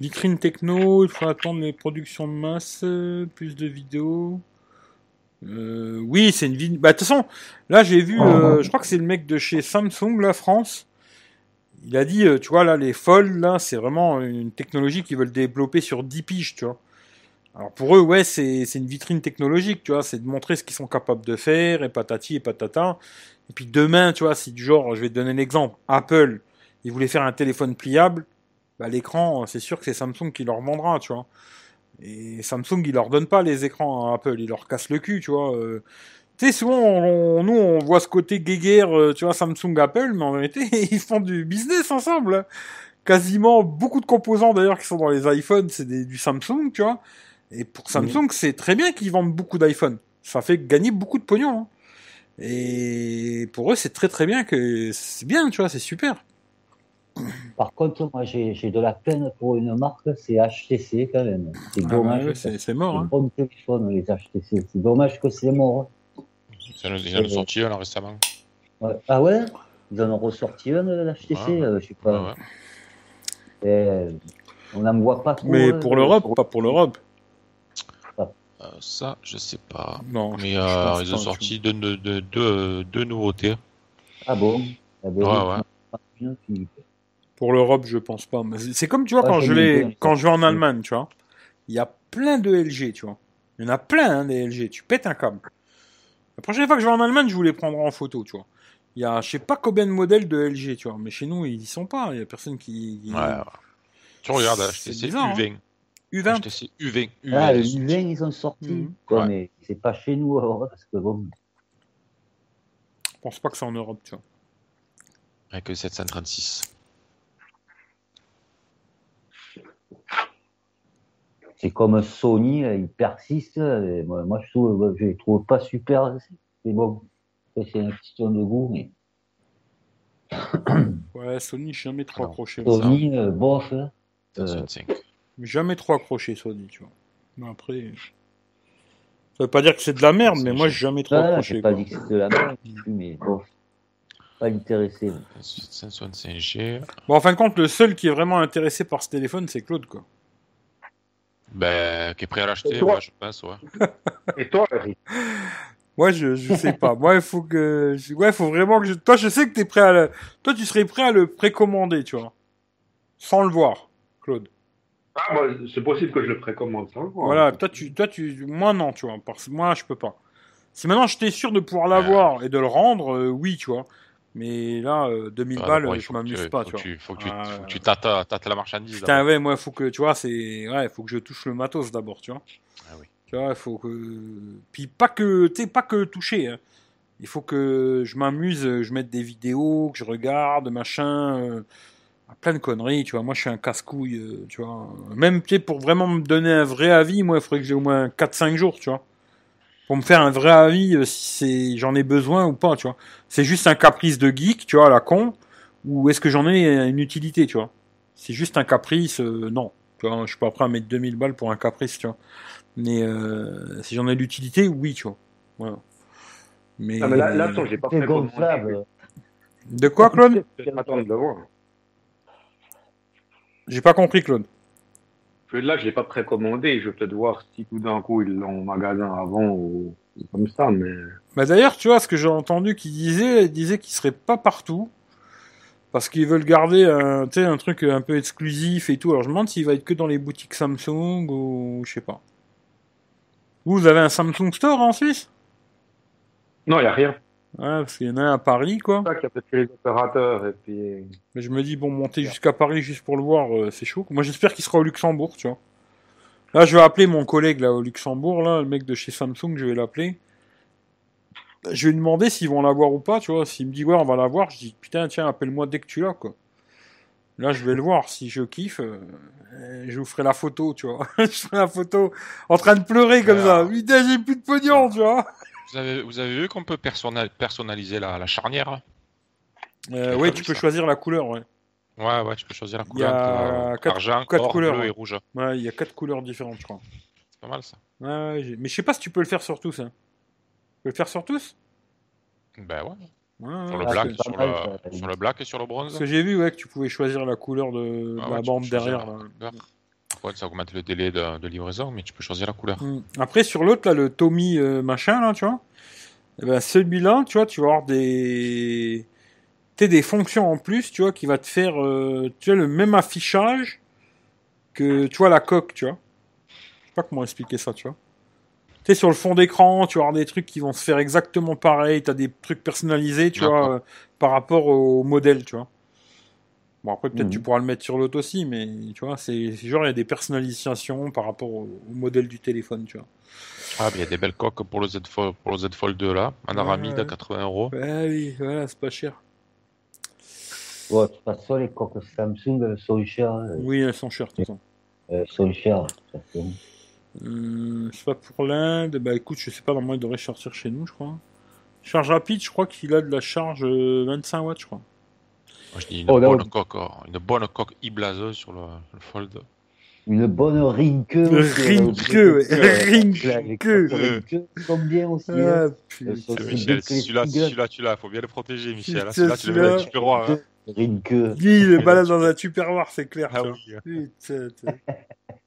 Vitrine techno, il faut attendre les productions de masse, euh, plus de vidéos. Euh, oui, c'est une vidéo. Bah, de toute façon, là, j'ai vu, euh, je crois que c'est le mec de chez Samsung, la France. Il a dit, euh, tu vois, là, les folds, là, c'est vraiment une technologie qu'ils veulent développer sur 10 piges, tu vois. Alors pour eux, ouais, c'est une vitrine technologique, tu vois, c'est de montrer ce qu'ils sont capables de faire, et patati et patata. Et puis demain, tu vois, si du genre, je vais te donner l'exemple, Apple, ils voulaient faire un téléphone pliable, bah, l'écran, c'est sûr que c'est Samsung qui leur vendra, tu vois. Et Samsung, il leur donne pas les écrans à Apple, il leur casse le cul, tu vois. Euh, tu sais, souvent, on- nous, on voit ce côté guéguerre, euh, tu vois, Samsung, Apple, mais en vérité, <laughs> ils font du business ensemble. Quasiment beaucoup de composants, d'ailleurs, qui sont dans les iPhones, c'est du Samsung, tu vois. Et pour Samsung, c'est très bien qu'ils vendent beaucoup d'iPhone. Ça fait gagner beaucoup de pognon. hein. Et pour eux, c'est très très bien que c'est bien, tu vois, c'est super. Par contre, moi, j'ai de la peine pour une marque, c'est HTC quand même. C'est Ah dommage. ouais, c'est mort. Hein. bon téléphone, les HTC. C'est dommage que c'est mort. Ça nous- Il y en a sorti un là récemment. Ouais. Ah ouais? Ils en ont ressorti un, de l'HTC Ouais. euh, Je sais pas. ouais. Euh, on n'en voit pas trop. Mais euh, pour l'Europe, sur- pas pour l'Europe. Euh, ça, je sais pas. Non. Mais euh, ils ont sorti deux, deux, deux, nouveautés. Ah bon? Ah ben, Ouais. Pour l'Europe, je pense pas. Mais c'est comme tu vois quand je vais quand je vais en Allemagne, tu vois. Il y a plein de LG, tu vois. Il y en a plein hein, des LG. Tu pètes un câble. La prochaine fois que je vais en Allemagne, je vous les prendrai en photo, tu vois. Il y a, je sais pas combien de modèles de LG, tu vois. Mais chez nous, ils y sont pas. Il y a personne qui. qui- Ouais, ouais. Tu regardes C'est HTC bizarre, hein. U20. U20. HTC U20. U20 Ah, le ils sont- U20, ils ont sorti. Mhm. Quoi, Ouais. mais c'est pas chez nous, alors, parce que bon. Je pense pas que c'est en Europe, tu vois. Avec le 736. C'est comme Sony, là, ils persistent. et moi, moi, je trouve, je les trouve pas super. C'est bon. C'est une question de goût, mais <coughs> Ouais, Sony, jamais trop accroché. Sony, euh, bof. hein. Euh, 765. Jamais trop accroché, Sony, tu vois. Mais après. Ça veut pas dire que c'est de la merde, mais moi, j'ai jamais trop Ah, accroché. j'ai pas dit que c'était de la merde, mais bof. Pas intéressé. moi. 765G. Bon, en fin de compte, le seul qui est vraiment intéressé par ce téléphone, c'est Claude, quoi. Ben, qui est prêt à l'acheter, ouais, je pense, ouais. Et toi, Eric? Moi, je, je sais pas. Moi, il faut que, je- ouais, faut vraiment que je, toi, je sais que t'es prêt à le, toi, tu serais prêt à le précommander, tu vois. Sans le voir, Claude. Ah, bah, c'est possible que je le précommande ça. Voilà, toi, tu, toi, tu, moi, non, tu vois. Parce moi, je peux pas. Si maintenant j'étais sûr de pouvoir l'avoir et de le rendre, euh, oui, tu vois. Mais là, euh, 2000 Ouais, balles, il je m'amuse pas, faut tu vois. tu- Faut que tu, Ah, faut que ouais. tu tâtes, tâtes la marchandise. Putain, ouais, moi, faut que, tu vois, c'est, ouais, faut que je touche le matos d'abord, tu vois. Ah oui. Tu vois, il faut que, puis pas que, tu pas que toucher, hein. Il faut que je m'amuse, euh, je mette des vidéos, que je regarde, machin, euh, plein de conneries, tu vois. Moi, je suis un casse-couille, euh, tu vois. Même, tu sais, pour vraiment me donner un vrai avis, moi, il faudrait que j'ai au moins 4-5 jours, tu vois. Pour me faire un vrai avis, euh, si c'est, j'en ai besoin ou pas, tu vois. C'est juste un caprice de geek, tu vois, à la con, ou est-ce que j'en ai une utilité, tu vois. C'est juste un caprice, euh, non. Tu vois, je suis pas prêt à mettre 2000 balles pour un caprice, tu vois. Mais euh, si j'en ai l'utilité, oui, tu vois. Voilà. Mais, Ah, mais là, j'ai pas gonflable. de quoi, Claude? de. J'ai pas compris, Claude. Je là, je l'ai pas précommandé. Je vais peut-être voir si tout d'un coup ils l'ont au magasin avant ou ou comme ça, mais Bah d'ailleurs, tu vois, ce que j'ai entendu qu'il disait, il disait qu'il serait pas partout. Parce qu'ils veulent garder un, tu sais, un truc un peu exclusif et tout. Alors je me demande s'il va être que dans les boutiques Samsung ou je sais pas. Vous, vous avez un Samsung Store en Suisse? Non, il y a rien. Ouais, parce qu'il y en a un à Paris, quoi. C'est ça qu'il y a peut-être les opérateurs et puis. Mais je me dis, bon, monter jusqu'à Paris juste pour le voir, euh, c'est chaud. Moi, j'espère qu'il sera au Luxembourg, tu vois. Là, je vais appeler mon collègue, là, au Luxembourg, là, le mec de chez Samsung, je vais l'appeler. Je vais lui demander s'ils vont l'avoir ou pas, tu vois. S'il me dit, ouais, on va l'avoir, je dis, putain, tiens, appelle-moi dès que tu l'as, quoi. Là, je vais le voir. Si je kiffe, euh, je vous ferai la photo, tu vois. <laughs> je ferai la photo en train de pleurer comme ça. Ah. Putain, j'ai plus de pognon, tu vois. Vous avez, vous avez vu qu'on peut personnal- personnaliser la, la charnière Euh, pas tu peux ça. choisir la couleur, ouais. Ouais, ouais, tu peux choisir la Il y a couleur. entre, euh, quatre- argent, quatre or, couleurs, bleu ouais. et rouge. Ouais, il y a quatre couleurs différentes, je crois. C'est pas mal ça. Ouais, ouais, j'ai- mais je sais pas si tu peux le faire sur tous, hein. Tu peux le faire sur tous? Ben ouais. Ouais, Sur le Ah, black, c'est pas sur, mal, le, ça. sur le black et sur le bronze. Parce que j'ai vu ouais, que tu pouvais choisir la couleur de Ah la ouais, bande derrière. la ça augmente le délai de, de livraison, mais tu peux choisir la couleur. Mm. Après, sur l'autre, là, le Tommy euh, machin, là, tu vois, eh ben, celui-là, tu vois, tu vas avoir des... sais, des fonctions en plus, tu vois, qui va te faire, euh, tu vois, le même affichage que, tu vois, la coque, tu vois. Je sais pas comment expliquer ça, tu vois. Tu sur le fond d'écran, tu vas avoir des trucs qui vont se faire exactement pareil, t'as des trucs personnalisés, tu vois, euh, par rapport au modèle, tu vois. Bon, après, peut-être tu pourras le mettre sur l'autre aussi, mais, tu vois, c'est genre, il y a des personnalisations par rapport au, au modèle du téléphone, tu vois. Ah, mais il y a des belles coques pour le Z Fold, pour le Z Fold 2 là, en Ouais, aramide à ouais. 80 euros. Ouais, oui, voilà, c'est pas cher. Ouais, de toute façon, les coques Samsung elles sont chères. euh, Oui, elles sont chères, de toute façon. Elles sont chères. Euh, c'est pas pour l'Inde. Bah écoute, je sais pas, normalement il devrait sortir chez nous, je crois. Charge rapide, je crois qu'il a de la charge euh, 25 watts, je crois. Moi, je dis une Oh, bonne on- coque, oh, une bonne coque e-blazeuse sur le, le Fold. Une bonne rinque. aussi, Rinque, euh, ouais, rinque. rinque. Les coques rinque sont bien aussi. hein. Ah, aussi Michel, celui-là, celui-là, tu l'as, faut bien le protéger, Michel. Là, celui-là, tu le mets dans le tupperware, hein. Rinque. Lui, il est balade dans un tupperware, c'est clair. Ah oui. Putain, putain.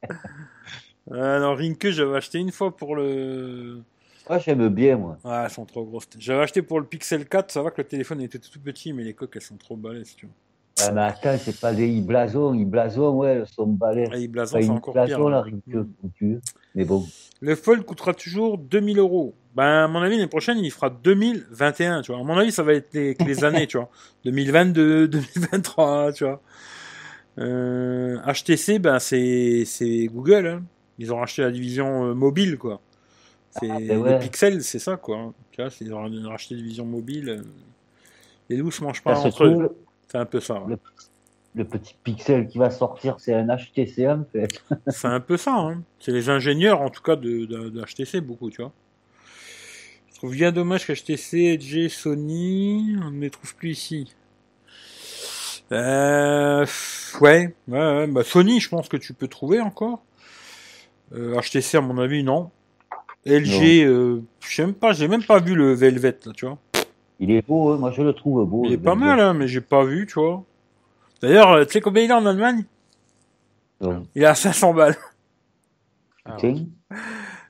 <laughs> Ah non, Rinke, j'avais acheté une fois pour le. Moi, j'aime bien, moi. Ah, elles sont trop grosses. J'avais acheté pour le Pixel 4, ça va que le téléphone était tout petit, mais les coques, elles sont trop balèzes, tu vois. Ah, mais attends, c'est pas des e-blasons. E-blasons, ouais, elles sont balèzes. Ah, les blasons, c'est encore pire. blason, la hein. Mm. Mais bon. Le Fold coûtera toujours 2000 euros. Ben, à mon avis, l'année prochaine, il fera 2021, tu vois. À mon avis, ça va être les, <laughs> années, tu vois. 2022, 2023, tu vois. Euh, HTC, ben, c'est, c'est Google, hein. Ils ont racheté la division euh, mobile, quoi. C'est, Ah, ben ouais. les pixels, c'est ça, quoi. hein. Tu vois, c'est- ils ont racheté la division mobile. euh. Les loups se mangent pas Ça entre eux. C'est un peu ça, ouais. le, le petit pixel qui va sortir, c'est un HTC, en fait. <laughs> C'est un peu ça, hein. C'est les ingénieurs, en tout cas, de, de, de HTC, beaucoup, tu vois. Je trouve bien dommage qu'HTC, LG, Sony, on ne les trouve plus ici. Euh, ouais, ouais, ouais. Bah, Sony, je pense que tu peux trouver encore. Euh, HTC, à mon avis, non. LG, euh, je sais même pas, j'ai même pas vu le Velvet, là, tu vois. Il est beau, hein. moi je le trouve beau. Il est pas Velvet. mal, hein, mais j'ai pas vu, tu vois. D'ailleurs, euh, tu sais combien il est en Allemagne? Il est à 500 balles. Ah,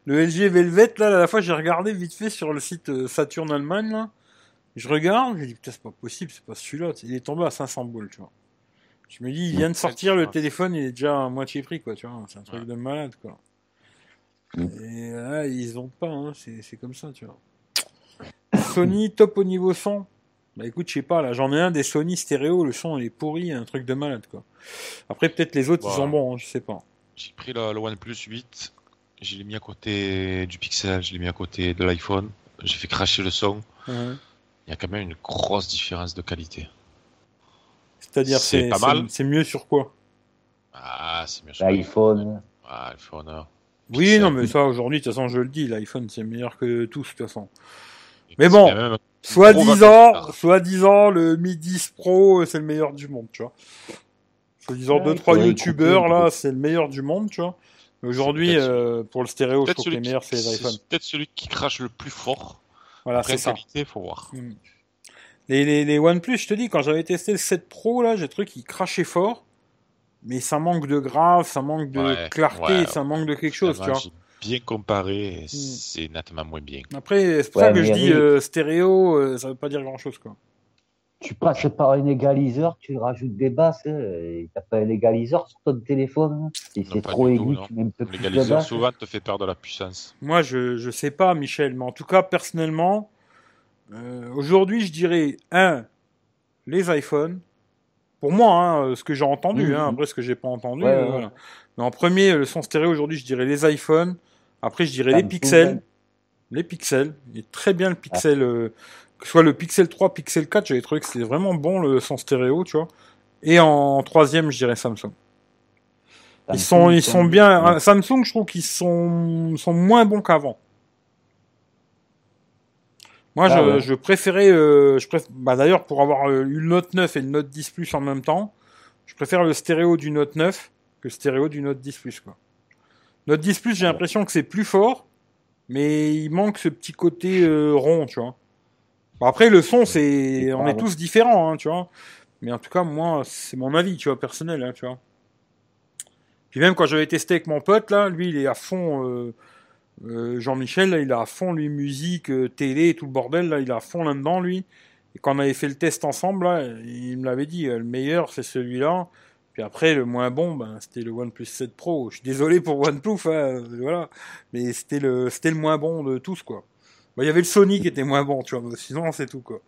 Le LG Velvet, là, la fois, j'ai regardé vite fait sur le site euh, Saturn Allemagne, là. Je regarde, je me dis, putain, c'est pas possible, c'est pas celui-là. Il est tombé à 500 boules, tu vois. Je me dis, il vient de sortir, le téléphone, il est déjà à moitié prix, quoi, tu vois. C'est un truc Ouais. de malade, quoi. Mm. Et là, ils ont pas, hein, c'est c'est comme ça, tu vois. Sony, top au niveau son. Bah écoute, je sais pas, là, j'en ai un des Sony stéréo, le son, il est pourri, un truc de malade, quoi. Après, peut-être les autres, ils sont bons, hein, je sais pas. J'ai pris le, le OnePlus 8, je l'ai mis à côté du Pixel, je l'ai mis à côté de l'iPhone, j'ai fait cracher le son. Ouais. Il y a quand même une grosse différence de qualité. C'est-à-dire, C'est c'est pas c'est- mal. c'est mieux sur quoi? Ah, c'est mieux sur l'iPhone. Ah, iPhone. Oui, non, mais ça, aujourd'hui, de toute façon, je le dis, l'iPhone, c'est meilleur que tous, de toute façon. Mais bon. Soit disant, soit disant, le Mi 10 Pro, euh, c'est le meilleur du monde, tu vois. Soit disant, Ouais, deux, trois youtubeurs, là, c'est le meilleur du monde, tu vois. Mais Aujourd'hui, euh, pour le stéréo, je trouve que les meilleurs, c'est les iPhones. c'est peut-être celui qui crache le plus fort. Voilà, c'est ça. qualité, faut voir. Mm. Les, les, les OnePlus, je te dis, quand j'avais testé le 7 Pro, là, j'ai trouvé qu'il crachait fort. Mais ça manque de grave, ça manque de Ouais, clarté, ouais. ça manque de quelque chose, tu vois. bien comparé, c'est nettement moins bien. Après, c'est pour ça que je dis euh, stéréo, euh, ça veut pas dire grand chose, quoi. Tu passes par un égaliseur, tu rajoutes des basses, hein, et t'as pas un égaliseur sur ton téléphone. hein. Si c'est pas trop du tout, aigu, tu mets un peu plus L'égaliseur souvent te fait perdre de la puissance. Moi, je, je sais pas, Michel, mais en tout cas, personnellement, euh, aujourd'hui, je dirais, un, les iPhones. Pour moi, hein, ce que j'ai entendu, Mhm. hein, après ce que j'ai pas entendu, Ouais, euh, ouais. voilà. Mais en premier, le son stéréo, aujourd'hui, je dirais les iPhones. Après, je dirais les pixels. Les pixels. Il est très bien le pixel, euh, que ce soit le Pixel 3, Pixel 4, j'avais trouvé que c'était vraiment bon le son stéréo, tu vois. Et en troisième, je dirais Samsung. Ils sont, ils sont bien. Ouais. euh, Samsung, je trouve qu'ils sont, sont moins bons qu'avant. Moi, Ah je, ouais. je préférais, euh, je préf... bah, d'ailleurs, pour avoir euh, eu le Note 9 et le Note 10 Plus en même temps, je préfère le stéréo du Note 9 que le stéréo du Note 10 Plus, quoi. Note 10 Plus, j'ai l'impression que c'est plus fort, mais il manque ce petit côté euh, rond, tu vois. Après, le son, c'est, on est tous différents, hein, tu vois. Mais en tout cas, moi, c'est mon avis, tu vois, personnel, hein, tu vois. Puis même quand j'avais testé avec mon pote, là, lui, il est à fond, euh, euh, Jean-Michel, là, il est à fond, lui, musique, euh, télé, tout le bordel, là, il est à fond là-dedans, lui. Et quand on avait fait le test ensemble, là, il me l'avait dit, euh, le meilleur, c'est celui-là. Puis après, le moins bon, ben, c'était le OnePlus 7 Pro. Je suis désolé pour OnePlus, hein, voilà. Mais c'était le, c'était le moins bon de tous, quoi. Il y avait le Sony qui était moins bon, tu vois. Sinon, c'est tout, quoi.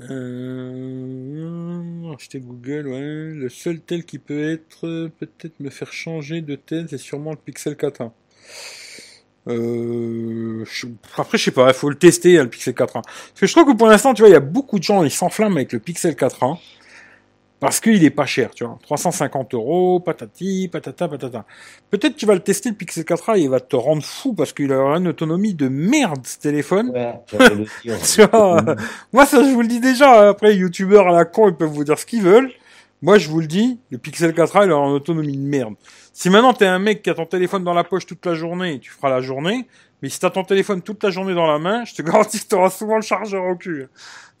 Euh, acheter Google, ouais. Le seul tel qui peut être, euh, peut-être me faire changer de tel, c'est sûrement le Pixel 4a. Euh, après, je sais pas, il faut le tester, hein, le Pixel 4a. Parce que je trouve que pour l'instant, tu vois, il y a beaucoup de gens, ils s'enflamment avec le Pixel 4a. Parce qu'il est pas cher, tu vois. 350 euros, patati, patata, patata. Peut-être tu vas le tester, le Pixel 4a, et il va te rendre fou parce qu'il aura une autonomie de merde, ce téléphone. Ouais, <laughs> le. Tu vois, Mm. moi, ça, je vous le dis déjà. Après, youtubeurs à la con, ils peuvent vous dire ce qu'ils veulent. Moi, je vous le dis, le Pixel 4a, il aura une autonomie de merde. Si maintenant t'es un mec qui a ton téléphone dans la poche toute la journée, tu feras la journée. Mais si t'as ton téléphone toute la journée dans la main, je te <laughs> garantis que t'auras souvent le chargeur au cul.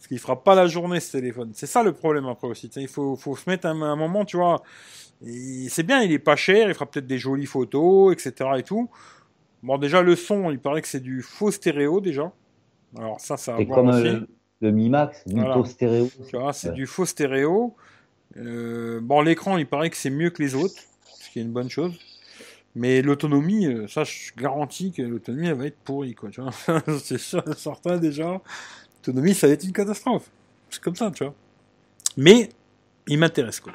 Parce qu'il fera pas la journée, ce téléphone. C'est ça le problème après aussi. Il faut, faut se mettre un, un moment, tu vois. C'est bien, il est pas cher, il fera peut-être des jolies photos, etc. et tout. Bon, déjà, le son, il paraît que c'est du faux stéréo, déjà. Alors ça, ça voir comme aussi. le, le Mi Max, Voilà. Mytho stéréo. Tu vois, c'est Ouais. du faux stéréo. Euh, bon, l'écran, il paraît que c'est mieux que les autres, ce qui est une bonne chose. Mais l'autonomie, euh, ça, je garantis que l'autonomie, elle va être pourrie, quoi, tu vois. <laughs> c'est certain, déjà. L'autonomie, ça va être une catastrophe. C'est comme ça, tu vois. Mais, il m'intéresse, quoi.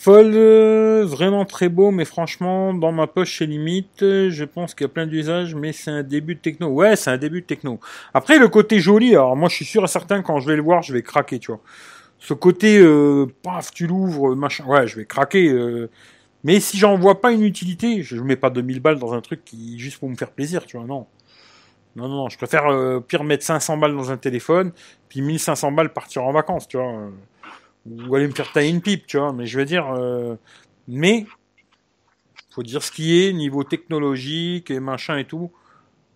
Fold, euh, vraiment très beau, mais franchement, dans ma poche, c'est limite. Je pense qu'il y a plein d'usages, mais c'est un début de techno. Ouais, c'est un début de techno. Après, le côté joli, alors moi, je suis sûr et certain, quand je vais le voir, je vais craquer, tu vois. Ce côté, euh, paf, tu l'ouvres, machin, ouais, je vais craquer. euh, mais si j'en vois pas une utilité, je mets pas 2000 balles dans un truc qui juste pour me faire plaisir, tu vois, non. Non, non, non, je préfère euh, pire mettre 500 balles dans un téléphone, puis 1500 balles partir en vacances, tu vois. euh, Ou aller me faire tailler une pipe, tu vois. Mais je veux dire, euh, mais faut dire ce qui est niveau technologique et machin et tout.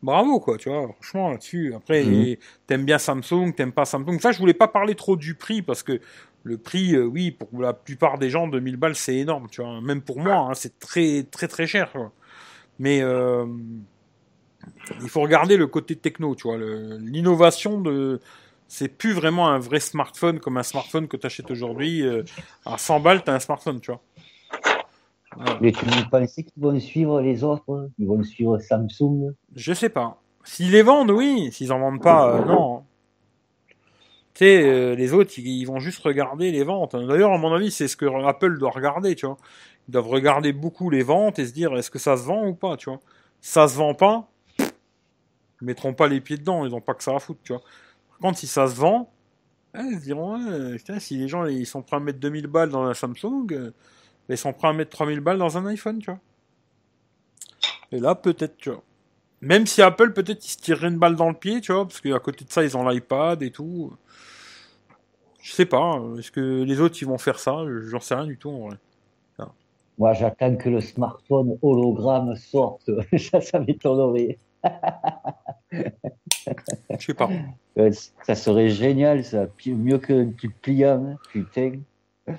Bravo quoi, tu vois. Franchement là-dessus. Après, Mhm. t'aimes bien Samsung, t'aimes pas Samsung. Ça, je voulais pas parler trop du prix parce que le prix, euh, oui, pour la plupart des gens, 2000 balles, c'est énorme, tu vois. Même pour moi, hein, c'est très très très cher. Quoi. Mais euh, il faut regarder le côté techno, tu vois. L'innovation de c'est plus vraiment un vrai smartphone comme un smartphone que tu achètes aujourd'hui. euh, à 100 balles, tu as un smartphone, tu vois. Voilà. Mais tu pensais qu'ils vont suivre les autres hein? Ils vont suivre Samsung? Je sais pas. S'ils les vendent, oui. S'ils en vendent pas, euh, non. Tu sais, euh, les autres, ils, ils vont juste regarder les ventes. D'ailleurs, à mon avis, c'est ce que Apple doit regarder, tu vois. Ils doivent regarder beaucoup les ventes et se dire, est-ce que ça se vend ou pas, tu vois. Si ça se vend pas, ils mettront pas les pieds dedans, ils ont pas que ça à foutre, tu vois. Par contre, si ça se vend, eh, ils diront, si les gens ils sont prêts à mettre 2000 balles dans un Samsung, euh, ils sont prêts à mettre 3000 balles dans un iPhone, tu vois. Et là, peut-être, tu vois. Même si Apple, peut-être, ils se tireraient une balle dans le pied, tu vois, parce qu'à côté de ça, ils ont l'iPad et tout. Je sais pas, hein, est-ce que les autres, ils vont faire ça? J'en sais rien du tout, en. Moi, j'attends que le smartphone hologramme sorte. <laughs> ça, ça m'étonnerait. Je sais pas. Ça serait génial, ça. Mieux que du pliant, hein. putain.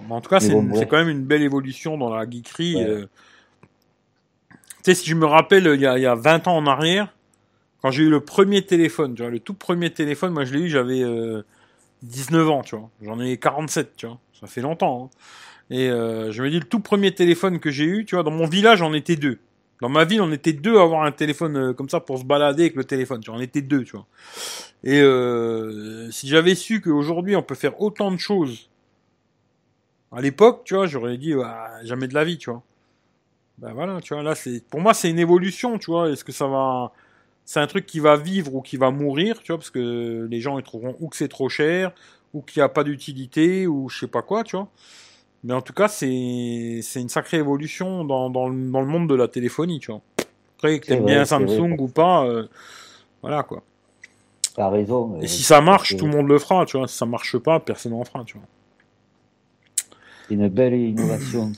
En tout cas, c'est bon, quand même une belle évolution dans la geekerie. Ouais. euh. Tu sais, si je me rappelle, il y a, il y a 20 ans en arrière, quand j'ai eu le premier téléphone, tu vois, le tout premier téléphone, moi je l'ai eu, j'avais euh, 19 ans, tu vois. J'en ai 47, tu vois. Ça fait longtemps. hein. Et euh, je me dis, le tout premier téléphone que j'ai eu, tu vois, dans mon village, on était deux. Dans ma ville, on était deux à avoir un téléphone euh, comme ça pour se balader avec le téléphone. Tu vois, on était deux, tu vois. Et euh, si j'avais su qu'aujourd'hui, on peut faire autant de choses à l'époque, tu vois, j'aurais dit bah, jamais de la vie, tu vois. Ben voilà, tu vois, là, c'est pour moi, c'est une évolution, tu vois. Est-ce que ça va, c'est un truc qui va vivre ou qui va mourir, tu vois, parce que les gens ils trouveront ou que c'est trop cher, ou qu'il n'y a pas d'utilité, ou je sais pas quoi, tu vois. Mais en tout cas, c'est c'est une sacrée évolution dans, dans, le- dans le monde de la téléphonie, tu vois. Après, que t'aimes bien vrai. Samsung ou pas, euh, voilà quoi. T'as raison. Et si ça marche, tout le monde le fera, tu vois. Si ça marche pas, personne n'en fera, tu vois. C'est une belle innovation.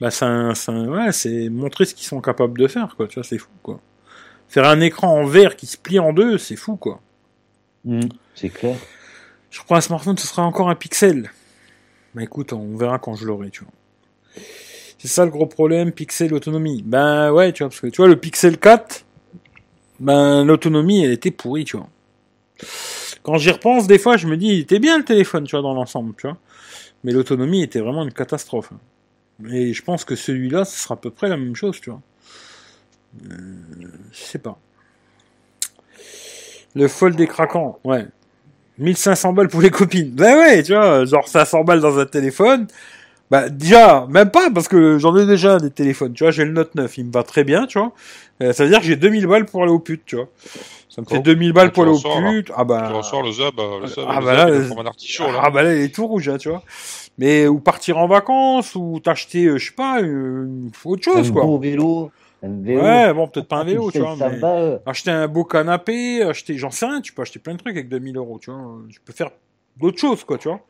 Bah, c'est un- c'est un- ouais, c'est montrer ce qu'ils sont capables de faire, quoi. Tu vois, c'est fou, quoi. Faire un écran en verre qui se plie en deux, c'est fou, quoi. Mm, C'est clair. Je reprends un smartphone, ce sera encore un pixel. Bah écoute, on verra quand je l'aurai, tu vois. C'est ça le gros problème, pixel autonomie. Ben ouais, tu vois, parce que tu vois, le Pixel 4, ben l'autonomie, elle était pourrie, tu vois. Quand j'y repense, des fois, je me dis, il bien le téléphone, tu vois, dans l'ensemble, tu vois. Mais l'autonomie était vraiment une catastrophe. Et je pense que celui-là, ce sera à peu près la même chose, tu vois. Euh, je sais pas. Le fold des craquants, ouais. 1500 balles pour les copines. Ben ouais, tu vois, genre 500 balles dans un téléphone. Bah déjà, même pas, parce que j'en ai déjà des téléphones, tu vois, j'ai le Note 9, il me va très bien, tu vois. Euh, ça veut dire que j'ai 2000 balles pour aller au pute, tu vois. Ça me fait Oh, 2000 balles tu pour aller au pute. Ah bah... Tu ressors le Zab, euh, le Zab, Ah le bah Zab, là, un. Ah bah là, il est tout rouge, hein, tu vois. Mais, ou partir en vacances, ou t'acheter, euh, je sais pas, euh, autre chose, un quoi. beau vélo. Vélo. Ouais, bon, peut-être pas un vélo, tu vois, 1500 mais... balles. acheter un beau canapé, acheter, j'en sais rien, tu peux acheter plein de trucs avec 2000 euros, tu vois. Tu peux faire d'autres choses, quoi, tu vois.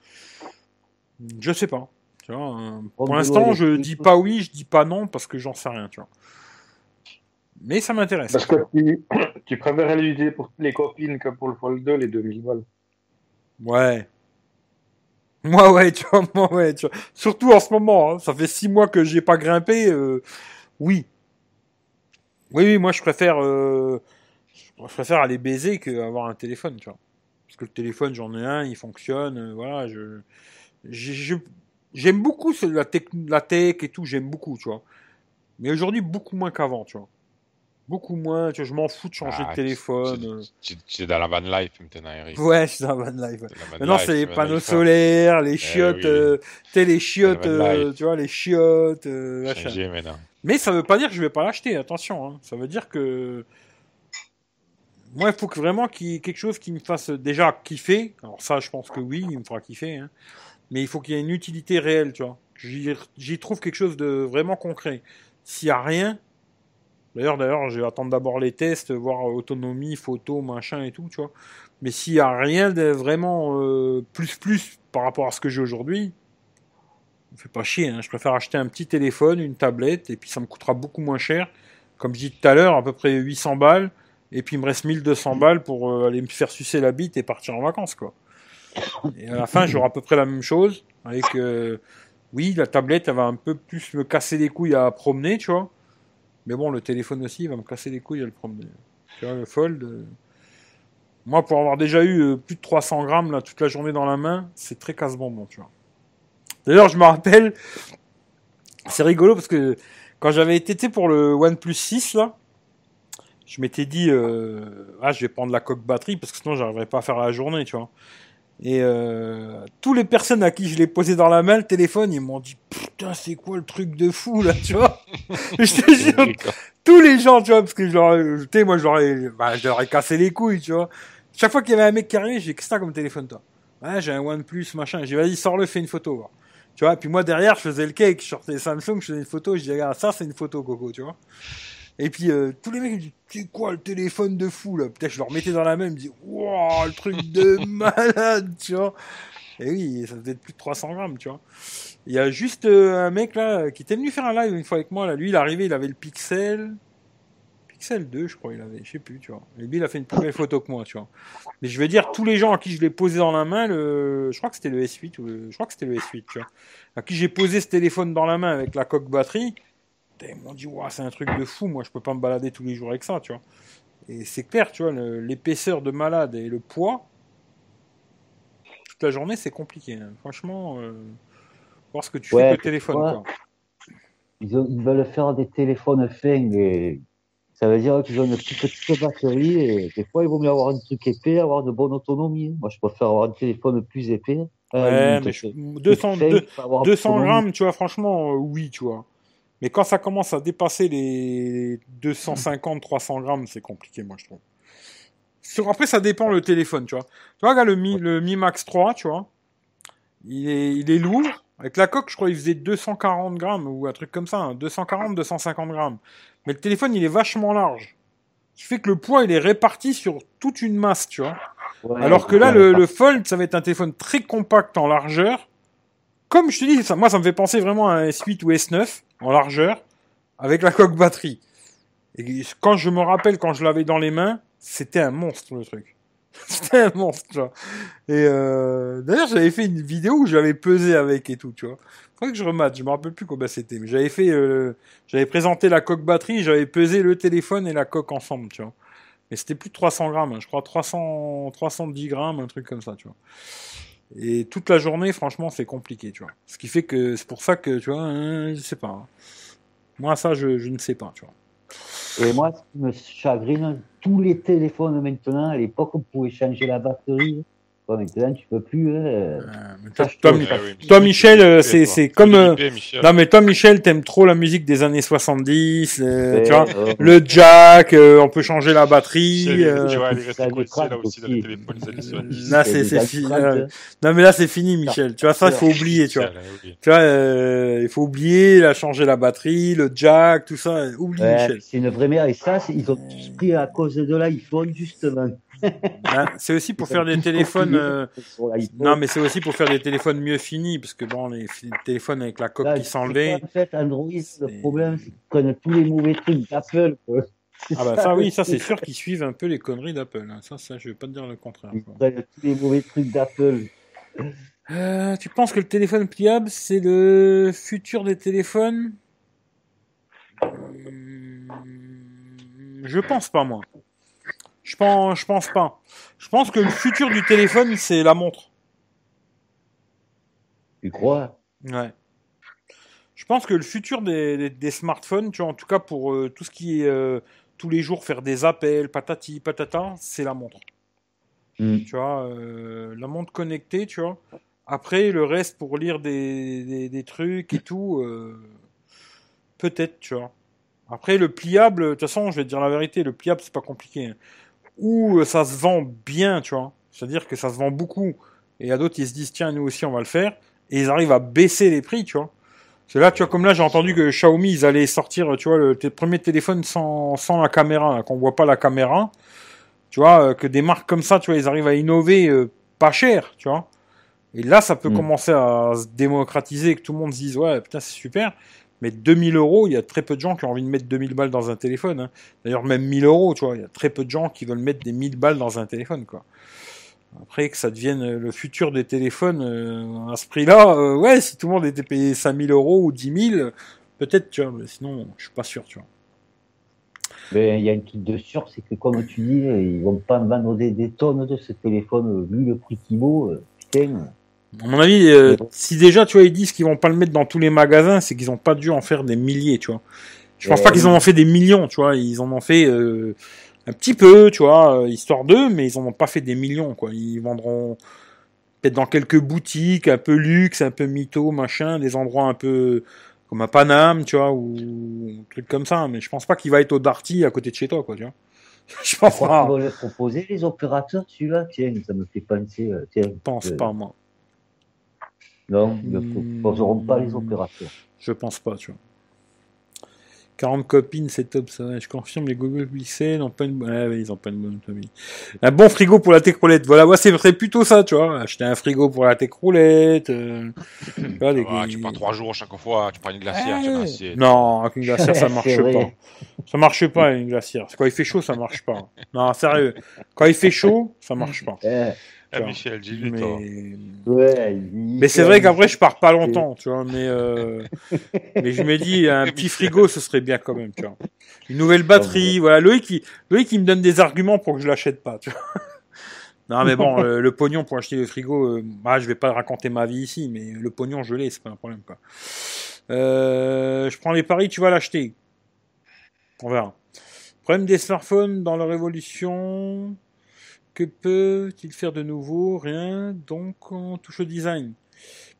Je sais pas. Tu vois, euh, pour l'instant, je dis pas oui, je dis pas non, parce que j'en sais rien, tu vois. Mais ça m'intéresse. Parce que tu, <coughs> tu préférais l'utiliser pour les copines que pour le Fold 2, les 2000 balles. Ouais. Moi, ouais, tu vois, <laughs> moi, ouais, tu vois. Surtout en ce moment, hein, ça fait six mois que j'ai pas grimpé, euh, oui. Oui, oui, moi, je préfère, euh, je préfère aller baiser qu'avoir un téléphone, tu vois. Parce que le téléphone, j'en ai un, il fonctionne, euh, voilà, je, j'ai- je- j'aime beaucoup la tech, la tech et tout, j'aime beaucoup, tu vois. Mais aujourd'hui, beaucoup moins qu'avant, tu vois. Beaucoup moins, tu vois, je m'en fous de changer Ah, de téléphone. Tu es dans la van life maintenant, Eric. Ouais, je suis dans Van Life, ouais. La Maintenant, c'est les panneaux solaires, les chiottes, oui. euh, tu sais, les chiottes, euh, tu vois, les chiottes, euh. Mais ça veut pas dire que je vais pas l'acheter, attention. Hein. Ça veut dire que moi, il faut que vraiment qu'il y ait quelque chose qui me fasse déjà kiffer. Alors ça, je pense que oui, il me fera kiffer. Hein. Mais il faut qu'il y ait une utilité réelle, tu vois. J'y j'y trouve quelque chose de vraiment concret. S'il y a rien, d'ailleurs, d'ailleurs, je vais attendre d'abord les tests, voir autonomie, photo, machin et tout, tu vois. Mais s'il y a rien de vraiment euh, plus plus par rapport à ce que j'ai aujourd'hui, me fait pas chier, hein. je préfère acheter un petit téléphone, une tablette, et puis ça me coûtera beaucoup moins cher. Comme je dis tout à l'heure, à peu près 800 balles, et puis il me reste 1200 balles pour euh, aller me faire sucer la bite et partir en vacances, quoi. Et à la fin, j'aurai à peu près la même chose, avec, euh, oui, la tablette, elle va un peu plus me casser les couilles à promener, tu vois. Mais bon, le téléphone aussi, il va me casser les couilles à le promener. Tu vois, le Fold, euh, moi, pour avoir déjà eu euh, plus de 300 grammes, là, toute la journée dans la main, c'est très casse-bonbon, tu vois. D'ailleurs, je me rappelle, c'est rigolo parce que quand j'avais été pour le OnePlus 6 là, je m'étais dit euh, ah je vais prendre la coque batterie parce que sinon j'arriverais pas à faire la journée, tu vois. Et euh, tous les personnes à qui je l'ai posé dans la main le téléphone, ils m'ont dit putain c'est quoi le truc de fou là, tu vois? <laughs> je te jure, tous les gens, tu vois, parce que je leur, ai- tu sais, moi je leur ai, bah, je leur ai cassé les couilles, tu vois. Chaque fois qu'il y avait un mec qui arrivait, j'ai que t'as comme téléphone toi Ouais, j'ai un OnePlus, machin. J'ai dit, vas-y, sors-le, fais une photo. voir. Tu vois, puis moi derrière, je faisais le cake, je sortais Samsung, je faisais une photo, je dis, regarde, ça c'est une photo, Coco, tu vois. Et puis euh, tous les mecs ils me disent, c'est quoi le téléphone de fou là? Putain, je leur mettais dans la main, ils me disaient, wow, le truc de <laughs> malade, tu vois? Et oui, ça faisait plus de 300 grammes, tu vois. Il y a juste euh, un mec là qui était venu faire un live une fois avec moi. Là, lui, il est arrivé, il avait le Pixel, Pixel 2, je crois, il avait, je sais plus, tu vois. Et lui, il a fait une plus belle photo que moi, tu vois. Mais je veux dire, tous les gens à qui je l'ai posé dans la main, le, je crois que c'était le S8, ou le- je crois que c'était le S8, tu vois. À qui j'ai posé ce téléphone dans la main avec la coque batterie, ils m'ont dit, Ouah, c'est un truc de fou, moi, je peux pas me balader tous les jours avec ça, tu vois. Et c'est clair, tu vois, l'épaisseur de malade et le poids, toute la journée, c'est compliqué. hein. Franchement, euh, voir ce que tu Ouais, fais avec le téléphone, ouais. quoi. Ils, ont- ils veulent faire des téléphones fins, mais ça veut dire qu'ils ont une plus petite batterie et des fois, il vaut mieux avoir un truc épais, avoir de bonne autonomie. Moi, je préfère avoir un téléphone plus épais. Ouais, Euh, mais je- fin, 200, plus deux- fin, avoir 200 autonomie. grammes, tu vois, franchement, euh, oui, tu vois. Mais quand ça commence à dépasser les 250, 300 grammes, c'est compliqué, moi, je trouve. Sur, après, ça dépend le téléphone, tu vois. Tu vois, regarde le Mi, le Mi Max 3, tu vois. Il est, il est lourd. Avec la coque, je crois, il faisait 240 grammes ou un truc comme ça. hein, 240, 250 grammes. Mais le téléphone, il est vachement large. Ce qui fait que le poids, il est réparti sur toute une masse, tu vois. Ouais, Alors que là, le, le Fold, ça va être un téléphone très compact en largeur. Comme je te dis, ça, moi, ça me fait penser vraiment à un S8 ou S9 en largeur, avec la coque batterie. Et quand je me rappelle, quand je l'avais dans les mains, c'était un monstre, le truc. <laughs> c'était un monstre, tu vois. Et euh, d'ailleurs, j'avais fait une vidéo où j'avais pesé avec et tout, tu vois. Faudrait que je remate, je me rappelle plus combien c'était. Mais j'avais fait, euh, j'avais présenté la coque batterie, j'avais pesé le téléphone et la coque ensemble, tu vois. Mais c'était plus de 300 grammes, hein. je crois 300, 310 grammes, un truc comme ça, tu vois. Et toute la journée, franchement, c'est compliqué, tu vois. Ce qui fait que c'est pour ça que, tu vois, hein, je sais pas. hein. Moi, ça, je, je ne sais pas, tu vois. Et moi, ce qui me chagrine, tous les téléphones maintenant, à l'époque, on pouvait changer la batterie. Toi, maintenant, tu peux plus. hein. Euh, toi, Michel, euh, c'est, c'est comme, euh, non, mais toi, Michel, t'aimes trop la musique des années 70, euh, Ouais, tu vois. euh, Le jack, euh, on peut changer la batterie. Là aussi dans aussi. les téléphones des années 70. Là, il y c'est, c'est fini. euh, Non, mais là, c'est fini, Michel. Tu vois, ça, il faut oublier, tu vois. Tu vois, il faut oublier, la changer la batterie, le jack, tout ça. Oublie, Michel. c'est une vraie merde. Et ça, ils ont tous pris à cause de l'iPhone, justement. Hein, c'est aussi pour faire des téléphones. euh. Non, mais c'est aussi pour faire des téléphones mieux finis, parce que bon, les téléphones avec la coque Là, qui s'enlevait. En fait, Android, le problème, c'est qu'ils prennent tous les mauvais trucs d'Apple. Ah bah ça, oui, ça c'est sûr qu'ils suivent un peu les conneries d'Apple. hein. Ça, ça, je vais pas te dire le contraire. Ils prennent tous les mauvais trucs d'Apple. Euh, tu penses que le téléphone pliable, c'est le futur des téléphones? Hum, Je pense pas, moi. Je pense, je pense pas. Je pense que le futur du téléphone, c'est la montre. Tu crois? Ouais. Je pense que le futur des, des, des smartphones, tu vois, en tout cas pour euh, tout ce qui est euh, tous les jours faire des appels, patati patata, c'est la montre. Hmm. Tu vois, euh, la montre connectée, tu vois. Après, le reste pour lire des, des, trucs et tout, peut-être, tu vois. Après, le pliable, de toute façon, je vais te dire la vérité, le pliable, c'est pas compliqué. Ou euh, ça se vend bien, tu vois. C'est-à-dire que ça se vend beaucoup. Et il y a d'autres, ils se disent, tiens, nous aussi, on va le faire. Et ils arrivent à baisser les prix, tu vois. C'est là, tu vois, comme là, j'ai entendu que Xiaomi, ils allaient sortir, tu vois, le premier téléphone sans, sans la caméra, qu'on voit pas la caméra. Tu vois, euh, que des marques comme ça, tu vois, ils arrivent à innover euh, pas cher, tu vois. Et là, ça peut Mm. commencer à se démocratiser, que tout le monde se dise, ouais, putain, c'est super. Mais 2000 euros, il y a très peu de gens qui ont envie de mettre 2000 balles dans un téléphone. hein. D'ailleurs, même 1000 euros, tu vois, il y a très peu de gens qui veulent mettre des 1000 balles dans un téléphone, quoi. Après, que ça devienne le futur des téléphones euh, à ce prix-là, euh, ouais, si tout le monde était payé 5000 euros ou 10 000, peut-être, tu vois, mais sinon, je suis pas sûr, tu vois. Mais il y a une truc de sûr, c'est que comme tu dis, ils vont pas vendre des, des tonnes de ce téléphone, vu le prix qu'il vaut. euh, Putain. À mon avis, euh, si déjà, tu vois, ils disent qu'ils vont pas le mettre dans tous les magasins, c'est qu'ils ont pas dû en faire des milliers, tu vois. Je pense pas qu'ils en ont fait des millions, tu vois. Ils en ont fait euh, un petit peu, tu vois, euh, histoire d'eux, mais ils en ont pas fait des millions, quoi. Ils vendront peut-être dans quelques boutiques, un peu luxe, un peu mytho, machin, des endroits un peu comme à Paname, tu vois, ou un truc comme ça. Mais je pense pas qu'il va être au Darty à côté de chez toi, quoi, tu vois. <laughs> Je pense pas. ils vont le proposer, les opérateurs, celui-là? Tiens, ça me fait penser. euh, Tiens, Je pense euh, pas, moi. Non, ils ne proposeront pas les opérateurs. Je pense pas, tu vois. 40 copines, c'est top ça. Je confirme, les Google Pixel n'ont pas une bonne. Ah, ouais, ils ont pas une bonne autonomie. Un bon frigo pour la roulette. Voilà, moi c'est plutôt ça, tu vois. Acheter un frigo pour la roulette. Euh... tu vois, des- Ah, tu prends trois jours chaque fois, tu prends une glacière, tu assiette. Non, avec une glacière, ça <laughs> marche pas. Ça marche pas, une glacière. Quand il fait chaud, ça marche pas. Non, sérieux. Quand il fait chaud, ça marche pas. Ah, Michel. Mais, ouais, mais c'est vrai qu'après, je pars pas longtemps, tu vois. Mais, euh... mais je me dis, un <laughs> petit frigo, ce serait bien quand même, tu vois. Une nouvelle batterie, voilà. Loïc, il, Loïc, il me donne des arguments pour que je l'achète pas, tu vois. <laughs> Non, mais bon, le, le pognon pour acheter le frigo, euh, bah, je vais pas raconter ma vie ici, mais le pognon, je l'ai, c'est pas un problème, quoi. Euh, je prends les paris, tu vas l'acheter. On verra. Problème des smartphones dans leur évolution. Que peut-il faire de nouveau? Rien. Donc, on touche au design.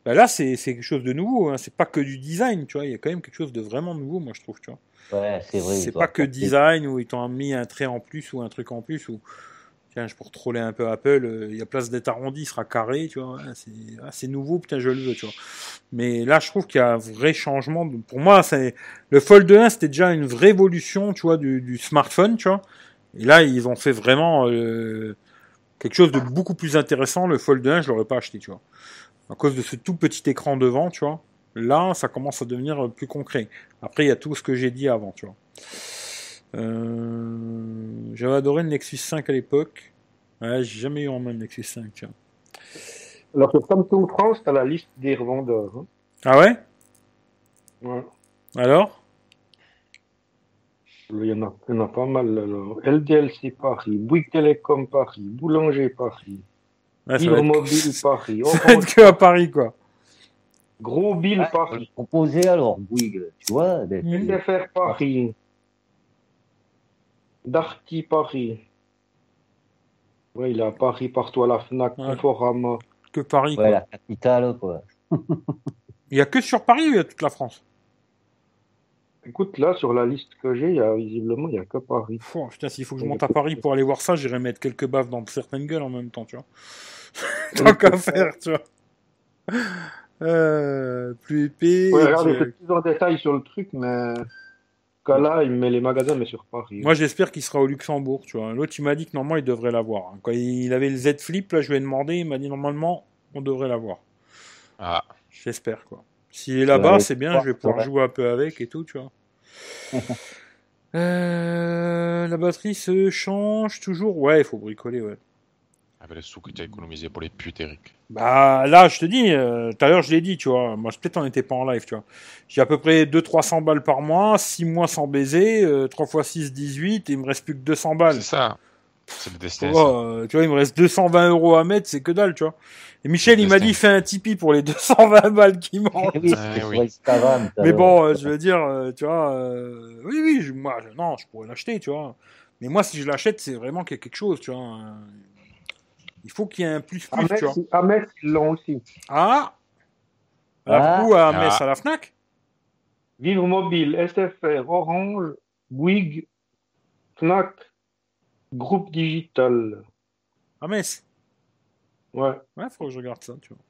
Bah là, c'est quelque chose de nouveau. Hein. C'est pas que du design, tu vois. Il y a quand même quelque chose de vraiment nouveau, moi, je trouve, tu vois. Ouais, c'est vrai. C'est pas que design où ils t'ont mis un trait en plus ou un truc en plus ou tiens, je pour troller un peu Apple, euh, il y a place d'être arrondi, il sera carré, tu vois. c'est ah, nouveau, putain, je le veux, tu vois. Mais là, je trouve qu'il y a un vrai changement. de- Pour moi, c'est le Fold 1, c'était déjà une vraie évolution, tu vois, du, du smartphone, tu vois. Et là, ils ont fait vraiment euh, quelque chose de beaucoup plus intéressant. Le Fold 1, je l'aurais pas acheté, tu vois. À cause de ce tout petit écran devant, tu vois. Là, ça commence à devenir euh, plus concret. Après, il y a tout ce que j'ai dit avant, tu vois. Euh, J'avais adoré le Nexus 5 à l'époque. Ouais, j'ai jamais eu en main le Nexus 5, tu vois. Alors sur Samsung France, t'as la liste des revendeurs. hein. Ah ouais? Ouais. Alors? Il y en a, il y en a pas mal. Alors. LDLC Paris, Bouygues Télécom Paris, Boulanger Paris, ouais, <laughs> Paris, ça va être que à Paris, quoi. Gros Bill Ouais, Paris, Proposer alors, Bouygues, tu vois. SFR Paris, Darty Paris. Ouais, il est à Paris, partout à la Fnac, Ouais. Conforama. Que Paris, quoi. Ouais, la capitale, quoi. <laughs> Il y a que sur Paris ou il y a toute la France? Écoute, là, sur la liste que j'ai, il y a visiblement, il n'y a que Paris. Pfff, Putain, s'il faut que je monte à Paris pour aller voir ça, j'irai mettre quelques baffes dans certaines gueules en même temps, tu vois. <laughs> Tant qu'à faire, tu vois. Euh, plus épais. Ouais, regarde, euh, plus en détail sur le truc, mais. Cas là, il met les magasins, mais sur Paris. Moi, j'espère qu'il sera au Luxembourg, tu vois. L'autre, il m'a dit que normalement, il devrait l'avoir. hein. Quand il avait le Z Flip, là, je lui ai demandé, il m'a dit normalement, on devrait l'avoir. Ah, J'espère, quoi. S'il est là-bas, c'est bien, je vais pouvoir jouer un peu avec et tout, tu vois. <laughs> Euh, la batterie se change toujours. Ouais, il faut bricoler, ouais. avec les sous que tu as économisé pour les putes, Eric. Bah là, je te dis, euh, tout à l'heure je l'ai dit, tu vois. Moi, peut-être on n'était pas en live, tu vois. J'ai à peu près 200-300 balles par mois, 6 mois sans baiser, euh, 3 x 6, 18, et il me reste plus que 200 balles. C'est ça. C'est ça. euh, tu vois, il me reste 220 euros à mettre, c'est que dalle, tu vois. Et Michel, il m'a dit, fais un Tipeee pour les <laughs> 220 balles qui manquent. Eh oui, Ah, oui. Mais bon, euh, je veux dire, euh, tu vois, euh, oui, oui, je- moi, je- non, je pourrais l'acheter, tu vois. Mais moi, si je l'achète, c'est vraiment qu'il y a quelque chose, tu vois. euh, Il faut qu'il y ait un plus À plus, tu vois. À Metz, ils l'ont aussi. Ah Alors, Ah. coup, à Ah. Metz, à la FNAC Vivre Mobile, SFR, Orange, Bouygues, Fnac, Groupe Digital. À Metz Ouais. Ouais, faut que je regarde ça, tu vois.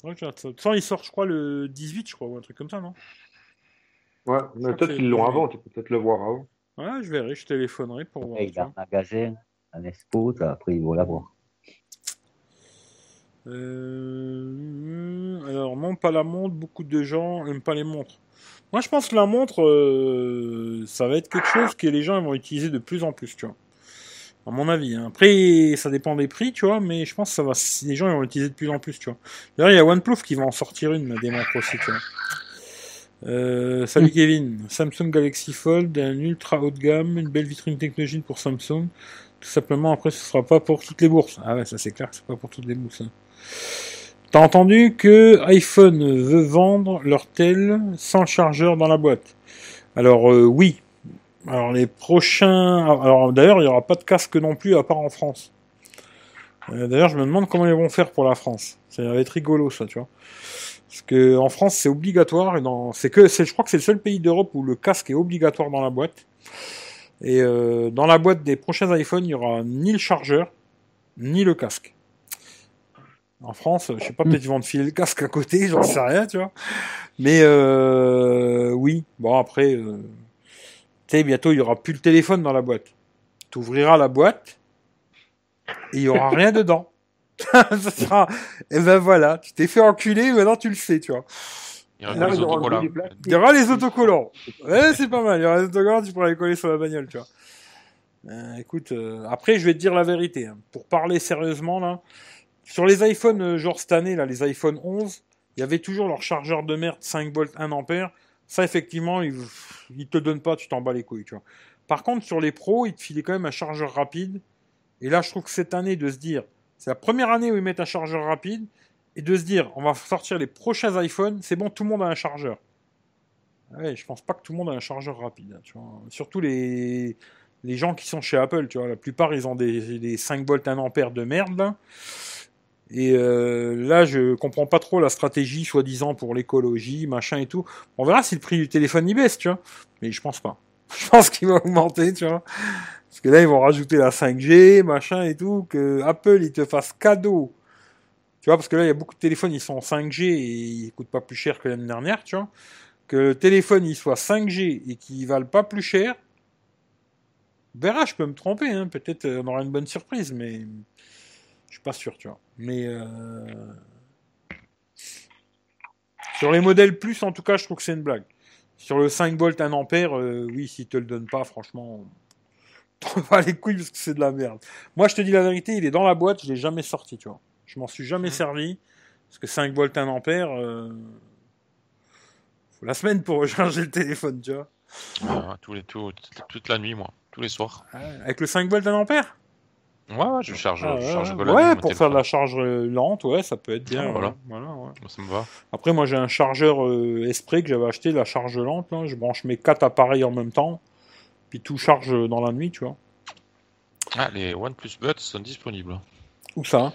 Faudrait que je regarde ça. De toute façon, il sort, je crois, le 18, je crois, ou un truc comme ça, non? Ouais, mais peut-être qu'ils l'ont avant, tu peux peut-être le voir avant. Ouais, je verrai, je téléphonerai pour voir. Il a un magasin, un expo, t'as- après, ils vont l'avoir. Euh, Alors, non, pas la montre. Beaucoup de gens n'aiment pas les montres. Moi, je pense que la montre, euh, ça va être quelque chose que les gens vont utiliser de plus en plus, tu vois. À mon avis. hein. Après, ça dépend des prix, tu vois, mais je pense que ça va, les gens ils vont l'utiliser de plus en plus, tu vois. D'ailleurs, il y a OnePlus qui va en sortir une, des montres aussi, tu vois. Euh, salut Kevin. Samsung Galaxy Fold, un ultra haut de gamme, une belle vitrine technologique pour Samsung. Tout simplement, après, ce sera pas pour toutes les bourses. Ah ouais, ça c'est clair que c'est pas pour toutes les bourses. hein. T'as entendu que iPhone veut vendre leur tel sans chargeur dans la boîte. Alors euh, oui. Alors les prochains. Alors d'ailleurs, il y aura pas de casque non plus à part en France. Euh, d'ailleurs, je me demande comment ils vont faire pour la France. Ça va être rigolo ça, tu vois. Parce que en France, c'est obligatoire. Et c'est que, je crois que c'est le seul pays d'Europe où le casque est obligatoire dans la boîte. Et euh, dans la boîte des prochains iPhones, il y aura ni le chargeur, ni le casque. En France, je sais pas, peut-être ils vont te filer le casque à côté, j'en sais rien, tu vois. Mais euh, oui, bon après, tu sais, bientôt il y aura plus le téléphone dans la boîte. Tu ouvriras la boîte et il y aura rien dedans. <laughs> Ça sera, et ben voilà, tu t'es fait enculer, maintenant tu le sais, tu vois. Il y aura Là, les autocollants. Il y aura les autocollants. Ouais, c'est pas mal. Il y aura les autocollants, tu pourras les coller sur la bagnole, tu vois. Euh, écoute, euh, après, je vais te dire la vérité. hein. Pour parler sérieusement, là, sur les iPhones, euh, genre cette année, là, les iPhone 11, il y avait toujours leur chargeur de merde 5 volts 1 ampère. Ça, effectivement, ils, ils te donnent pas, tu t'en bats les couilles, tu vois. Par contre, sur les pros, ils te filaient quand même un chargeur rapide. Et là, je trouve que cette année, de se dire, c'est la première année où ils mettent un chargeur rapide, et de se dire, on va sortir les prochains iPhones, c'est bon, tout le monde a un chargeur. Ouais, je pense pas que tout le monde a un chargeur rapide, hein, tu vois. Surtout les, gens qui sont chez Apple, tu vois. La plupart, ils ont des, des 5 volts 1 ampère de merde. Et euh, là, je comprends pas trop la stratégie, soi-disant, pour l'écologie, machin et tout. On verra si le prix du téléphone y baisse, tu vois. Mais je pense pas. <laughs> Je pense qu'il va augmenter, tu vois. Parce que là, ils vont rajouter la 5G, machin et tout, que Apple, il te fasse cadeau. Tu vois, parce que là, il y a beaucoup de téléphones, ils sont en 5G et ils coûtent pas plus cher que l'année dernière, tu vois. Que le téléphone, il soit 5G et qu'il valent pas plus cher. On verra, je peux me tromper, hein. Peut-être euh, on aura une bonne surprise, mais suis pas sûr, tu vois. Mais euh... sur les modèles plus, en tout cas, je trouve que c'est une blague. Sur le 5 volts 1 ampère, euh, oui, s'ils te le donnent pas, franchement, <laughs> t'en vas les couilles parce que c'est de la merde. Moi, je te dis la vérité, il est dans la boîte, je l'ai jamais sorti, tu vois. Je m'en suis jamais servi parce que 5 volts 1 ampère, euh... faut la semaine pour <laughs> recharger le téléphone, tu vois. Ah, tous les, tout- toute la nuit, moi. Tous les soirs. Ouais, Avec le 5 volts 1 ampère? Ouais, ouais, je charge, Ah, je ouais, charge pour faire de la charge euh, lente, ouais, ça peut être bien. Ah, ouais. voilà. Voilà, ouais. Ça me va. Après, moi, j'ai un chargeur euh, Esprit que j'avais acheté, la charge lente. Là. Je branche mes quatre appareils en même temps, puis tout charge dans la nuit, tu vois. Ah, les OnePlus Buds sont disponibles Où ça?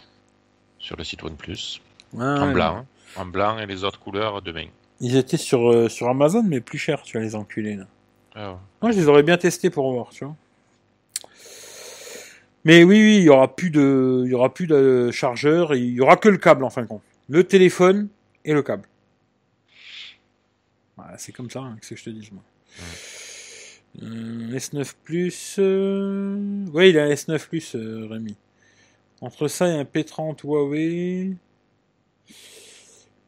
Sur le site OnePlus. Ouais, En blanc. hein. En blanc et les autres couleurs demain. Ils étaient sur, euh, sur Amazon, mais plus cher, tu vois, les enculés. Là. Ah. Moi, je les aurais bien testés pour voir, tu vois. Mais oui, oui, il y aura plus de, il y aura plus de chargeur, et il y aura que le câble en fin de compte. Le téléphone et le câble. Voilà, c'est comme ça, hein, que je te dise moi. Euh, S9 Plus, euh... ouais, il a un S9 Plus, euh, Rémi. Entre ça et un P30 Huawei,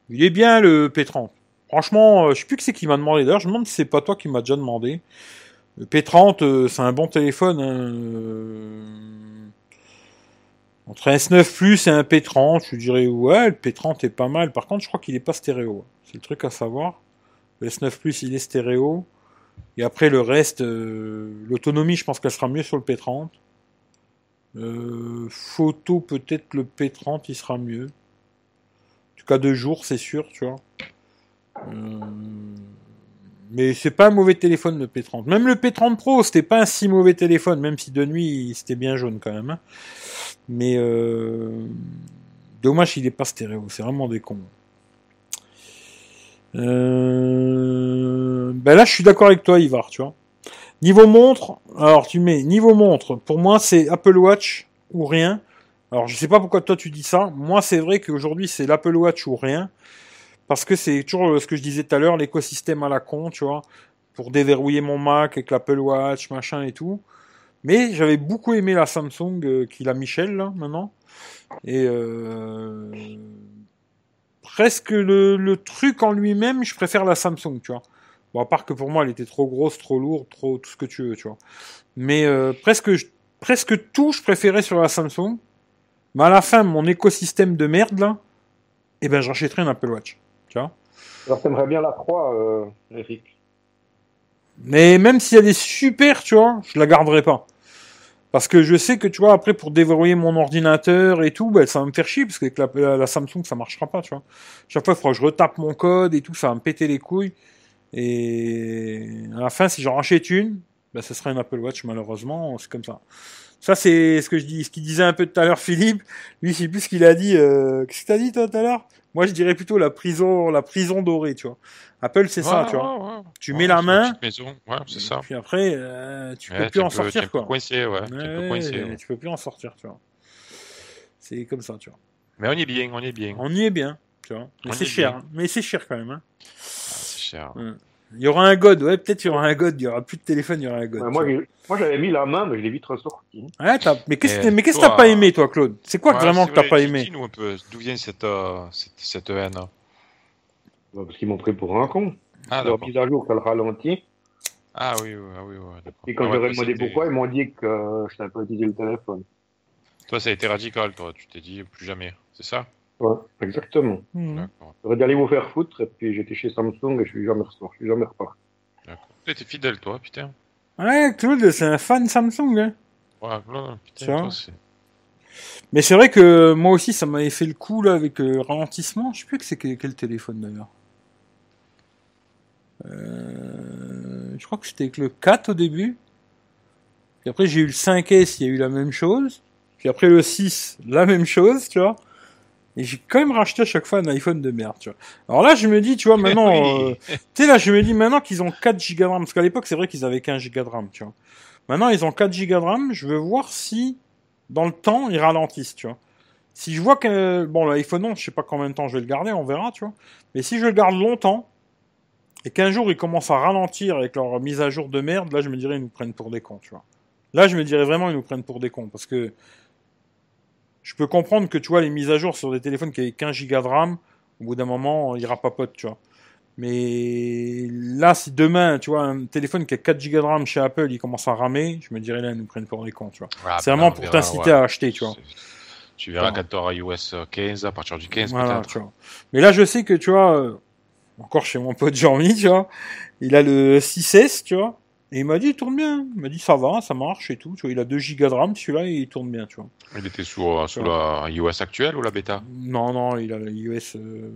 il est bien le P30. Franchement, euh, je sais plus qui c'est qui m'a demandé. D'ailleurs, je me demande si c'est pas toi qui m'as déjà demandé. Le P30, euh, c'est un bon téléphone. hein, euh, Entre un S9 Plus et un P30, je dirais ouais, le P30 est pas mal. Par contre, je crois qu'il est pas stéréo. C'est le truc à savoir. Le S9 Plus, il est stéréo. Et après, le reste, euh, l'autonomie, je pense qu'elle sera mieux sur le P30. Euh, photo, peut-être le P30, il sera mieux. En tout cas, de jour, c'est sûr, tu vois. Euh, Mais c'est pas un mauvais téléphone le P30. Même le P30 Pro, c'était pas un si mauvais téléphone, même si de nuit c'était bien jaune quand même. hein. Mais euh... dommage qu'il est pas stéréo, c'est vraiment des cons. Euh... Ben là, je suis d'accord avec toi, Ivar, tu vois. Niveau montre, alors tu mets niveau montre. Pour moi, c'est Apple Watch ou rien. Alors, je sais pas pourquoi toi tu dis ça. Moi, c'est vrai qu'aujourd'hui, c'est l'Apple Watch ou rien. Parce que c'est toujours euh, ce que je disais tout à l'heure, l'écosystème à la con, tu vois, pour déverrouiller mon Mac avec l'Apple Watch, machin et tout. Mais j'avais beaucoup aimé la Samsung euh, qu'il a Michel, là, maintenant. Et euh, presque le, truc en lui-même, je préfère la Samsung, tu vois. Bon, à part que pour moi, elle était trop grosse, trop lourde, trop tout ce que tu veux, tu vois. Mais euh, presque, presque tout, je préférais sur la Samsung. Mais à la fin, mon écosystème de merde, là, eh ben, un Apple Watch. Tu vois Alors, t'aimerais bien la 3, euh, Eric. Mais même si elle est super, tu vois, je la garderai pas. Parce que je sais que, tu vois, après, pour déverrouiller mon ordinateur et tout, ben, ça va me faire chier, parce qu'avec la, la, la Samsung, ça marchera pas, tu vois. Chaque fois, il faudra que je retape mon code et tout, ça va me péter les couilles. Et à la fin, si j'en rachète une, ben, ce sera un Apple Watch, malheureusement, c'est comme ça. Ça, c'est ce que je dis, ce qu'il disait un peu tout à l'heure, Philippe. Lui, je sais plus ce qu'il a dit. Euh... Qu'est-ce que t'as dit, toi, tout à l'heure? Moi, je dirais plutôt la prison, la prison dorée, tu vois. Apple, c'est ça, Ouais, tu vois. ouais. Tu Ouais, mets la c'est main, Maison. Ouais, c'est ça. puis après, euh, tu peux plus en sortir, quoi. coincé, ouais. t'es un peu Ouais, coincé, ouais. Tu peux plus en sortir, tu vois. C'est comme ça, tu vois. Mais on y est bien, on y est bien. On y est bien, tu vois. Mais c'est cher, bien. hein. mais c'est cher quand même. Hein. cher. Il y aura un God, ouais, peut-être il y aura un God, il y aura plus de téléphone, il y aura un God. Ouais, moi, j'avais mis la main, mais je l'ai vite ressorti. Ouais, t'as- mais qu'est-ce que Eh, mais qu'est-ce que toi, t'as pas aimé, toi, Claude? C'est quoi Ouais, vraiment que t'as vrai, pas aimé? Dis-nous un peu d'où vient cette, euh, cette, cette haine. Ouais, Parce qu'ils m'ont pris pour un con. Ah, Leur mise à jour, ça le ralentit. Ah oui, oui, ah oui. Et quand Ah ouais, j'aurais demandé pourquoi, ils m'ont dit que euh, je savais pas utiliser le téléphone. Toi, ça a été radical, toi. Tu t'es dit plus jamais. C'est ça? Ouais, exactement. D'accord. J'aurais aller vous faire foutre, et puis j'étais chez Samsung et je suis jamais ressorti. Je suis jamais reparti. d'accord. T'es fidèle, toi, putain. Ouais, Claude, c'est un fan Samsung, hein. Ouais, putain, toi, c'est. Mais c'est vrai que moi aussi, ça m'avait fait le coup, là, avec euh, ralentissement. Je sais plus que c'est quel, quel téléphone, d'ailleurs. Euh, je crois que c'était avec le 4 au début. Puis après, j'ai eu le 5S, il y a eu la même chose. Puis après, le 6, la même chose, tu vois. Et j'ai quand même racheté à chaque fois un iPhone de merde, tu vois. Alors là, je me dis, tu vois, maintenant, <laughs> Oui. euh, tu sais, là, je me dis maintenant qu'ils ont 4 Go de RAM, parce qu'à l'époque, c'est vrai qu'ils avaient 15 Go de RAM, tu vois. Maintenant, ils ont 4 Go de RAM, je veux voir si, dans le temps, ils ralentissent, tu vois. Si je vois que, bon, l'iPhone 11, je sais pas combien de temps je vais le garder, on verra, tu vois. Mais si je le garde longtemps, et qu'un jour ils commencent à ralentir avec leur mise à jour de merde, là, je me dirais, ils nous prennent pour des cons, tu vois. Là, je me dirais vraiment, ils nous prennent pour des cons, parce que je peux comprendre que, tu vois, les mises à jour sur des téléphones qui avaient 15 Go de RAM, au bout d'un moment, il rapapote, tu vois. Mais là, si demain, tu vois, un téléphone qui a 4 Go de RAM chez Apple, il commence à ramer, je me dirais, là, ils nous prennent pour des cons, tu vois. Ah, C'est ben, vraiment pour t'inciter ouais. à acheter, tu vois. Tu verras quand tu auras iOS 15, à partir du 15 Voilà, peut-être. Mais là, je sais que, tu vois, euh, encore chez mon pote Jean-Mi, tu vois, il a le 6S, tu vois, et il m'a dit, il tourne bien. Il m'a dit, ça va, ça marche et tout, tu vois, il a 2 Go de RAM, celui-là, et il tourne bien, tu vois. Il était sous, euh, sous la iOS actuelle ou la bêta? Non, non, il a la iOS, euh,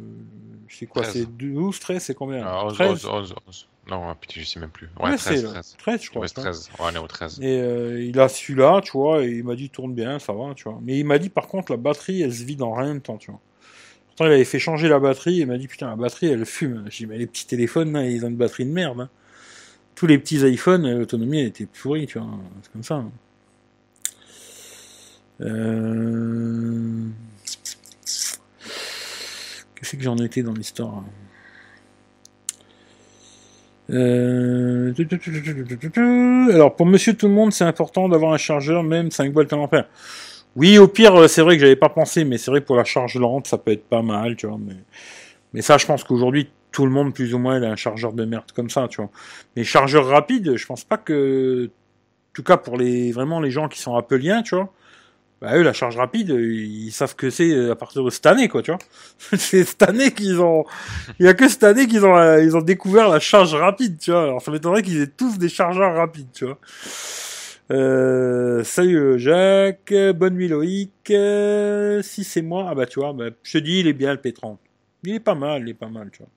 c'est quoi, 13. c'est 12, 13, c'est combien? Ah, 11, 13 11, 11, 11. Non, putain, je sais même plus. Ouais, Ouais, 13, c'est 13. 13, je crois. Ouais, tu vois. 13. Ouais, on est au 13. Et euh, il a celui-là, tu vois, et il m'a dit, il tourne bien, ça va, tu vois. Mais il m'a dit, par contre, la batterie, elle se vide en rien de temps, tu vois. Pourtant, il avait fait changer la batterie, et il m'a dit, putain, la batterie, elle fume. J'ai dit, mais les petits téléphones, là, ils ont une batterie de merde. hein. Tous les petits iPhones, l'autonomie, était pourrie, tu vois. C'est comme ça. Euh... Qu'est-ce que j'en étais dans l'histoire. Alors pour Monsieur Tout le Monde, c'est important d'avoir un chargeur même 5 volts ampères. Oui, au pire, euh, c'est vrai que j'avais pas pensé, mais c'est vrai que pour la charge lente, ça peut être pas mal, tu vois. Mais ça, je pense qu'aujourd'hui, tout le monde, plus ou moins, a un chargeur de merde comme ça, tu vois. Mais chargeur rapide, je pense pas que, en tout cas pour les vraiment les gens qui sont appeliens, tu vois. Bah eux, la charge rapide, ils savent que c'est euh, à partir de cette année, quoi, tu vois. <laughs> c'est cette année qu'ils ont, il y a que cette année qu'ils ont, euh, ont découvert la charge rapide, tu vois. Alors ça m'étonnerait qu'ils aient tous des chargeurs rapides, tu vois. Euh, salut Jacques, bonne nuit Loïc. Si c'est moi, ah bah tu vois, bah, je te dis, il est bien le P30. Il est pas mal, il est pas mal, tu vois.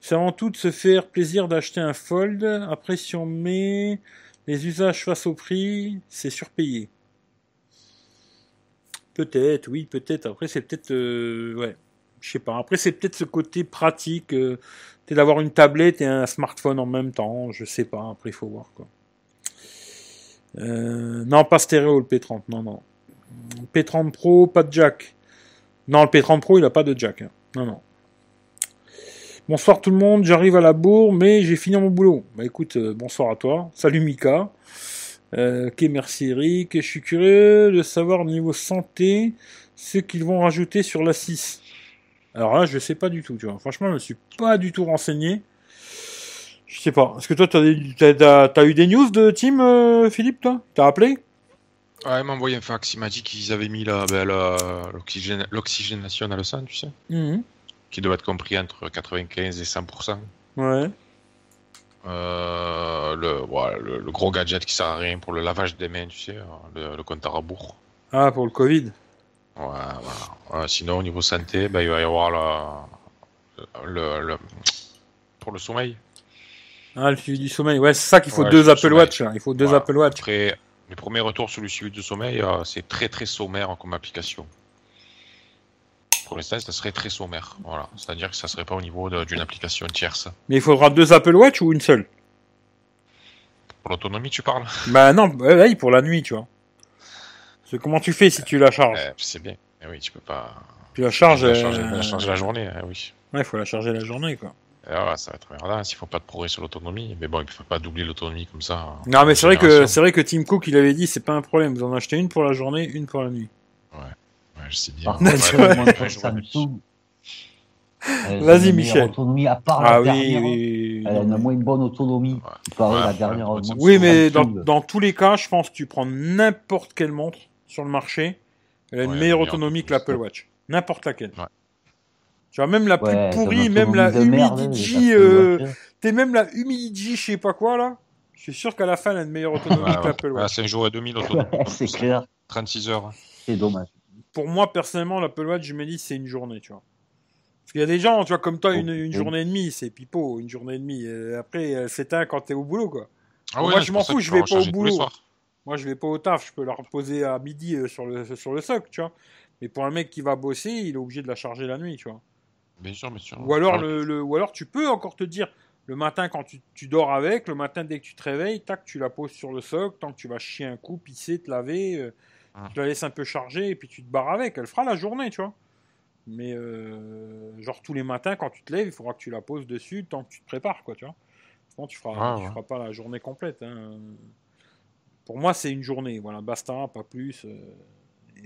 C'est avant tout de se faire plaisir d'acheter un Fold. Après, si on met les usages face au prix, c'est surpayé. Peut-être, oui, peut-être. Après, c'est peut-être, euh, ouais, je sais pas. Après, c'est peut-être ce côté pratique, euh, d'avoir une tablette et un smartphone en même temps. Je sais pas. Après, il faut voir quoi. Euh, non, pas stéréo le P30. Non, non. P30 Pro, pas de jack. Non, le P30 Pro, il a pas de jack. hein. Non, non. Bonsoir tout le monde, j'arrive à la bourre, mais j'ai fini mon boulot. Bah écoute, euh, bonsoir à toi. Salut Mika. Euh, ok, merci Eric. Je suis curieux de savoir au niveau santé ce qu'ils vont rajouter sur la 6. Alors là, je sais pas du tout, tu vois. Franchement, je me suis pas du tout renseigné. Je sais pas. Est-ce que toi, t'as, t'as eu des news de team, euh, Philippe, toi? T'as appelé? Ouais, il m'a envoyé un fax. Il m'a dit qu'ils avaient mis l'oxygénation à le sang, tu sais. Mhm. Qui doit être compris entre 95 et 100%. Ouais. Euh, le, voilà, le, le gros gadget qui sert à rien pour le lavage des mains, tu sais, le, le compte à rebours. Ah, pour le Covid. Ouais, voilà. Euh, sinon, au niveau santé, ben, il va y avoir le, le- pour le sommeil. Ah, le suivi du sommeil. Ouais, c'est ça qu'il faut Ouais, deux le Apple sommeil. Watch. là. Il faut deux Voilà. Apple Watch. Après, les premiers retours sur le suivi du sommeil, euh, c'est très très sommaire comme application. Pour l'instant, ça serait très sommaire. Voilà. C'est-à-dire que ça serait pas au niveau d'une application tierce. Mais il faudra deux Apple Watch ou une seule? Pour l'autonomie, tu parles? Bah non, ouais, ouais, pour la nuit, tu vois. Parce que comment tu fais si tu la charges? Euh, C'est bien. Eh oui, tu peux pas. Tu la charges. la euh, la charger la journée, eh oui. Ouais, il faut la charger la journée, quoi. Et voilà, ça va être merdant s'ils font pas de progrès sur l'autonomie. Mais bon, il ne faut pas doubler l'autonomie comme ça. hein. Non, mais c'est vrai que c'est vrai que Tim Cook il avait dit c'est pas un problème. Vous en achetez une pour la journée, une pour la nuit. Ouais, je sais bien. Par contre, Vas-y, Michel. autonomie, à part Ah la oui, dernière, oui, oui, elle a oui. une moins bonne autonomie. Ouais. Ouais, la dernière ouais, montre Samsung. Oui, mais dans, dans tous les cas, je pense que tu prends n'importe quelle montre sur le marché, elle a une meilleure autonomie que l'Apple Watch. N'importe laquelle. Ouais. Tu vois, même la plus Ouais, pourrie, même la Humidigi, euh, t'es même la Humidigi, je sais pas quoi, là. Je suis sûr qu'à la fin, elle a une meilleure autonomie Ouais, que ouais. l'Apple Ouais, Watch. 5 jours et demi l'autonomie. Ouais, c'est clair, 36 heures. c'est dommage. Pour moi, personnellement, l'Apple Watch, je me dis, c'est une journée, tu vois. Parce qu'il y a des gens, tu vois, comme toi, une, journée et demie, c'est pipeau, une journée et demie. Euh, après, elle s'éteint quand t'es au boulot, quoi. Ah Moi, ouais, je c'est m'en fous, je vais pas au boulot. Moi, je vais pas au taf, je peux la reposer à midi euh, sur le, sur le socle, tu vois. Mais pour un mec qui va bosser, il est obligé de la charger la nuit, tu vois. Bien sûr, bien sûr. Ou alors, Ah, le, le- ou alors tu peux encore te dire, le matin quand tu, tu dors avec, le matin dès que tu te réveilles, tac, tu la poses sur le socle, tant que tu vas chier un coup, pisser, te laver, euh, Ah. tu la laisses un peu charger et puis tu te barres avec. Elle fera la journée, tu vois. Mais euh, genre tous les matins quand tu te lèves, il faudra que tu la poses dessus tant que tu te prépares, quoi, tu vois. Sinon tu feras, Ah, tu ouais. feras pas la journée complète. hein. Pour moi, c'est une journée, voilà, basta, pas plus. euh.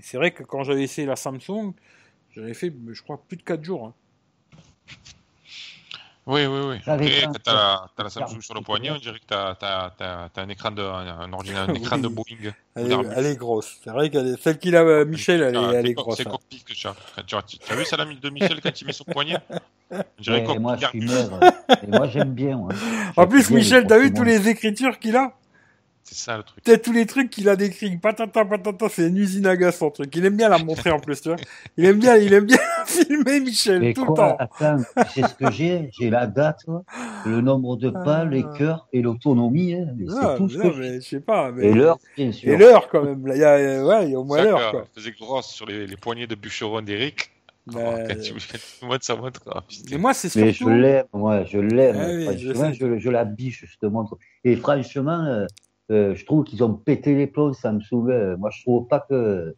C'est vrai que quand j'avais essayé la Samsung, j'avais fait, je crois, plus de 4 jours. hein. Oui, oui, oui. Après, quand t'as la, t'as la. Samsung sur le poignet, on dirait que t'as, t'as un écran de, un, un ordinateur, un <laughs> écran de. Boeing. Elle, est, D'Airbus. elle est grosse. C'est vrai qu'elle est, celle qu'il a, euh, Michel, elle est, Ah, elle est grosse. C'est hein. cockpit que tu as. Tu as, tu as vu ça, l'ami de Michel, quand il met son poignet? On dirait Ouais, cockpit moi, je suis d'Airbus. maigre. Et moi, j'aime bien. En plus, bien Michel, t'as vu tous les écritures qu'il a? C'est ça le truc. T'as tous les trucs qu'il a décrits. Patata, patata, c'est une usine à gaz, son truc. Il aime bien la montrer en plus, tu vois. Il aime bien, il aime bien <laughs> filmer Michel Mais tout le temps. sais ce que j'ai? J'ai la date, le nombre de pas, les cœurs et l'autonomie. hein. Mais Ah, C'est tout ce non, que j'ai. mais je sais pas. Mais... Et l'heure, bien sûr. Et l'heure, quand même. Il y a, euh, ouais, il y a au moins C'est l'heure, que quoi. faisait grosse sur les, les poignets de bûcheron d'Eric. Bah, tu <laughs> montes, ça montre. Ah, putain. Mais moi, c'est Mais surtout. je l'aime, moi, je l'aime. Ah oui, je franchement, sais. je, je la biche, je te montre. Et franchement, euh, euh, je trouve qu'ils ont pété les plombs, Samsung. Euh, Moi, je trouve pas que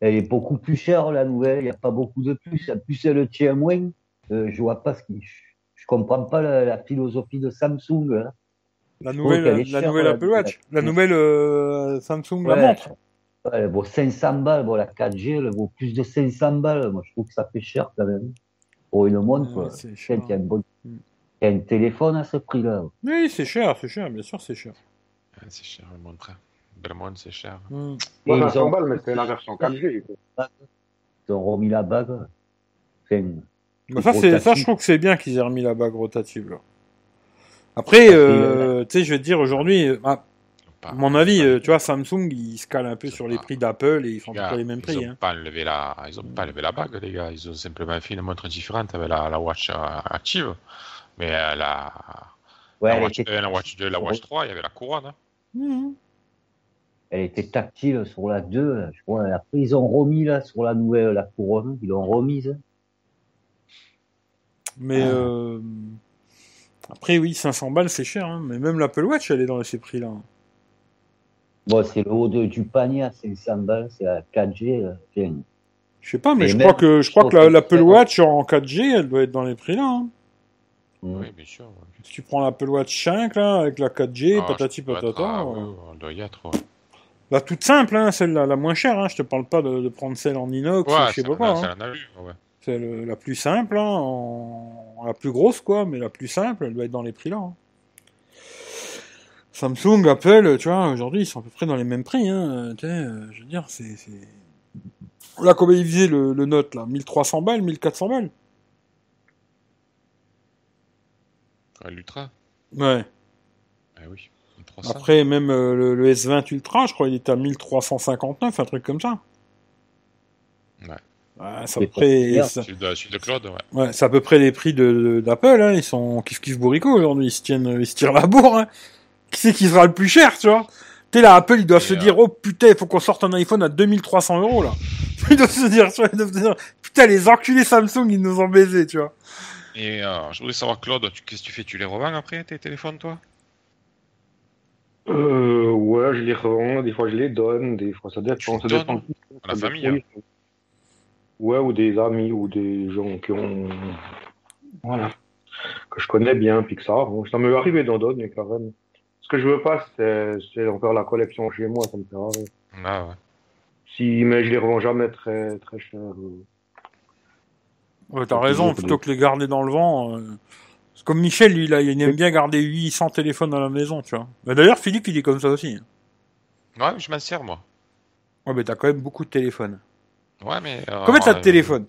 elle est beaucoup plus chère, la nouvelle. Il n'y a pas beaucoup de plus. En plus, elle tient moins. Euh, je vois pas ce qui. Je, comprends pas la, la philosophie de Samsung. hein. La nouvelle, la nouvelle la Apple. Watch. La nouvelle euh, Samsung, la montre. Elle vaut 500 balles. Bon, la 4G, elle vaut plus de 500 balles. Moi, je trouve que ça fait cher quand même. Pour une montre, Ouais. Quelqu'un qui a, une bonne... Mm. a un téléphone à ce prix-là. Oui, c'est cher, c'est cher, bien sûr, c'est cher. Ouais, c'est cher, le montre. Belle montre, c'est cher. Hmm. Et Moi, ils 500 ont- balles, mais c'est la version 4G. quoi. Ils ont remis la bague. Enfin, Bah, ça, c'est, ça, je trouve que c'est bien qu'ils aient remis la bague rotative, là. Après, euh, tu sais, je vais te dire, aujourd'hui, euh, à Pas- mon avis, pas- euh, tu vois, Samsung, ils se calent un peu Ils sur les pas- prix d'Apple et ils font Les à gars, près les mêmes Ils prix. ont Hein. pas la, ils ont pas enlevé la bague, les gars. Ils ont simplement fait une montre différente avec la, la watch euh, active. Mais euh, la, ouais, la watch était, 1, la watch 2, la watch 3, il y avait la couronne. hein. Mhm. elle était tactile sur la 2. là, Je crois. Après, ils ont remis là sur la nouvelle, la couronne. Ils l'ont remise. Mais Ah. euh, après, oui, 500 balles, c'est cher. Hein. Mais même l'Apple Watch, elle est dans ces prix-là. Bon, c'est le haut de, du panier à 500 balles. C'est la 4G. euh, tiens. Je sais pas, mais Et je même, crois que je crois je que l'Apple Watch en 4G, elle doit être dans les prix là. hein. Mm. Oui, bien sûr. ouais. Si tu prends l'Apple Watch 5 là, avec la 4G, Ah, patati patata. euh, oui, on doit y être. ouais. La toute simple, hein, celle la, la moins chère. Hein. Je te parle pas de, de prendre celle en inox, ou Ouais, je sais pas quoi. hein. ouais. C'est la plus simple, hein, en... la plus grosse quoi, mais la plus simple, elle doit être dans les prix là. hein. Samsung, Apple, tu vois, aujourd'hui ils sont à peu près dans les mêmes prix. Hein. Tu sais, euh, je veux dire, c'est là combien il faisait le, le Note là, 1300 balles, 1400 balles? Ouais, L'Ultra Ouais. Ah oui, 1300. Après même euh, le, le S20 Ultra, je crois il était à 1359, un truc comme ça. Ouais. Ouais, c'est à peu près, ça- Celui de, celui de Claude, ouais. ouais, c'est à peu près les prix de de- d'Apple. Hein. Ils sont kiff kiff bourricot aujourd'hui. Ils se tiennent, ils se tirent la bourre. Hein. Qui c'est qui sera le plus cher, tu vois? T'es là, Apple, ils doivent Et, se euh, dire, oh putain, il faut qu'on sorte un iPhone à 2300 euros là. <laughs> Ils doivent se dire, tu vois, ils doivent se dire, putain, les enculés Samsung, ils nous ont baisé, tu vois. Et euh, je voulais savoir, Claude, qu'est-ce que tu fais? Tu les revends après, tes téléphones, toi? Euh, ouais, je les revends, des fois je les donne, des fois ça dépend. Ça dépend. à la Ça famille, dépend. Ouais, ou des amis, ou des gens qui ont. Voilà. que je connais bien, Pixar. Bon, ça m'est arrivé d'autres, mais quand même. Ce que je veux pas, c'est c'est encore la collection chez moi, ça me fait rare. Ah ouais. Si, mais je les revends jamais très, très cher. euh. Ouais, t'as raison, plutôt que les garder dans le vent. euh, c'est Comme Michel, lui, là, il aime bien garder 800 téléphones à la maison, tu vois. Mais d'ailleurs, Philippe, il est comme ça aussi. Ouais, je m'en sers, moi. Ouais, mais t'as quand même beaucoup de téléphones. Ouais, mais. euh, Combien t'as de euh, téléphones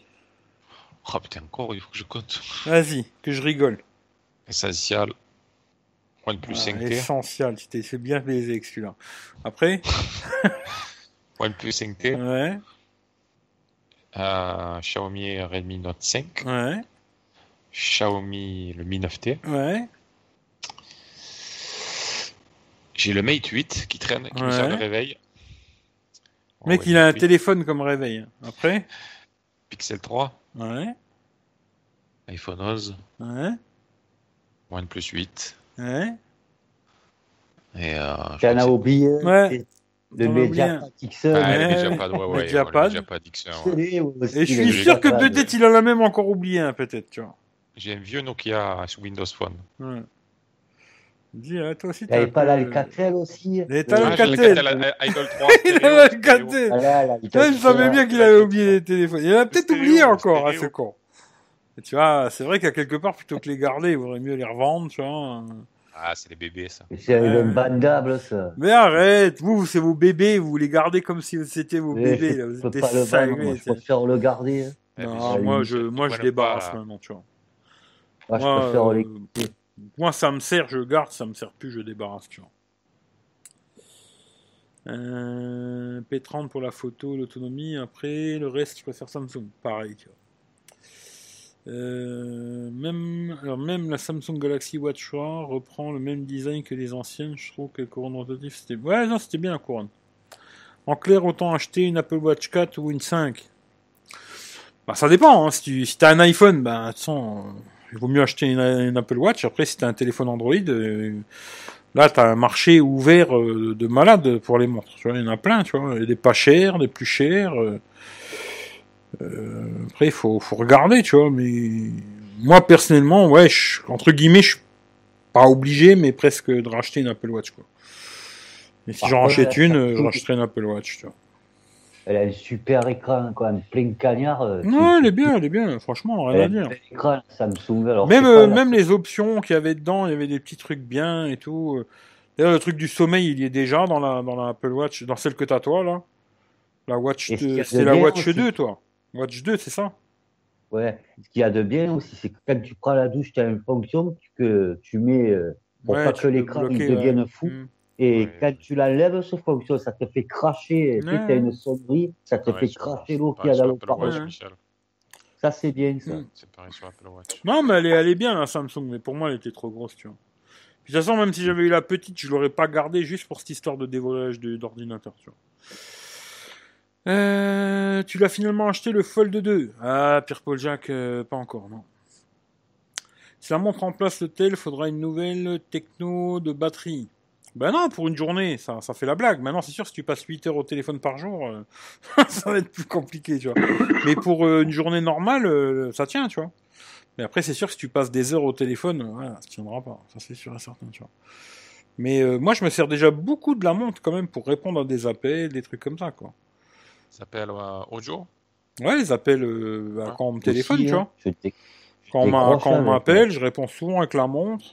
Oh putain, encore, il faut que je compte. Vas-y, que je rigole. Essentiel. OnePlus Ah, 5T. essentiel, tu t'es fait bien baiser avec celui-là. Après <laughs> OnePlus 5T. Ouais, euh, Xiaomi Redmi Note 5. ouais, Xiaomi le Mi 9T. ouais. J'ai le Mate 8 qui traîne, qui me Ouais. sert de réveil. Le mec, Ouais, il a un Mate 8. téléphone comme réveil. Après Pixel 3, Ouais, iPhone 11, ouais, OnePlus 8. ouais. Et euh, oublié Ouais. Le XL. Ah, Ouais. le Mediapad, ouais, ouais, Mediapad. ouais, le Mediapad XR, ouais. télé aussi, Et je suis sûr que peut-être il en a même encore oublié un, peut-être, tu vois. J'ai un vieux Nokia sur Windows Phone. Ouais. Dis, hein, toi aussi, un pas l'Alcatel aussi t'as le Ah, l'Alcatel Idol 3. <laughs> Il a l'Alcatel. Ouais, je savais bien qu'il avait oublié les téléphones. Il a peut-être oublié encore, hein, ce con. Et tu vois, c'est vrai qu'à quelque part, plutôt que les garder, il vaudrait mieux les revendre, tu vois. Ah, c'est les bébés, ça. C'est Ouais. imbandable, ça. Mais arrête, vous, c'est vos bébés, vous les gardez comme si c'était vos Mais bébés, je là. Vous êtes des pas le vendre, moi, je préfère le garder. hein. Non, moi, je, moi, je débarrasse pas- maintenant, tu vois. Moi, je préfère euh, les... moi, ça me sert, je garde, ça me sert plus, je débarrasse, tu vois. Euh, P30 pour la photo, l'autonomie. Après, le reste, je préfère Samsung. Pareil, tu vois. Euh, même, alors même la Samsung Galaxy Watch 3 reprend le même design que les anciennes. Je trouve que le couronne rotatif, c'était. Ouais, non, c'était bien la couronne. En clair, autant acheter une Apple Watch 4 ou une 5. Bah, ça dépend. Hein. Si tu si as un iPhone, bah, façon, il vaut mieux acheter une, une Apple Watch. Après, si tu as un téléphone Android, euh, là, tu as un marché ouvert euh, de malades pour les montres. Tu vois, il y en a plein, tu vois. Il y a des pas chers, des plus chers. Euh. Après, il faut, faut regarder, tu vois. Mais moi, personnellement, ouais, je- entre guillemets, je suis pas obligé, mais presque de racheter une Apple Watch, quoi. Mais si j'en rachète une, euh, je rachèterai une Apple Watch, tu vois. Elle a un super écran, quand même, plein de cagnards. euh, Ouais, elle est bien, elle est bien. Franchement, rien à dire. bel écran, Samsung. Alors, Même, euh, pas même les options qu'il y avait dedans, il y avait des petits trucs bien et tout. D'ailleurs, le truc du sommeil, il y est déjà dans la, dans la Apple Watch, dans celle que t'as toi, là. La Watch, Et ce qu'il y deux- a de c'est la Watch aussi. 2, toi. Watch 2, c'est ça? Ouais. Ce qu'il y a de bien aussi, c'est que quand tu prends la douche, tu as une fonction que tu mets euh, pour Ouais, pas tu que l'écran devienne ouais. fou. Mm. Et Ouais. quand tu l'enlèves, ce fonction, ça te fait cracher. Tu t'as une sonnerie, ça te Ouais, fait cracher l'eau qu'il y a dans l'eau. Ça, c'est bien, ça. Mm. C'est pareil sur Apple Watch. Non, mais elle est, elle est bien, la Samsung, mais pour moi, elle était trop grosse, tu vois. Puis, de toute façon, même si j'avais eu la petite, je l'aurais pas gardée juste pour cette histoire de dévolage de- d'ordinateur, tu vois. Euh, tu l'as finalement acheté le Fold 2. Ah, Pierre-Paul Jacques, euh, pas encore, non. Si la montre remplace le tel, faudra une nouvelle techno de batterie. Ben non, pour une journée, ça, fait la blague. Maintenant, c'est sûr, si tu passes 8 heures au téléphone par jour, euh, <laughs> ça va être plus compliqué, tu vois. Mais pour une journée normale, ça tient, tu vois. Mais après, c'est sûr si tu passes des heures au téléphone, ça tiendra pas. Ça, c'est sûr et certain, tu vois. Mais moi, je me sers déjà beaucoup de la montre quand même pour répondre à des appels, des trucs comme ça, quoi. S'appelle euh, Audio. Ouais, les appels euh, bah, quand on me téléphone, Aussi, tu hein, vois. t'ai- Quand on m'appelle, je réponds souvent avec la montre.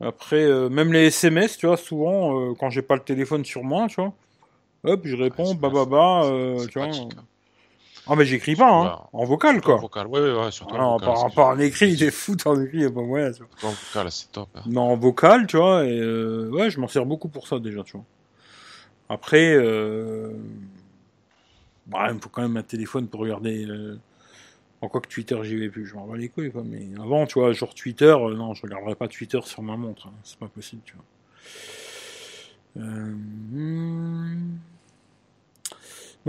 Après, euh, même les SMS, tu vois, souvent, euh, quand j'ai pas le téléphone sur moi, tu vois, hop, je réponds, Ouais, bah c'est- bah bah, euh, c'est tu vois. pratique, hein. Ah, mais j'écris pas, hein, en vocal, Surtout en quoi. vocal. Ouais, ouais, ouais, surtout Ah, en non, vocal. par, par en écrit, il est fou, en écrit, y a pas moyen, tu vois. En vocal, c'est top. hein. Mais en vocal, tu vois, et euh, ouais, je m'en sers beaucoup pour ça déjà, tu vois. Après, euh... bah, il me faut quand même un téléphone pour regarder. Euh... En quoi que Twitter, j'y vais plus, je m'en bats les couilles, quoi. Mais avant, tu vois, genre Twitter, euh, non, je regarderai pas Twitter sur ma montre, hein. c'est pas possible, tu vois. Euh... hmm.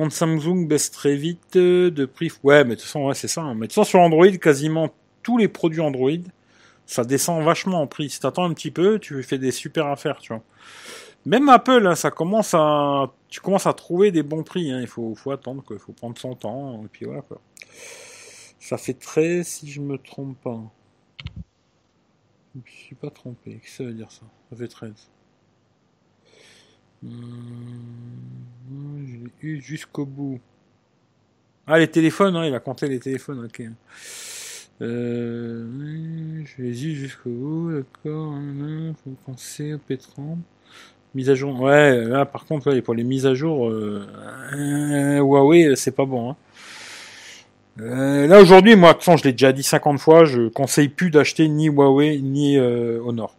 Samsung baisse très vite euh, de prix. Ouais, mais de toute façon, ouais, c'est ça. hein. Mais de toute façon, sur Android, quasiment tous les produits Android, ça descend vachement en prix. Si t'attends un petit peu, tu fais des super affaires, tu vois. Même Apple, hein, ça commence à, tu commences à trouver des bons prix. Hein. Il faut, faut attendre. Il faut prendre son temps, et puis voilà, quoi. Ça fait très, si je me trompe pas. Je me suis pas trompé. Qu'est-ce que ça veut dire ça? Ça fait 13. Hum, je l'ai eu jusqu'au bout. Ah, les téléphones, hein, il a compté les téléphones, ok. Euh, je les ai jusqu'au bout, d'accord. Faut penser au pétrole. Mise à jour. Ouais, là par contre, ouais, pour les mises à jour, euh, euh, Huawei, c'est pas bon. Hein. Euh, là aujourd'hui, moi, de toute façon, je l'ai déjà dit 50 fois, je conseille plus d'acheter ni Huawei ni euh, Honor.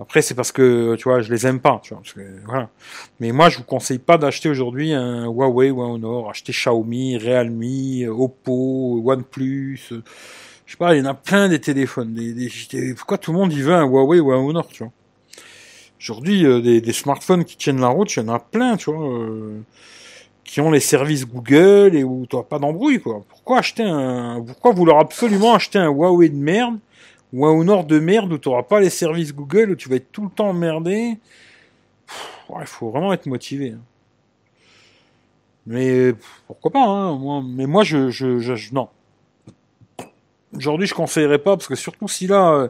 Après, c'est parce que tu vois, je les aime pas, tu vois. parce que, voilà. Mais moi, je vous conseille pas d'acheter aujourd'hui un Huawei ou un Honor. Achetez Xiaomi, Realme, Oppo, OnePlus. Je sais pas, il y en a plein des téléphones. Des- pourquoi tout le monde y veut un Huawei ou un Honor, tu vois? Aujourd'hui, euh, des, des smartphones qui tiennent la route, il y en a plein, tu vois, euh, qui ont les services Google et où tu pas d'embrouille, quoi. Pourquoi acheter un, pourquoi vouloir absolument acheter un Huawei de merde ou un Honor de merde où tu pas les services Google où tu vas être tout le temps emmerdé? Pff, ouais, Il faut vraiment être motivé. hein. Mais pourquoi pas, hein, mais moi, je, je, je- je- non. Aujourd'hui, je conseillerais pas parce que surtout si là, euh,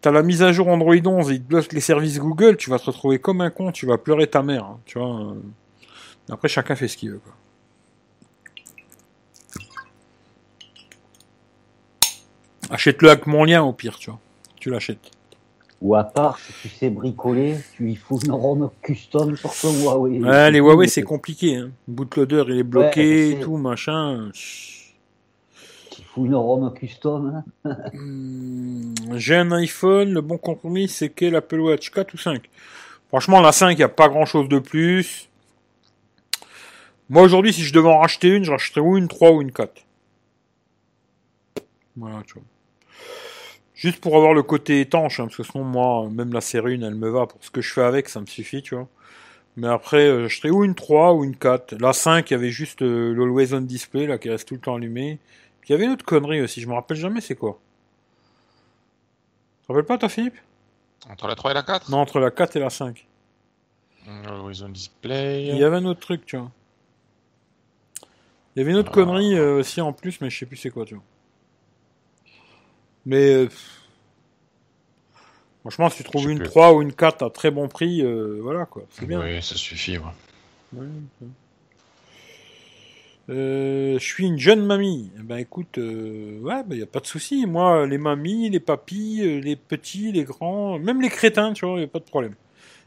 t'as la mise à jour Android 11 et il te bloque les services Google, tu vas te retrouver comme un con, tu vas pleurer ta mère, hein, tu vois. euh. Après, chacun fait ce qu'il veut, quoi. Achète-le avec mon lien au pire, tu vois. Tu l'achètes. Ou à part, si tu sais bricoler, tu lui fous une ROM custom sur ton Huawei. Ouais, les Huawei, <laughs> c'est compliqué. Hein. Bootloader, il est bloqué Ouais, et tout, machin. Une ROM custom. hein. Hmm, J'ai un iPhone, le bon compromis, c'est quel Apple Watch 4 ou 5 Franchement, la 5, il n'y a pas grand-chose de plus. Moi, aujourd'hui, si je devais en racheter une, je rachèterais ou une 3 ou une 4. Voilà, tu vois. Juste pour avoir le côté étanche, hein, parce que sinon, moi, même la série 1, elle me va. Pour ce que je fais avec, ça me suffit, tu vois. Mais après, euh, je serais ou une 3 ou une 4. La 5, il y avait juste euh, l'Always Display, là, qui reste tout le temps allumé. Il y avait une autre connerie aussi, je me rappelle jamais c'est quoi. Tu te rappelles pas, toi, Philippe? Entre la 3 et la 4 Non, entre la 4 et la 5. Euh, Horizon Display. Il y avait un autre truc, tu vois. Il y avait une autre Ah. connerie euh, aussi en plus, mais je sais plus c'est quoi, tu vois. Mais euh, franchement, si tu trouves une plus. 3 ou une 4 à très bon prix, euh, voilà quoi, c'est bien. Oui, ça suffit. ouais. Ouais, ouais. Euh, je suis une jeune mamie. Eh Ben écoute, euh, ouais, ben y a pas de souci. Moi, les mamies, les papis, euh, les petits, les grands, même les crétins, tu vois, y a pas de problème.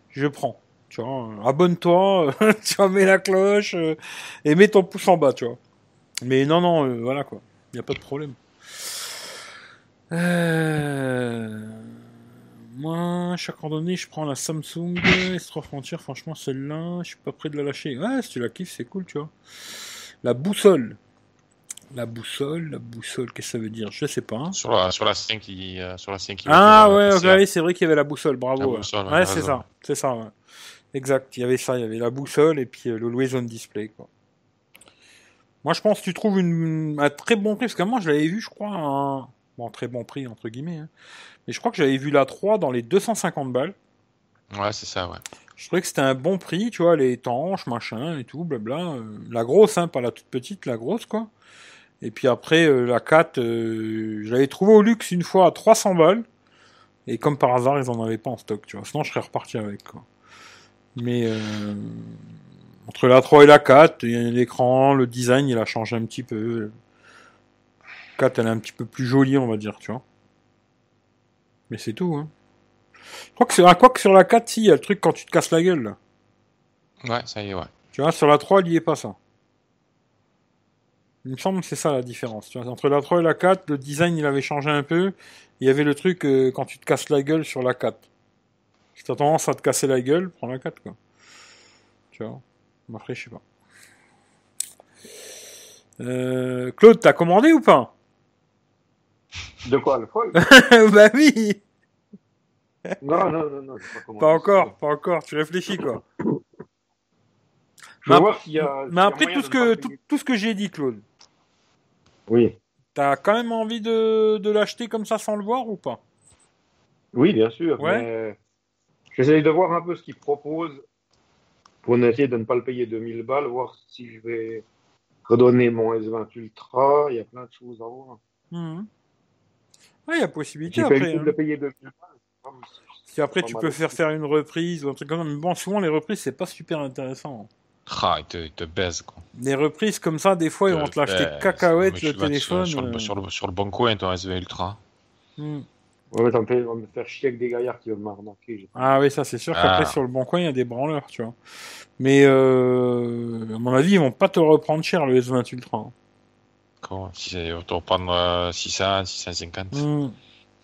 Je prends. Tu vois, euh, abonne-toi, <laughs> tu vois, mets la cloche euh, et mets ton pouce en bas, tu vois. Mais non, non, euh, voilà quoi. Y a pas de problème. Euh... Moi, chaque randonnée, je prends la Samsung S3 Frontier. Franchement, celle-là, je suis pas prêt de la lâcher. Ouais, si tu la kiffes, c'est cool, tu vois. La boussole. La boussole, la boussole, qu'est-ce que ça veut dire? Je sais pas. hein. Sur la, sur la 5, il, euh, sur la 5 il Ah va ouais, euh, oui, c'est vrai qu'il y avait la boussole, bravo. La ouais. boussole, ouais, ouais, c'est ça, c'est ça, ouais. Exact, il y avait ça, il y avait la boussole et puis euh, le Always On Display, quoi. Moi, je pense que tu trouves une, un très bon prix, parce que moi, je l'avais vu, je crois, un... Bon, très bon prix, entre guillemets, hein. Mais je crois que j'avais vu la 3 dans les 250 balles. Ouais, c'est ça, ouais. Je trouvais que c'était un bon prix, tu vois, les étanches, machin et tout, blabla. Euh, la grosse, hein, pas la toute petite, la grosse, quoi. Et puis après, euh, la 4, euh, je l'avais trouvé au luxe une fois à 300 balles. Et comme par hasard, ils en avaient pas en stock, tu vois. Sinon, je serais reparti avec, quoi. Mais entre la 3 et la 4, il y a l'écran, le design, il a changé un petit peu. La 4, elle est un petit peu plus jolie, on va dire, tu vois. Mais c'est tout, hein. Je crois que c'est, ah, quoi que sur la 4, si, il y a le truc quand tu te casses la gueule, là. Ouais, ça y est, ouais. Tu vois, sur la 3, il n'y est pas ça. Il me semble que c'est ça la différence. Tu vois, entre la 3 et la 4, le design il avait changé un peu. Il y avait le truc euh, quand tu te casses la gueule sur la 4. Si t'as tendance à te casser la gueule, prends la 4 quoi. Tu vois. Après, je sais pas. Euh, Claude, t'as commandé ou pas? De quoi, le fold <laughs> Bah oui Non, non, non, non, pas. Pas encore, pas encore, tu réfléchis quoi. Je vais Mais voir s'il y a. s'il y Mais a après tout ce que, tout, tout ce que j'ai dit, Claude, Oui. t'as quand même envie de, de l'acheter comme ça sans le voir ou pas? Oui, bien sûr. Ouais. Mais j'essaye de voir un peu ce qu'ils proposent pour essayer de ne pas le payer 2000 balles, voir si je vais redonner mon S20 Ultra. Il y a plein de choses à voir. Ouais, il y a possibilité après. hein. de le payer 2000 balles. Si après pas tu peux faire faire une reprise ou un truc comme ça. Mais bon, souvent les reprises c'est pas super intéressant. Ah, il te, il te baise, quoi. Les reprises comme ça, des fois ils vont te l'acheter baise. cacahuète Mais le te- téléphone. Sur, le, euh. sur, le, sur le bon coin, ton SV Ultra. Hmm. Ouais, mais ça me fait va me faire chier avec des gaillards qui veulent m'arnaquer. Ah oui, ça c'est sûr qu'après Ah. sur le bon coin il y a des branleurs, tu vois. Mais euh, à mon avis ils vont pas te reprendre cher le S20 Ultra. hein. Quoi Si c'est autant prendre euh, 600, 650. Hmm.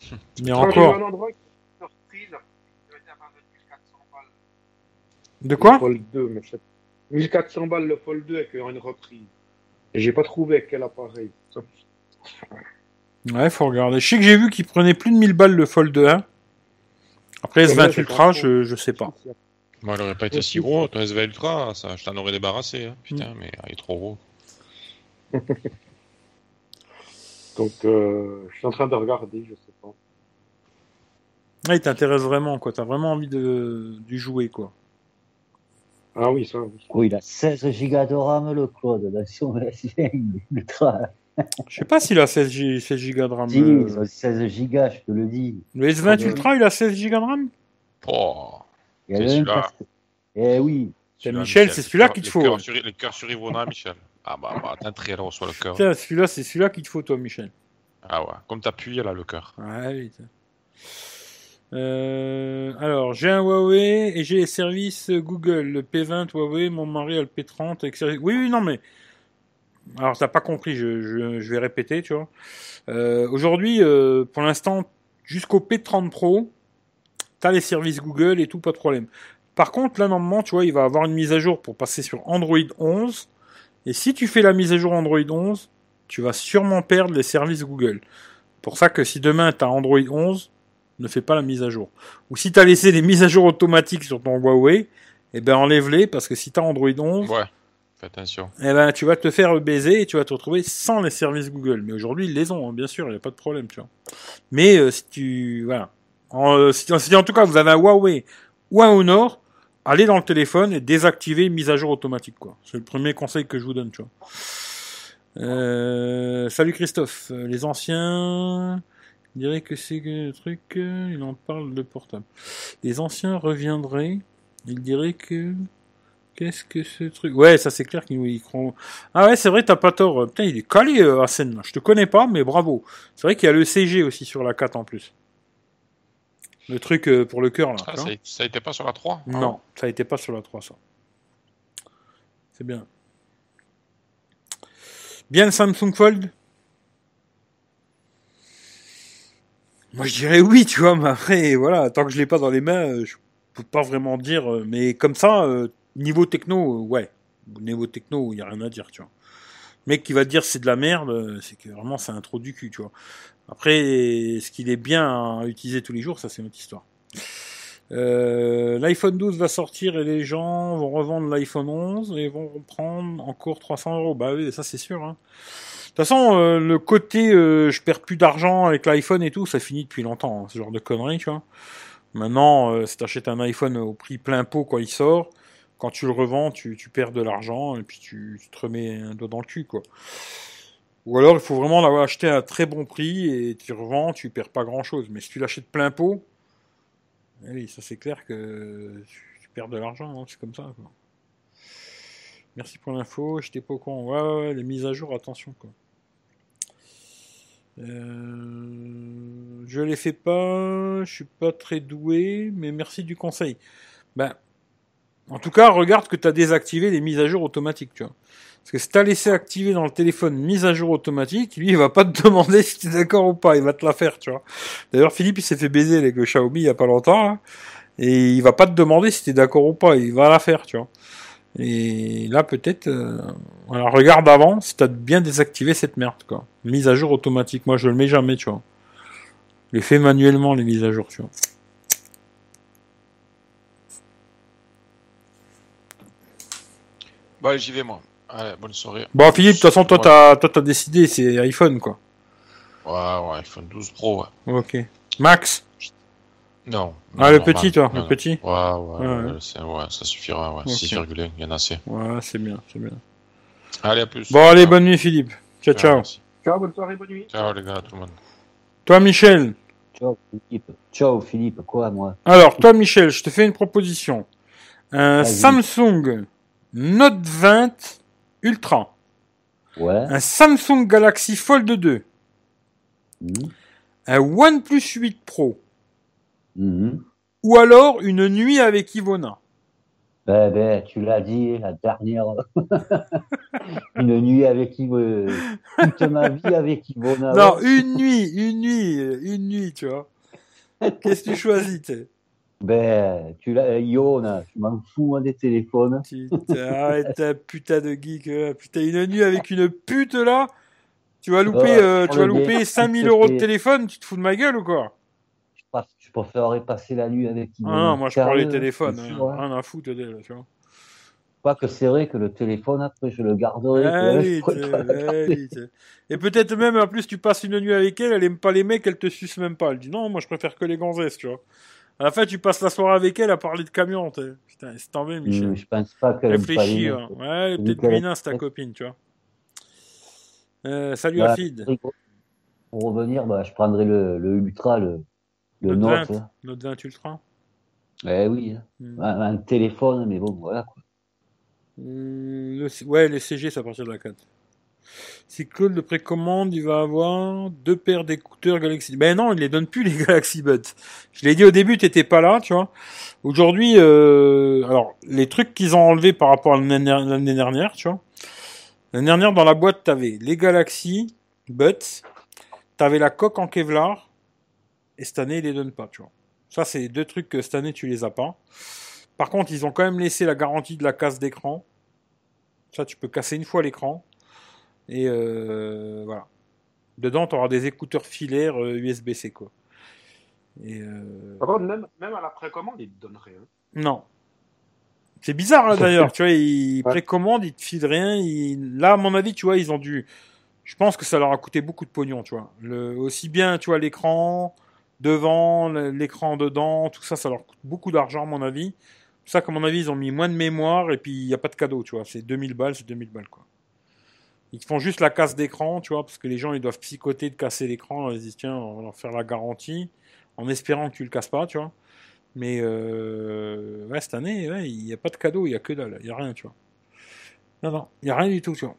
<laughs> Mais Ah, vu encore. un endroit qui est une surprise. Il doit être à 1400 balles. De quoi Le Fold 2, mais je sais- 1400 balles le Fold 2 avec une reprise. Et j'ai pas trouvé avec quel appareil. Ouais, faut regarder. Je sais que j'ai vu qu'il prenait plus de 1000 balles le Fold 1. Après Ouais, S20 c'est Ultra, je, je sais pas. Moi, il aurait pas été si gros, ton SV Ultra, ça, je t'en aurais débarrassé. Hein. Putain, mais il est trop gros. <laughs> Donc, euh, je suis en train de regarder, je sais pas. Ouais, il t'intéresse vraiment, quoi. T'as vraiment envie de, du jouer, quoi. Ah oui, ça, oui. Oh, il a 16 gigas de RAM, le code, dans son S20 Ultra. Je sais pas s'il a 16, G- 16 gigas de RAM. Si, euh. ils ont 16 gigas, je te le dis. Le S20 Ouais. Ultra, il a 16 gigas de RAM? Oh, Il y a celui-là. Eh oui, C'est celui-là, Michel, c'est celui-là qu'il te faut, cœurs ouais. sur- Les cœurs sur Yvonna, Michel. Ah bah, bah t'as très là, reçoit le cœur. Tiens, celui-là, c'est celui-là qu'il te faut, toi, Michel. Ah ouais, comme t'appuies là, le cœur. Ouais, oui. Euh, alors, j'ai un Huawei et j'ai les services Google, le P20 Huawei, mon mari a le P30 avec service- Oui, oui, non, mais. Alors, t'as pas compris, je, je, je vais répéter, tu vois. Euh, Aujourd'hui, euh, pour l'instant, jusqu'au P30 Pro, t'as les services Google et tout, pas de problème. Par contre, là, normalement, tu vois, il va avoir une mise à jour pour passer sur Android 11. Et si tu fais la mise à jour Android 11, tu vas sûrement perdre les services Google. Pour ça que si demain tu as Android 11, ne fais pas la mise à jour. Ou si tu as laissé les mises à jour automatiques sur ton Huawei, eh ben enlève-les parce que si tu as Android 11, Ouais, fais attention. eh ben tu vas te faire baiser et tu vas te retrouver sans les services Google. Mais aujourd'hui ils les ont, hein, bien sûr, il n'y a pas de problème, tu vois. Mais euh, si tu voilà, en, euh, si, si en tout cas vous avez un Huawei ou un Honor, allez dans le téléphone et désactivez mise à jour automatique quoi. C'est le premier conseil que je vous donne, tu vois. Euh, salut Christophe. Les anciens il dirait que c'est le truc, euh, il en parle de portable. Les anciens reviendraient, il dirait que qu'est-ce que ce truc? Ouais, ça c'est clair qu'ils ils croient. Ah ouais, c'est vrai, t'as pas tort. Putain, il est calé euh, Arsène. là. Je te connais pas, mais bravo. C'est vrai qu'il y a le CG aussi sur la 4 en plus. Le truc euh, pour le cœur là. Ah, ça, ça était pas sur la 3 Ah Non, ça a été pas sur la 3, ça. C'est bien. Bien le Samsung Fold? Moi, je dirais oui, tu vois, mais après, voilà, tant que je l'ai pas dans les mains, euh, je peux pas vraiment dire. euh, Mais comme ça, euh, niveau techno, ouais. Niveau techno, il y a rien à dire, tu vois. Mec qui va dire c'est de la merde, c'est que vraiment c'est un du cul, tu vois. Après, ce qu'il est bien à utiliser tous les jours, ça c'est une autre histoire. Euh, L'iPhone 12 va sortir et les gens vont revendre l'iPhone 11 et vont reprendre encore 300 euros. Bah oui, ça c'est sûr. Hein. De toute façon, euh, le côté euh, je perds plus d'argent avec l'iPhone et tout, ça finit depuis longtemps, hein, ce genre de conneries, tu vois. Maintenant, euh, si t'achètes un iPhone au prix plein pot quand il sort, quand tu le revends, tu, tu perds de l'argent et puis tu, tu te remets un doigt dans le cul, quoi. Ou alors, il faut vraiment l'avoir acheté à un très bon prix et tu revends, tu perds pas grand chose. Mais si tu l'achètes plein pot, eh ça c'est clair que tu, perds de l'argent, hein, c'est comme ça. Quoi. Merci pour l'info, j'étais pas au ouais, ouais, les mises à jour, attention quoi. Euh, je les fais pas, je suis pas très doué, mais merci du conseil. Ben, en tout cas, regarde que tu désactivé les mises à jour automatiques, tu vois. Parce que si t'as laissé activer dans le téléphone mise à jour automatique, lui, il va pas te <laughs> demander si t'es d'accord ou pas, il va te la faire, tu vois. D'ailleurs, Philippe, il s'est fait baiser avec le Xiaomi il y a pas longtemps, là, et il va pas te demander si t'es d'accord ou pas, il va la faire, tu vois. Et là, peut-être, euh, alors regarde avant si t'as bien désactivé cette merde, quoi. Mise à jour automatique, moi je le mets jamais, tu vois. Je les fais manuellement, les mises à jour, tu vois. Bah, j'y vais, moi. Allez, bonne soirée. Bon, Philippe, de toute façon, toi, Ouais. t'as, toi, t'as décidé, c'est iPhone, quoi. Ouais, ouais, iPhone 12 Pro, ouais. Ok. Max? Non. Ah, le normal. petit, toi, le petit Ouais, ouais, Ouais, ouais. ouais, ça suffira, ouais. Ok. 6,1, il y en a assez. Ouais, c'est bien, c'est bien. Allez, à plus. Bon, allez, Ciao. bonne nuit, Philippe. Ciao, ciao. merci. Ciao, bonne soirée, bonne nuit. Ciao, les gars, tout le monde. Toi, Michel. Ciao Philippe. Ciao Philippe, quoi moi? Alors, toi, Michel, je te fais une proposition. Un. Samsung Note 20 Ultra. Ouais. Un Samsung Galaxy Fold 2. Mhm. Un OnePlus 8 Pro. Mhm. Ou alors une nuit avec Ivona. Ben, ben, tu l'as dit, la dernière. <laughs> Une nuit avec Yvonne. Toute ma vie avec Yvonne. Non, une nuit, une nuit, euh, une nuit, tu vois. Qu'est-ce que tu choisis, t'es? Ben, tu l'as, Yvonne, je m'en fous, moi, des téléphones. Putain, arrête ta putain de geek. euh, Putain, une nuit avec une pute là Tu vas louper, euh, tu vas louper dit. 5000 euros de téléphone, tu te fous de ma gueule ou quoi? Je, préférerais passer la nuit avec Ah non, moi je des Sérieux, téléphones, c'est hein, hein. rien à foutre d'elle, tu vois. Pas que c'est vrai que le téléphone, après, je le garderai. Ah là, oui, je oui, t'es- Et peut-être même, en plus, tu passes une nuit avec elle, elle aime pas les mecs, elle te suce même pas. Elle dit non, moi je préfère que les gonzesses, tu vois. À la fin, tu passes la soirée avec elle à parler de camion, t'es. Putain, c'est tombé, Michel. Je pense pas qu'elle les Réfléchis, hein. Ouais, elle peut-être qu'elle est- binasse, ta copine, tu vois. Euh, salut Voilà. Afid. Pour revenir, bah, je prendrais le, le Ultra, le, le Note Note. 20. hein. Note 20 Ultra. Eh oui, hein. Hmm. un, un téléphone, mais bon, voilà. Quoi. Hum, le ouais, les CG, c'est à partir de la 4. Si Claude le précommande, il va avoir deux paires d'écouteurs Galaxy. Ben non, il les donne plus <laughs> les Galaxy Buds. Je l'ai dit au début, t'étais pas là, tu vois. Aujourd'hui, euh, alors les trucs qu'ils ont enlevés par rapport à l'année dernière, tu vois. L'année dernière, dans la boîte, t'avais les Galaxy Buds, t'avais la coque en Kevlar, et cette année, ils les donnent pas, tu vois. Ça, c'est les deux trucs que cette année, tu les as pas. Par contre, ils ont quand même laissé la garantie de la casse d'écran. Ça, tu peux casser une fois l'écran. Et euh, voilà. Dedans, tu auras des écouteurs filaires euh, USB-C, quoi. Et euh, Par contre, même, même à la précommande, ils te donnent rien. non. C'est bizarre, là, d'ailleurs. <laughs> tu vois, ils Ouais. précommandent, ils te filent rien. ils- Là, à mon avis, tu vois, ils ont dû. Je pense que ça leur a coûté beaucoup de pognon, tu vois. Le... Aussi bien, tu vois, l'écran devant, l'écran dedans, tout ça, ça leur coûte beaucoup d'argent, à mon avis. Ça qu'à mon avis, ils ont mis moins de mémoire et puis il n'y a pas de cadeau, tu vois. C'est 2000 balles, c'est 2000 balles, quoi. Ils font juste la casse d'écran, tu vois, parce que les gens, ils doivent psychoter de casser l'écran. Ils disent, tiens, on va leur faire la garantie, en espérant que tu le casses pas, tu vois. Mais, euh, ouais, cette année, il n'y a pas de cadeau, il n'y a que dalle, il n'y a rien, tu vois. Non, non, il n'y a rien du tout, tu vois.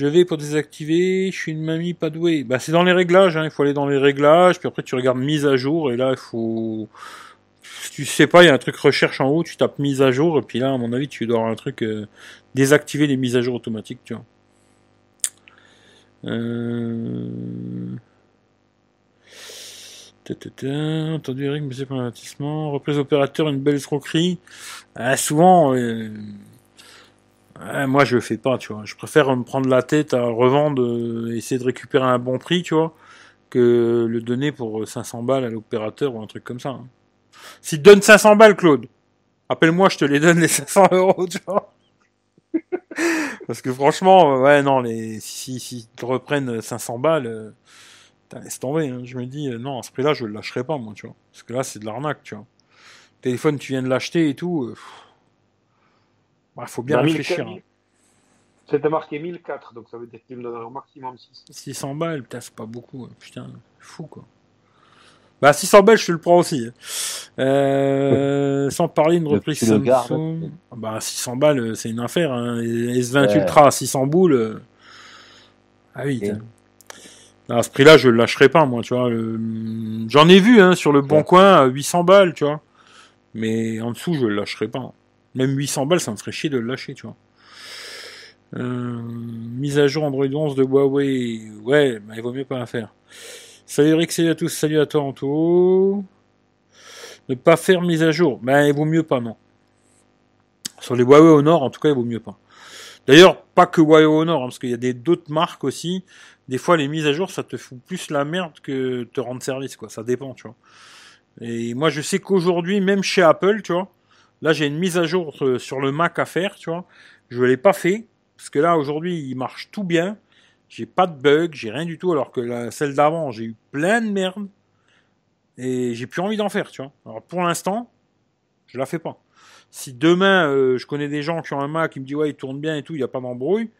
Je vais pour désactiver, je suis une mamie pas douée. Bah, c'est dans les réglages, hein, il faut aller dans les réglages, puis après tu regardes mise à jour, et là, il faut... Si tu sais pas, il y a un truc recherche en haut, tu tapes mise à jour, et puis là, à mon avis, tu dois avoir un truc euh, désactiver les mises à jour automatiques, tu vois. Euh... Entendu Eric, mais c'est pas un avertissement. Reprise opérateur, une belle escroquerie. Ah, souvent, euh, ouais, moi je le fais pas, tu vois. Je préfère me prendre la tête à revendre, euh, essayer de récupérer un bon prix, tu vois, que le donner pour 500 balles à l'opérateur ou un truc comme ça. hein. S'il te donne 500 balles, Claude, appelle-moi, je te les donne les 500 <laughs> euros, tu vois. <laughs> Parce que franchement, euh, ouais, non, les, si, si, si te reprennent 500 balles, euh, laisse tomber, hein. Je me dis, euh, non, à ce prix-là, je le lâcherai pas, moi, tu vois. Parce que là, c'est de l'arnaque, tu vois. Téléphone, tu viens de l'acheter et tout. euh. Bah, faut bien Bah, réfléchir. 1004, hein. C'était marqué 1004, donc ça veut dire qu'il me donnerait au maximum 6. 600 balles, putain, c'est pas beaucoup. hein. Putain, fou, quoi. Bah, 600 balles, je te le prends aussi. hein. Euh, sans parler d'une reprise. Samsung. Bah, 600 balles, euh, c'est une affaire. Hein. Les S20 Ouais. Ultra à 600 boules. euh, Ah oui. Là, à ce prix-là, je le lâcherai pas, moi, tu vois. le- J'en ai vu, hein, sur le bon coin, à 800 balles, tu vois. Mais en dessous, je le lâcherai pas. Même 800 balles, ça me ferait chier de le lâcher, tu vois. Euh, mise à jour Android 11 de Huawei. Ouais, bah, il vaut mieux pas la faire. Salut Eric, salut à tous, salut à toi Anto. Ne pas faire mise à jour. Ben, il vaut mieux pas, non. Sur les Huawei Honor, en tout cas, il vaut mieux pas. D'ailleurs, pas que Huawei Honor, hein, parce qu'il y a d'autres marques aussi. Des fois, les mises à jour, ça te fout plus la merde que te rendre service, quoi. Ça dépend, tu vois. Et moi, je sais qu'aujourd'hui, même chez Apple, tu vois, là, j'ai une mise à jour euh, sur le Mac à faire, tu vois. Je l'ai pas fait, parce que là, aujourd'hui, il marche tout bien. J'ai pas de bug, j'ai rien du tout, alors que la, celle d'avant, j'ai eu plein de merde. Et j'ai plus envie d'en faire, tu vois. Alors, pour l'instant, je la fais pas. Si demain, euh, je connais des gens qui ont un Mac, qui me disent, ouais, il tourne bien et tout, il n'y a pas d'embrouille,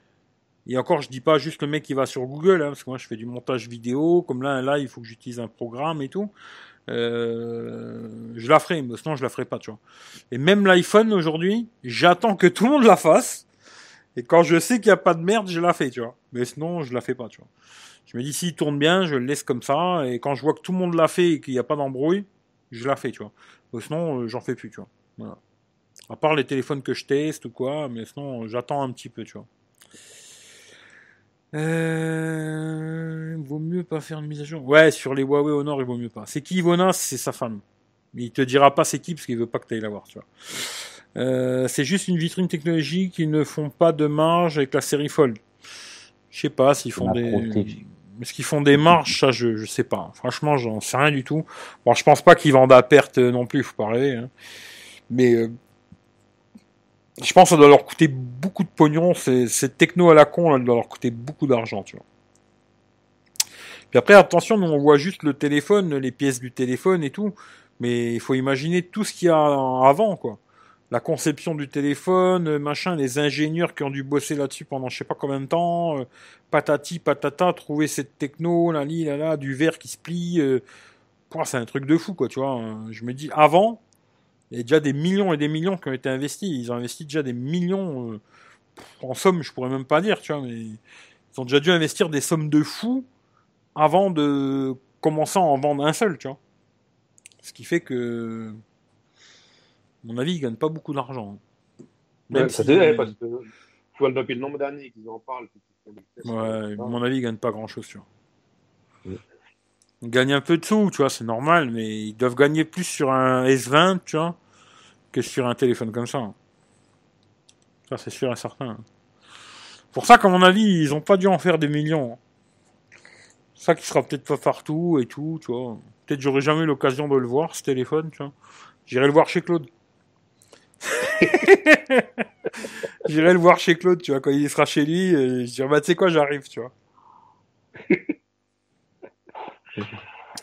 Et encore, je dis pas juste le mec qui va sur Google, hein, parce que moi je fais du montage vidéo, comme là, là, il faut que j'utilise un programme et tout. Euh, je la ferai, mais sinon je la ferai pas, tu vois. Et même l'iPhone aujourd'hui, j'attends que tout le monde la fasse. Et quand je sais qu'il n'y a pas de merde, je la fais, tu vois. Mais sinon, je la fais pas, tu vois. Je me dis, s'il tourne bien, je le laisse comme ça. Et quand je vois que tout le monde l'a fait et qu'il n'y a pas d'embrouille, je la fais, tu vois. Mais sinon, euh, j'en fais plus, tu vois. Voilà. À part les téléphones que je teste ou quoi, mais sinon, j'attends un petit peu, tu vois. Euh... Vaut mieux pas faire une mise à jour. Ouais, sur les Huawei Honor, il vaut mieux pas. C'est qui Ivona C'est sa femme. Mais il te dira pas c'est qui parce qu'il veut pas que tu ailles la voir, tu vois. Euh, c'est juste une vitrine technologique. Ils ne font pas de marge avec la série Fold. Je sais pas s'ils font des. protège. Est-ce qu'ils font des marges? Ça, je, je sais pas. Franchement, j'en sais rien du tout. Bon, je pense pas qu'ils vendent à perte non plus, faut pas rêver. hein. Mais euh, je pense que ça doit leur coûter beaucoup de pognon. Cette techno à la con, là, doit leur coûter beaucoup d'argent, tu vois. Puis après, attention, nous on voit juste le téléphone, les pièces du téléphone et tout. Mais il faut imaginer tout ce qu'il y a avant, quoi. La conception du téléphone, euh, machin, les ingénieurs qui ont dû bosser là-dessus pendant je sais pas combien de temps, euh, patati patata, trouver cette techno, là, là, là, du verre qui se plie. Euh, c'est un truc de fou, quoi, tu vois. Euh, Je me dis, avant, il y a déjà des millions et des millions qui ont été investis. Ils ont investi déjà des millions. euh, en somme, je pourrais même pas dire, tu vois, mais ils ont déjà dû investir des sommes de fous avant de commencer à en vendre un seul, tu vois. Ce qui fait que, à mon avis, ils gagnent pas beaucoup d'argent. Même Ouais, ça si- vrai, parce que tu vois depuis le nombre d'années qu'ils en parlent. puis Ouais, à mon avis, ils gagnent pas grand chose, tu vois. Ouais. Gagnent un peu de sous, tu vois, c'est normal, mais ils doivent gagner plus sur un S20, tu vois, que sur un téléphone comme ça. Ça, c'est sûr et certain. Pour ça qu'à mon avis, ils ont pas dû en faire des millions. Ça qui sera peut-être pas partout et tout, tu vois. Peut-être j'aurais jamais eu l'occasion de le voir, ce téléphone, tu vois. J'irai le voir chez Claude. <laughs> J'irai le voir chez Claude, tu vois, quand il sera chez lui, je dirai, bah, tu sais quoi, j'arrive, tu vois.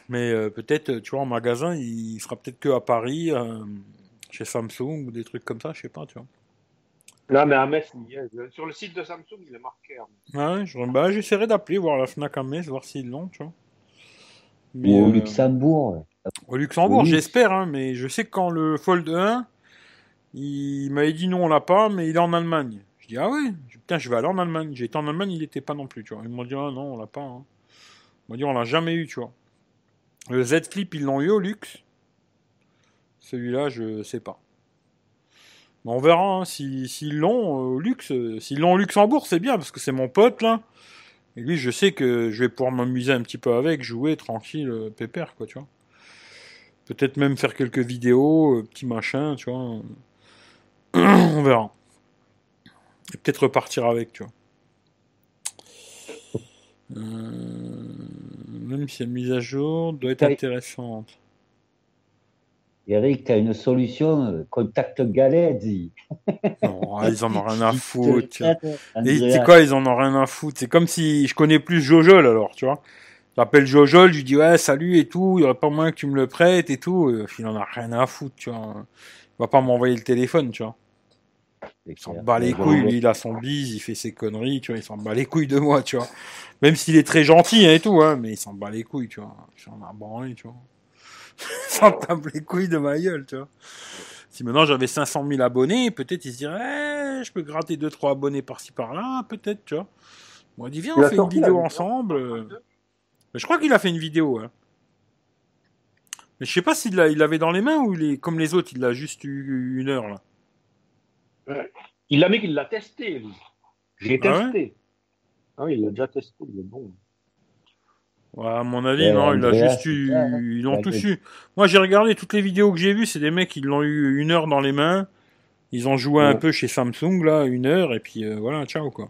Mais euh, peut-être, tu vois, en magasin, il sera peut-être que à Paris, euh, chez Samsung ou des trucs comme ça, je sais pas, tu vois. Non, mais à Metz, il y est. sur le site de Samsung, il est marqué. hein. Ouais, je, bah, j'essaierai d'appeler, voir la Fnac à Metz, voir s'ils l'ont, tu vois. Mais, Ou au euh, Luxembourg. ouais. Au Luxembourg, Oui. j'espère, hein, mais je sais que quand le Fold 1, il m'avait dit non, on l'a pas, mais il est en Allemagne. Je dis ah ouais, putain, je vais aller en Allemagne. J'ai été en Allemagne, il était pas non plus, tu vois. Ils m'ont dit ah non, on l'a pas. Hein. Ils m'ont dit on l'a jamais eu, tu vois. Le Z Flip, ils l'ont eu au luxe. Celui-là, je sais pas. On verra hein, si- s'ils l'ont euh, au luxe. euh, S'ils l'ont au Luxembourg, c'est bien parce que c'est mon pote là. Et lui, je sais que je vais pouvoir m'amuser un petit peu avec, jouer tranquille, euh, pépère, quoi, tu vois. Peut-être même faire quelques vidéos, petits machins, tu vois. <clears throat> On verra. Et peut-être repartir avec, tu vois. Euh, même si la mise à jour doit être intéressante. Eric, tu as une solution, euh, contacte Galet, dis. Non, ah, ils en ont rien à <laughs> foutre. tu Andrea. quoi, ils en ont rien à foutre? C'est comme si je connais plus Jojol alors, tu vois. J'appelle Jojol, je lui dis ouais, salut et tout, il y aurait pas moyen que tu me le prêtes et tout. Euh, Il en a rien à foutre, tu vois. Il va pas m'envoyer le téléphone, tu vois. Il s'en bat les Ouais, couilles, lui, il a son bise, il fait ses conneries, tu vois, il s'en bat les couilles de moi, tu vois. Même s'il est très gentil hein, et tout, hein, mais il s'en bat les couilles, tu vois. Il s'en a branlé, tu vois. <laughs> il s'en tape les couilles de ma gueule, tu vois. Si maintenant j'avais 500 000 abonnés, peut-être il se dirait, eh, je peux gratter 2-3 abonnés par-ci par-là, peut-être, tu vois. Moi, on dit, viens, on fait une vidéo ensemble. euh. Mais je crois qu'il a fait une vidéo, hein. Mais je sais pas s'il l'a- il l'avait dans les mains ou il est comme les autres, il l'a juste eu une heure, là. Il a mis qu'il l'a testé, lui. J'ai Ah ouais testé. Ah oui, il l'a déjà testé, il est bon. Ouais, à mon avis, Ouais, non, il a juste eu, hein. ils l'ont Ouais, tous ouais. eu. Moi, j'ai regardé toutes les vidéos que j'ai vues, c'est des mecs qui l'ont eu une heure dans les mains. Ils ont joué un Ouais. peu chez Samsung, là, une heure, et puis euh, voilà, ciao, quoi.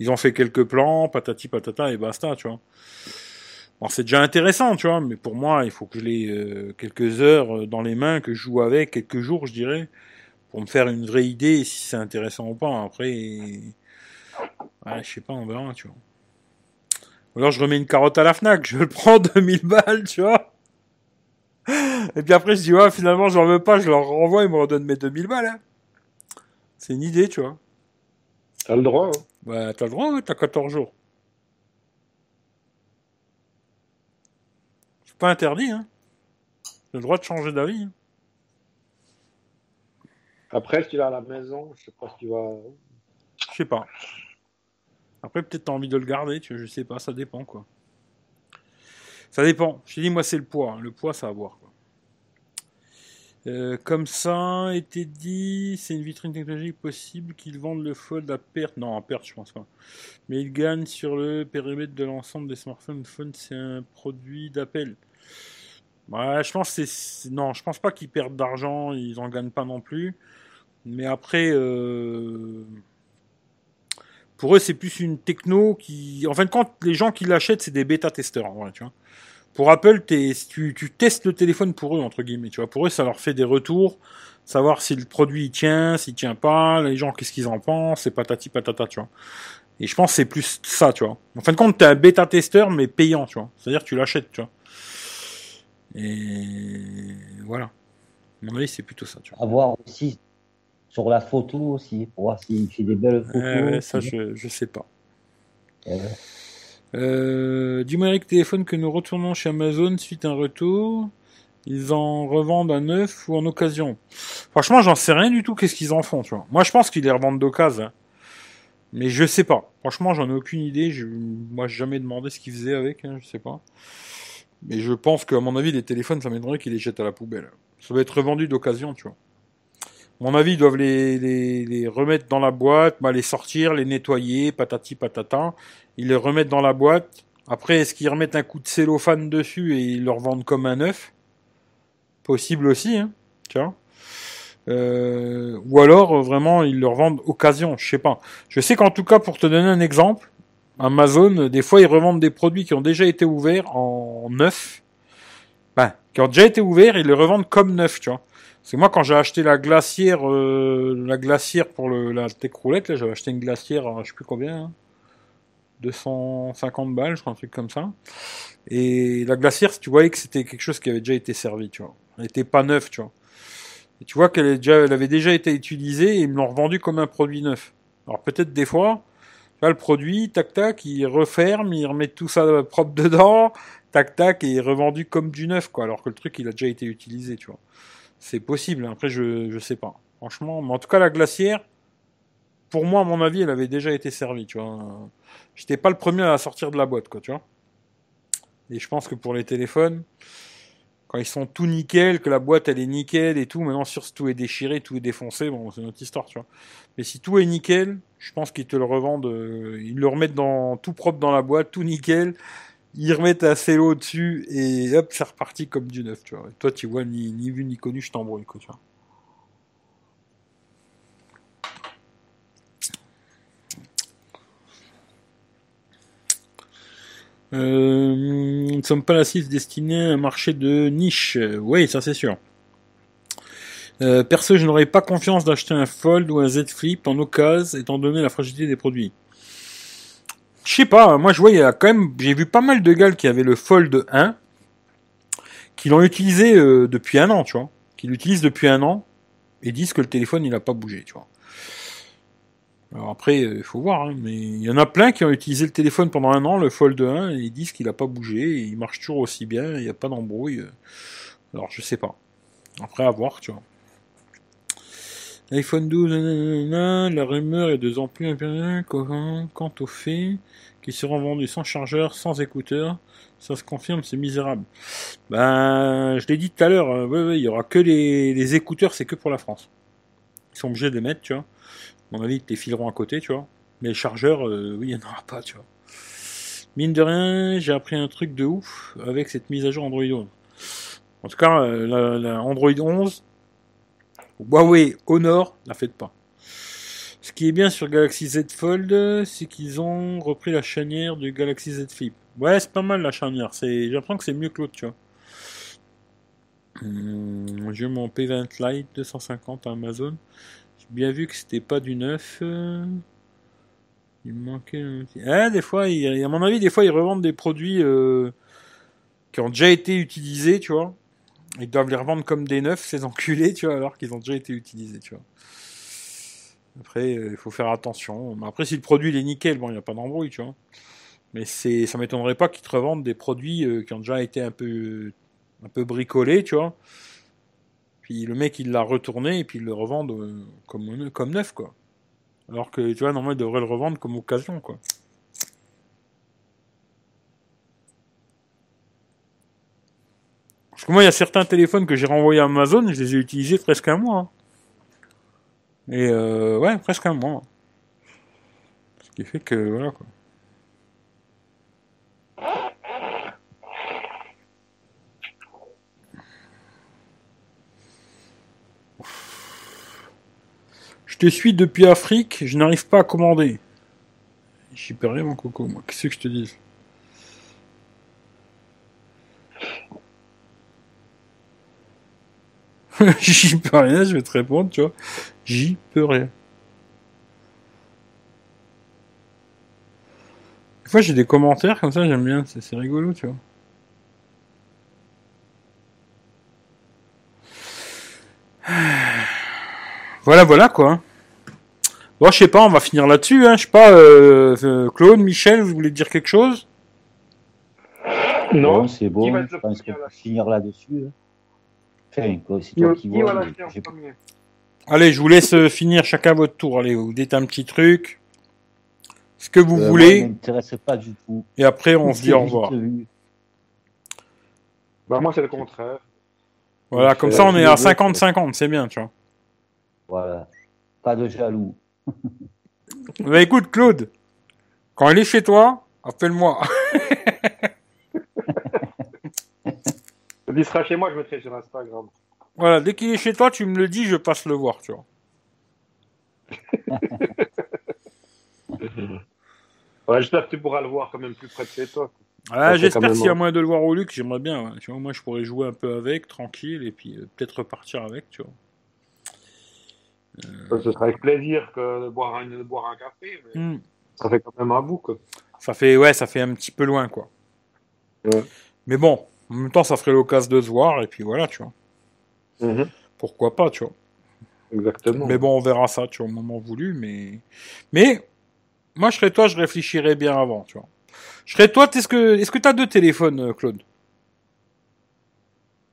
Ils ont fait quelques plans, patati patata, et basta, tu vois. Bon, c'est déjà intéressant, tu vois, mais pour moi, il faut que je l'ai euh, quelques heures euh, dans les mains, que je joue avec, quelques jours, je dirais, pour me faire une vraie idée si c'est intéressant ou pas. Après, ouais, je sais pas, on verra, tu vois. Ou alors je remets une carotte à la Fnac, je le prends <laughs> 2000 balles, tu vois. Et puis après je dis ouais finalement j'en veux pas, je leur renvoie, ils me redonnent mes 2000 balles. hein. C'est une idée, tu vois. T'as le droit. Hein. Bah, t'as le droit, ouais, t'as 14 jours. C'est pas interdit, hein. T'as le droit de changer d'avis. hein. Après, si tu l'as à la maison, je sais pas si tu vas. Je sais pas. Après, peut-être t'as envie de le garder, tu vois, je sais pas, ça dépend, quoi. Ça dépend. Je dit, moi, c'est le poids. hein. Le poids, ça va voir, quoi. Euh, comme ça été dit, c'est une vitrine technologique possible qu'ils vendent le fold à perte. Non, à perte, je pense pas. Mais ils gagnent sur le périmètre de l'ensemble des smartphones. Phone, c'est un produit d'appel. Je pense c'est non, je pense pas qu'ils perdent d'argent, ils en gagnent pas non plus. Mais après, euh, pour eux, c'est plus une techno qui, en fin de compte, les gens qui l'achètent, c'est des bêta-testeurs, tu vois. Pour Apple, tu, testes le téléphone pour eux, entre guillemets, tu vois. Pour eux, ça leur fait des retours, savoir si le produit tient, s'il tient pas, les gens, qu'est-ce qu'ils en pensent, et patati patata, tu vois. Et je pense que c'est plus ça, tu vois. En fin de compte, t'es un bêta-testeur, mais payant, tu vois. C'est-à-dire tu l'achètes, tu vois. Et voilà. À mon avis, c'est plutôt ça, tu vois. À voir aussi sur la photo aussi, pour voir s'il fait des belles photos. Ouais, ça, je, je sais pas. Euh, Euh, Dis-moi avec téléphone que nous retournons chez Amazon suite à un retour. Ils en revendent à neuf ou en occasion. Franchement, j'en sais rien du tout. Qu'est-ce qu'ils en font, tu vois. Moi, je pense qu'ils les revendent d'occasion. hein. Mais je sais pas. Franchement, j'en ai aucune idée. Je, moi, j'ai jamais demandé ce qu'ils faisaient avec. Hein, je sais pas. Mais je pense qu'à mon avis, les téléphones, ça m'étonnerait qu'ils les jettent à la poubelle. Ça doit être revendu d'occasion, tu vois. Mon avis, ils doivent les, les, remettre dans la boîte, bah, les sortir, les nettoyer, patati patata. Ils les remettent dans la boîte. Après, est-ce qu'ils remettent un coup de cellophane dessus et ils le revendent comme un neuf Possible aussi, hein, tu vois. Euh, ou alors, vraiment, ils le revendent occasion, je sais pas. Je sais qu'en tout cas, pour te donner un exemple, Amazon, des fois, ils revendent des produits qui ont déjà été ouverts en neuf. Ben, qui ont déjà été ouverts, ils les revendent comme neuf, tu vois. C'est moi quand j'ai acheté la glacière, euh, la glacière pour la tech roulette, là, j'avais acheté une glacière, à je sais plus combien, hein, 250 balles, je crois un truc comme ça. Et la glacière, tu voyais que c'était quelque chose qui avait déjà été servi, tu vois. Elle était pas neuve, tu vois. Et tu vois qu'elle elle avait déjà été utilisée et ils me l'ont revendu comme un produit neuf. Alors peut-être des fois, tu vois, le produit, tac tac, ils referment, ils remettent tout ça propre dedans, tac tac, et il est revendu comme du neuf, quoi. Alors que le truc, il a déjà été utilisé, tu vois. C'est possible. Après, je, je sais pas. Franchement, mais en tout cas, la glacière, pour moi, à mon avis, elle avait déjà été servie, tu vois. J'étais pas le premier à sortir de la boîte, quoi, tu vois. Et je pense que pour les téléphones, quand ils sont tout nickel, que la boîte elle est nickel et tout, maintenant sur tout est déchiré, tout est défoncé, bon, c'est notre histoire, tu vois. Mais si tout est nickel, je pense qu'ils te le revendent, euh, ils le remettent dans tout propre dans la boîte, tout nickel, ils remettent un cello dessus et hop, c'est reparti comme du neuf, tu vois. Toi, tu vois, ni, vu ni connu, je t'embrouille, quoi. Euh, nous ne sommes pas la cible destinée à un marché de niche. Oui, ça c'est sûr. Euh, perso, je n'aurais pas confiance d'acheter un Fold ou un Z Flip en occasion, étant donné la fragilité des produits. Je sais pas, moi je vois, il y a quand même, j'ai vu pas mal de gars qui avaient le Fold 1, qui l'ont utilisé euh, depuis un an, tu vois, qui l'utilisent depuis un an, et disent que le téléphone il a pas bougé, tu vois. Alors après, il faut voir, hein, mais il y en a plein qui ont utilisé le téléphone pendant un an, le Fold 1, et ils disent qu'il a pas bougé, il marche toujours aussi bien, il n'y a pas d'embrouille. euh. Alors je sais pas. Après à voir, tu vois. iPhone 12, nanana, la rumeur est de plus en plus quant quant au fait qu'ils seront vendus sans chargeur, sans écouteurs. Ça se confirme, c'est misérable. Ben, je l'ai dit tout à l'heure, euh, ouais, ouais, il y aura que les, écouteurs, c'est que pour la France. Ils sont obligés de les mettre, tu vois. Mon avis, ils les fileront à côté, tu vois. Mais les chargeurs, euh, oui, il n'y en aura pas, tu vois. Mine de rien, j'ai appris un truc de ouf avec cette mise à jour Android 11. En tout cas, euh, la, la Android 11, Huawei Honor, la faites pas. Ce qui est bien sur Galaxy Z Fold, c'est qu'ils ont repris la charnière du Galaxy Z Flip. Ouais, c'est pas mal la charnière. C'est, j'ai l'impression que c'est mieux que l'autre, tu vois. Hum, j'ai mon P20 Lite 250 à Amazon. J'ai bien vu que c'était pas du neuf. euh. Il me manquait. Ah, des fois, il- à mon avis, des fois, ils revendent des produits euh, qui ont déjà été utilisés, tu vois. Ils doivent les revendre comme des neufs, ces enculés, tu vois, alors qu'ils ont déjà été utilisés, tu vois. Après, euh, il faut faire attention. Après, si le produit il est nickel, bon, il n'y a pas d'embrouille, tu vois. Mais c'est, ça m'étonnerait pas qu'ils te revendent des produits euh, qui ont déjà été un peu, un peu bricolés, tu vois. Puis le mec, il l'a retourné et puis il le revend euh, comme, comme neuf, quoi. Alors que, tu vois, normalement, il devrait le revendre comme occasion, quoi. Parce que moi, il y a certains téléphones que j'ai renvoyés à Amazon, je les ai utilisés presque un mois. hein. Et euh, ouais, presque un mois. Ce qui fait que, voilà, quoi. Je te suis depuis Afrique, je n'arrive pas à commander. J'y peux rien, mon coco, moi. Qu'est-ce que je te dis <laughs> J'y peux rien, je vais te répondre, tu vois. J'y peux rien. Des fois, j'ai des commentaires comme ça, j'aime bien, c'est rigolo, tu vois. <sighs> Voilà, voilà, quoi. Bon, je sais pas, on va finir là-dessus, hein. Je sais pas, euh, euh, Claude, Michel, vous voulez dire quelque chose? Non, c'est bon, je pense qu'on peut finir là-dessus. hein. Enfin, c'est toi qui vois. Allez, je vous laisse euh, finir chacun votre tour. Allez, vous dites un petit truc. Ce que vous Euh, voulez. ça m'intéresse pas du tout. Et après, on se dit au revoir. vu. Bah, moi, c'est le contraire. Voilà, comme Euh, ça, on est à le- 50-50, c'est bien, tu vois. Voilà. Pas de jaloux. Bah écoute, Claude, quand il est chez toi, appelle-moi. <laughs> Il sera chez moi, je mettrai sur Instagram. voilà, dès qu'il est chez toi, tu me le dis, je passe le voir, tu vois. <laughs> Ouais, J'espère que tu pourras le voir quand même plus près de chez toi. Ah, J'espère s'il y a moyen de le voir au Luc, j'aimerais bien. ouais. Tu vois, moi, je pourrais jouer un peu avec, tranquille, et puis euh, peut-être repartir avec, tu vois. Ça, Ce sera avec plaisir que de boire un, de boire un café, mais Hmm. ça fait quand même un bout. Quoi. Ça fait, ouais, ça fait un petit peu loin, quoi. Ouais. Mais bon, en même temps, ça ferait l'occasion de se voir, et puis voilà, tu vois. Pourquoi pas, tu vois. Exactement. Mais bon, on verra ça, tu vois, au moment voulu, mais... Mais, moi, je serais toi, je réfléchirais bien avant, tu vois. Je serais toi, est-ce que, est-ce que t'as deux téléphones, euh, Claude?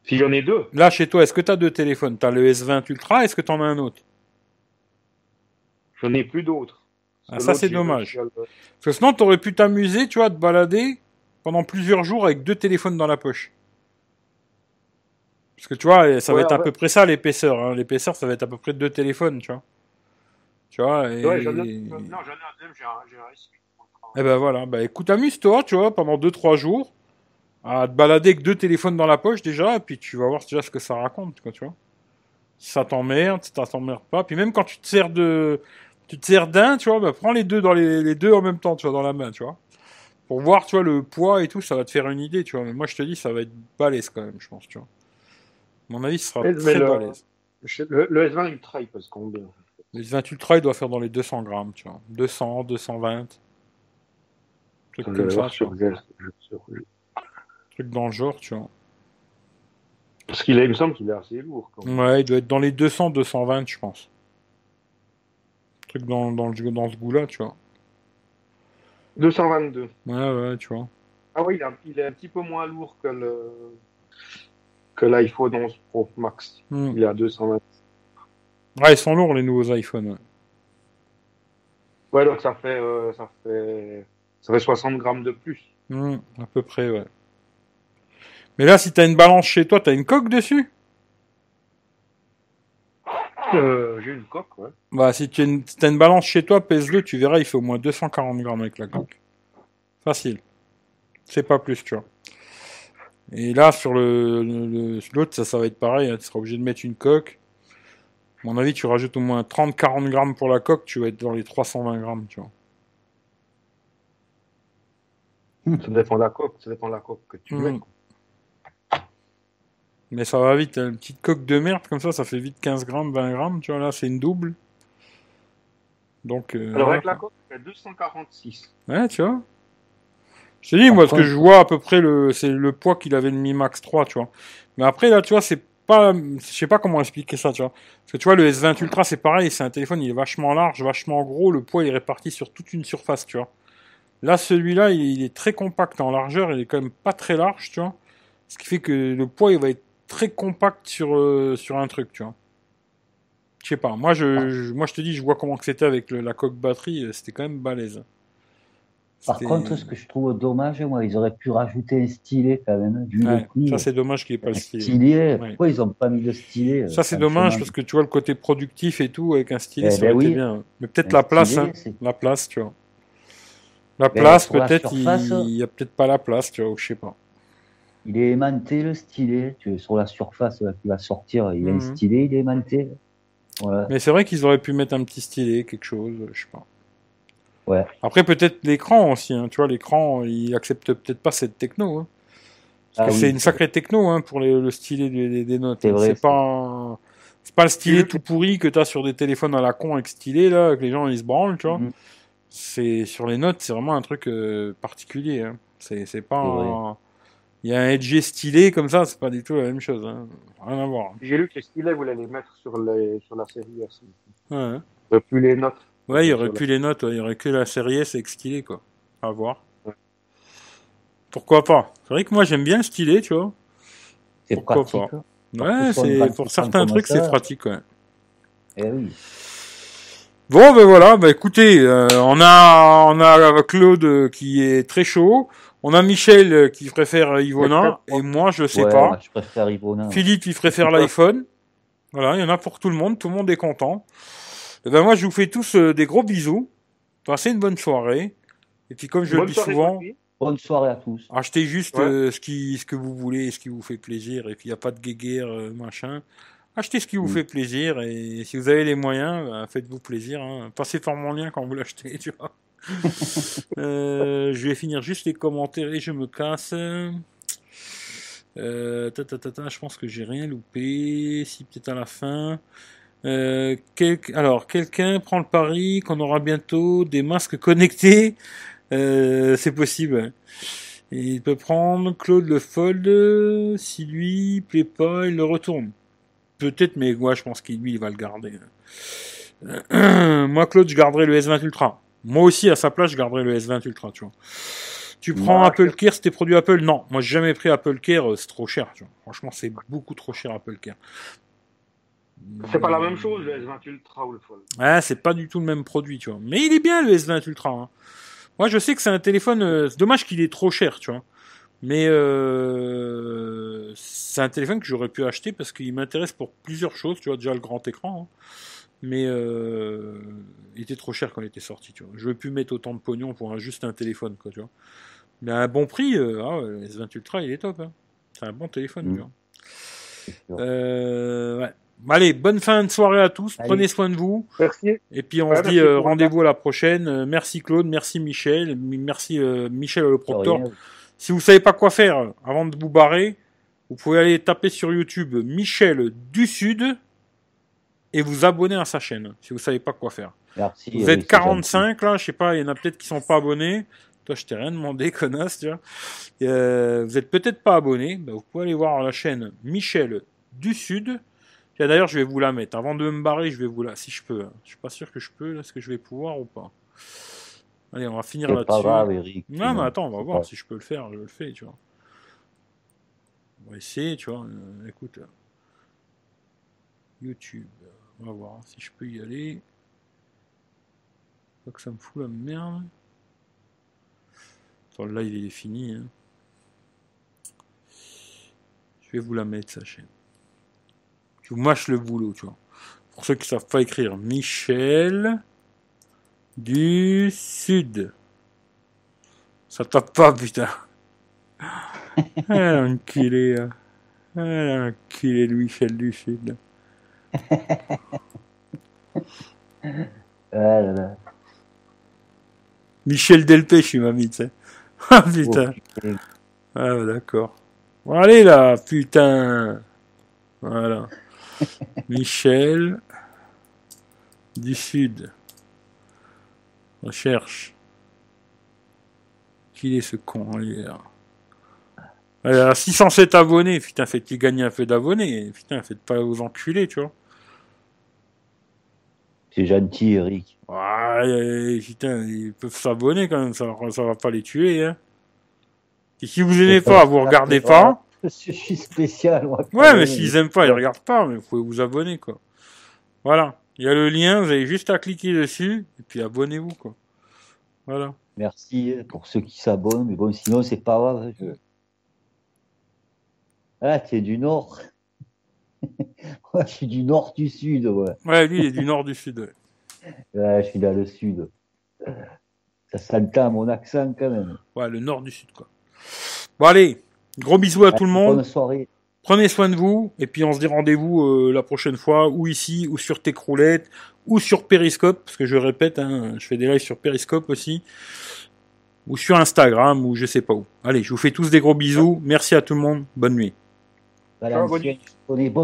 Si j'en ai deux, Là, chez toi, est-ce que t'as deux téléphones? T'as le S20 Ultra, est-ce que t'en as un autre? j'en ai plus d'autres. Ah, ça, c'est dommage. le- Parce que sinon, t'aurais pu t'amuser, tu vois, à te balader pendant plusieurs jours avec deux téléphones dans la poche. Parce que tu vois, ça va être à ouais. peu près ça l'épaisseur. Hein. L'épaisseur, ça va être à peu près deux téléphones, tu vois. Tu vois, et... Ouais, j'en ai... Non, j'en ai un deuxième, j'ai un, j'ai un S8 pour le travail. Eh ben voilà, bah écoute, amuse-toi, tu vois, pendant 2-3 jours, à te balader avec deux téléphones dans la poche déjà, et puis tu vas voir déjà ce que ça raconte, quoi, tu vois. Si ça t'emmerde, si ça t'emmerde pas, puis même quand tu te sers de, tu te sers d'un, tu vois, bah prends les deux dans les, les deux en même temps, tu vois, dans la main, tu vois. Pour voir, tu vois, le poids et tout, ça va te faire une idée, tu vois. Mais moi, je te dis, ça va être balèze quand même, je pense, tu vois. À mon avis, ce sera Mais- très le- balèze. Le, le S20 Ultra, il pèse combien Le 20 Ultra, il doit faire dans les 200 grammes, tu vois. 200, 220. Truc comme ça, sur sur- Truc dans le genre, tu vois. Parce qu'il me semble qu'il est assez lourd. Quand même. Ouais, il doit être dans les 200, 220, je pense. Truc dans, dans, dans ce goût-là, tu vois. 222. Ouais, ouais, tu vois. Ah oui, il est, un, il est un petit peu moins lourd que le que l'iPhone 11 Pro Max. Hmm. Il est à 220. Ouais, ils sont lourds, les nouveaux iPhones. ouais. Ouais, donc ça fait, euh, ça fait, ça fait 60 grammes de plus. Hmm, à peu près, ouais. Mais là, si t'as une balance chez toi, t'as une coque dessus? Euh, j'ai une coque, ouais. Bah, si tu as une, si une balance chez toi, pèse-le, tu verras, il fait au moins 240 grammes avec la coque. Facile. C'est pas plus, tu vois. Et là, sur le, le- le- l'autre, ça, ça va être pareil, hein, tu seras obligé de mettre une coque. À mon avis, tu rajoutes au moins 30-40 grammes pour la coque, tu vas être dans les 320 grammes, tu vois. Ça dépend de la coque, ça dépend de la coque que tu Hmm. mets. Mais ça va vite, une petite coque de merde comme ça, ça fait vite 15 grammes, 20 grammes, tu vois, là, c'est une double. Donc, euh, Alors avec la coque, fait 246. Ouais, tu vois. Je te dis, moi, ce que je vois à peu près, le, c'est le poids qu'il avait le Mi Max 3, tu vois. Mais après, là, tu vois, c'est, pas, je sais pas comment expliquer ça, tu vois. Parce que tu vois, le S20 Ultra, c'est pareil, c'est un téléphone, il est vachement large, vachement gros, le poids il est réparti sur toute une surface, tu vois. Là, celui-là, il, il est très compact en largeur, il est quand même pas très large, tu vois. Ce qui fait que le poids, il va être très compact sur, euh, sur un truc, tu vois. Je sais pas, moi je, je- moi je te dis, je vois comment que c'était avec le- la coque batterie, euh, c'était quand même balèze. Par contre, ce que je trouve dommage, moi, ils auraient pu rajouter un stylet quand même, vu Ouais, le prix. ça c'est dommage qu'il n'y ait pas le stylet. stylet, Ouais. pourquoi ils ont pas mis de stylet Ça c'est dommage parce que tu vois le côté productif et tout avec un stylet, Eh ça ben aurait été oui. bien. Mais peut-être la place, stylet, hein. la place, tu vois. La Ben, place, peut-être, il y a peut-être pas la place, tu vois, ou je sais pas. Il est aimanté le stylet, tu sur la surface là, qui va sortir, il y a Mhm. un stylet, il est aimanté. Voilà. Mais c'est vrai qu'ils auraient pu mettre un petit stylet, quelque chose, je sais pas. Ouais. Après, peut-être l'écran aussi, hein. tu vois, l'écran, il accepte peut-être pas cette techno. Hein. Parce Ah que oui. c'est une sacrée techno hein, pour les- le stylet des, des- des notes. C'est vrai, C'est pas, c'est pas le stylet tout pourri que t'as sur des téléphones à la con avec stylet, là, que les gens ils se branlent, tu vois. Mhm. C'est sur les notes, c'est vraiment un truc euh, particulier. Hein. C'est c'est pas. Un- Il y a un edge stylé comme ça, c'est pas du tout la même chose. Hein. Rien à voir. J'ai lu que les stylets voulaient les mettre sur, les, sur la série S. Ouais, hein. Euh, plus les notes. Ouais, il y aurait la- plus les notes, ouais, il y aurait que la série S avec stylet, quoi. À voir. Ouais. Pourquoi pas? C'est vrai que moi j'aime bien le stylet, tu vois. C'est Pourquoi pratique. pas hein. Ouais, c'est pour certains trucs c'est pratique, ouais. Eh oui. Bon, ben voilà, bah écoutez, euh, on a on a Claude qui est très chaud, on a Michel euh, qui préfère Ivona et moi je sais Ouais, pas. je préfère Ivona. Philippe il préfère l'iPhone. Voilà, il y en a pour tout le monde, tout le monde est content. Et ben moi je vous fais tous euh, des gros bisous. Passez une bonne soirée. Et puis comme je le dis soirée, souvent. Bonne soirée à tous. Achetez juste Ouais. euh, ce, qui, ce que vous voulez, ce qui vous fait plaisir, et puis il n'y a pas de guéguerre, euh, machin. Achetez ce qui vous Mm. fait plaisir, et si vous avez les moyens, bah, faites-vous plaisir. Hein. Passez par mon lien quand vous l'achetez, <laughs> tu vois. <laughs> Euh, je vais finir juste les commentaires et je me casse. Euh, ta, ta, ta, je pense que j'ai rien loupé. Si peut-être à la fin. Euh, Alors, quelqu'un prend le pari qu'on aura bientôt des masques connectés. Euh, c'est possible. Il peut prendre Claude le fold. Si lui plaît pas, il le retourne. Peut-être, mais moi je pense qu'il lui il va le garder. <clears throat> Moi Claude, je garderai le S20 Ultra. Moi aussi à sa place, je garderai le S20 Ultra, tu vois. Tu prends Moi, Apple Care, c'était produit Apple Non, moi j'ai jamais pris Apple Care, euh, c'est trop cher, tu vois. Franchement, c'est beaucoup trop cher Apple Care. C'est pas la même chose, le S20 Ultra ou le Fold. Ouais, c'est pas du tout le même produit, tu vois. Mais il est bien le S20 Ultra. hein. Moi, je sais que c'est un téléphone. euh, c'est dommage qu'il est trop cher, tu vois. Mais euh, c'est un téléphone que j'aurais pu acheter parce qu'il m'intéresse pour plusieurs choses. Tu vois, déjà le grand écran. hein. Mais euh, il était trop cher quand il était sorti, tu vois. Je veux plus mettre autant de pognon pour un, juste un téléphone, quoi, tu vois. Mais à un bon prix, euh, ah, le S20 Ultra, il est top. Hein. C'est un bon téléphone, Mm. tu vois. C'est sûr. Euh, ouais. Allez, bonne fin de soirée à tous. Allez. Prenez soin de vous. Merci. Et puis on Ouais, se dit euh, rendez-vous à la prochaine. Euh, merci Claude, merci Michel, mi- merci euh, Michel le rien. Si vous savez pas quoi faire avant de vous barrer, vous pouvez aller taper sur YouTube Michel du Sud et vous abonner à sa chaîne. Si vous savez pas quoi faire. Merci. Vous oui, êtes c'est 45 là, je sais pas, il y en a peut-être qui sont pas abonnés. Toi, je t'ai rien demandé, <laughs> connasse, tu vois. Euh, vous êtes peut-être pas abonné. Bah, vous pouvez aller voir la chaîne Michel du Sud. D'ailleurs, je vais vous la mettre. Avant de me barrer, je vais vous la, si je peux. hein. Je suis pas sûr que je peux. Est-ce que je vais pouvoir ou pas Allez, on va finir là-dessus. Non, mais attends, on va voir pas- si je peux le faire. Je le fais, tu vois. On va essayer, tu vois. Euh, écoute, euh, YouTube. On va voir si je peux y aller. Pas que ça me fout la merde. Attends, le live il est fini. hein. Je vais vous la mettre, sa chaîne. Je vous mâche le boulot, tu vois. Pour ceux qui savent pas écrire, Michel du Sud. Ça tape pas, putain. <laughs> Ah, enculé. hein. Ah, enculé Michel du Sud. Ah là là. Michel Delpech, il m'a mis, tu sais. Ah, putain. Oh. Ah, bah, d'accord. Bon, allez là, putain. Voilà. <laughs> Michel du Sud. Recherche. Qui est ce con, lui, là Euh, 607 abonnés, putain, faites-ils gagner un peu d'abonnés. Putain, faites pas vous enculer, tu vois. C'est gentil, Eric. Ouais, euh, putain, ils peuvent s'abonner quand même, ça, ça va pas les tuer, hein. Et si vous aimez pas, vous regardez pas. <laughs> Je suis spécial, Ouais, mais s'ils aiment pas, ils regardent pas, mais vous pouvez vous abonner, quoi. Voilà. Il y a le lien, vous avez juste à cliquer dessus, et puis abonnez-vous, quoi. Voilà. Merci pour ceux qui s'abonnent, mais bon, sinon, c'est pas grave. je- Ah, tu es du Nord. <laughs> Moi, je suis du Nord du Sud, ouais. Ouais, lui, il est du nord du sud. ouais. <laughs> Ouais, je suis dans le Sud. Ça s'entend à mon accent, quand même. Ouais, le nord du sud, quoi. Bon, allez. Gros bisous à tout le monde. Bonne soirée. Prenez soin de vous, et puis on se dit rendez-vous euh, la prochaine fois, ou ici, ou sur Techroulette, ou sur Periscope, parce que je répète, hein, je fais des lives sur Periscope aussi, ou sur Instagram, ou je sais pas où. Allez, je vous fais tous des gros bisous. Merci à tout le monde. Bonne nuit. Valenciennes, on est bon.